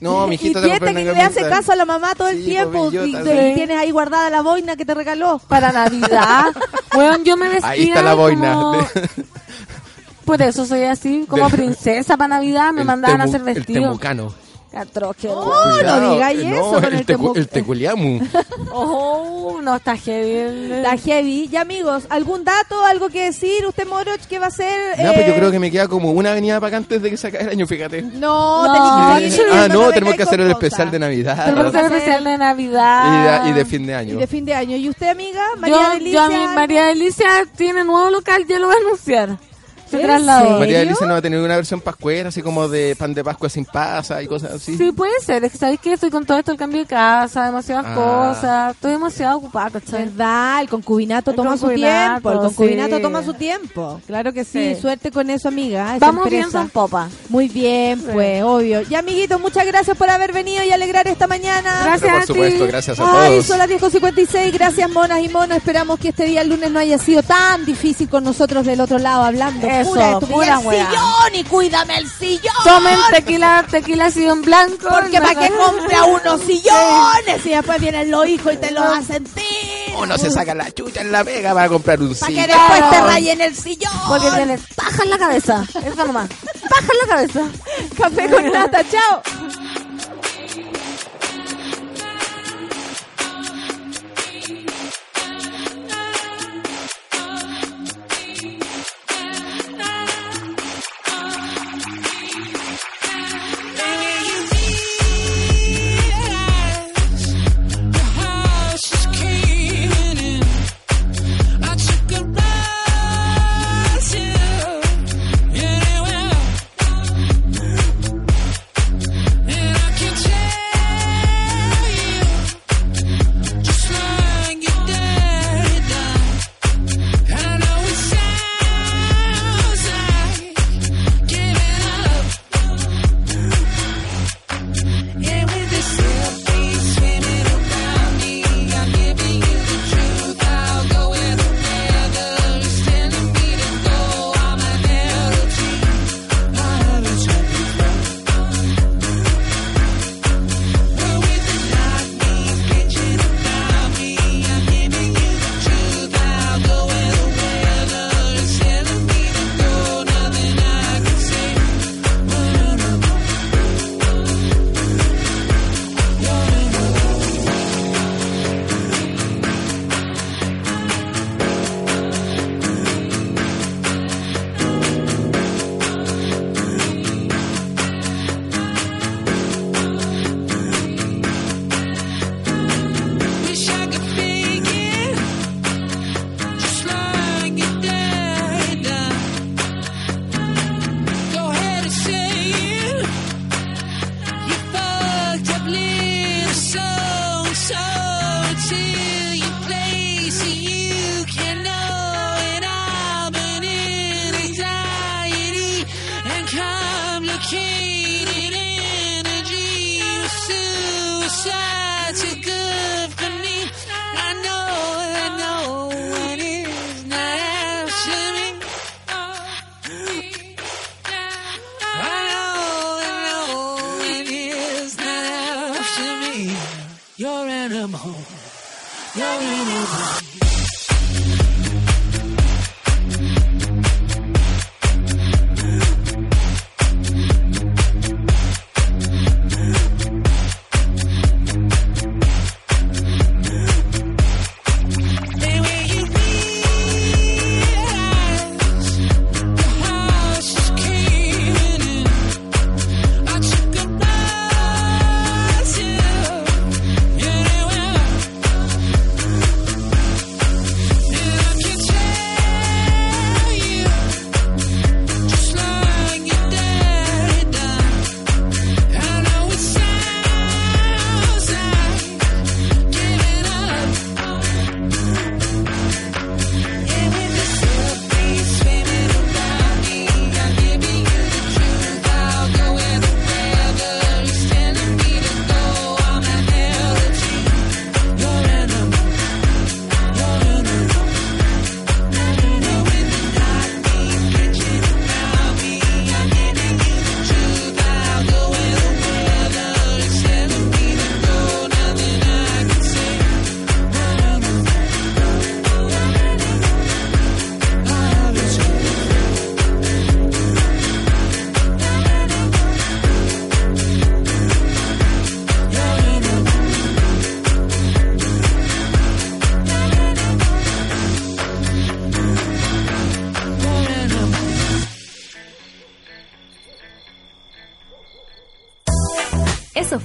No, mi y hijito fíjate que le hace caso a la mamá todo el Sí, tiempo pues, y, bellota, y sí. tienes ahí guardada la boina que te regaló. Para Navidad. bueno, yo me vestía Ahí está la boina. como- Por eso soy así, como princesa para Navidad. Me el mandaban a hacer El vestidos. temucano. Qué Oh, Cuidado, no digáis no, eso con el, el, tecu- el teculiamu. Oh, no, está heavy. el- Está heavy. Ya amigos, ¿algún dato, algo que decir? ¿Usted Moroch qué va a hacer? No, pues yo Eh, creo que me queda como una avenida para acá antes de que se acabe el año, fíjate. No, No, tenés que ah, no, tenemos que hacer el especial de Navidad. Tenemos que hacer hacer- especial de Y Navidad. de, y de fin de Y año. de fin de año. ¿Y usted, amiga? María yo, Delicia. yo a mi María Delicia tiene nuevo local, ya lo voy a anunciar. Se ¿En trasladó. María? Elisa no va a tener una versión pascuera, así como de pan de Pascua sin pasa y cosas así. Sí, puede ser. Es que sabéis que estoy con todo esto, el cambio de casa, demasiadas Ah. cosas. Estoy demasiado ocupada, ¿cachai? ¿Verdad? El concubinato El toma concubinato, su tiempo. El concubinato sí. toma su tiempo. Claro que sí. Sí. Suerte con eso, amiga. esa Vamos bien, empresa. son popa. Muy bien, pues, obvio. Y amiguitos, muchas gracias por haber venido y alegrar esta mañana. Gracias Pero por a ti. supuesto, gracias a Ay, todos. son las 10.56. Gracias, monas y monos. Esperamos que este día el lunes no haya sido tan difícil con nosotros del otro lado hablando. Eso, pura, estupidez. pura el sillón y cuídame el sillón. Tomen tequila, tequila sido en blanco. Porque para que compra unos sillones y después vienen los hijos y te los hacen ti. Uno se saca la chucha en la pega para comprar un Para sillón. que después te rayen el sillón. Porque tienes paja en la cabeza. Eso nomás. Paja en la cabeza. Café con nata, chao.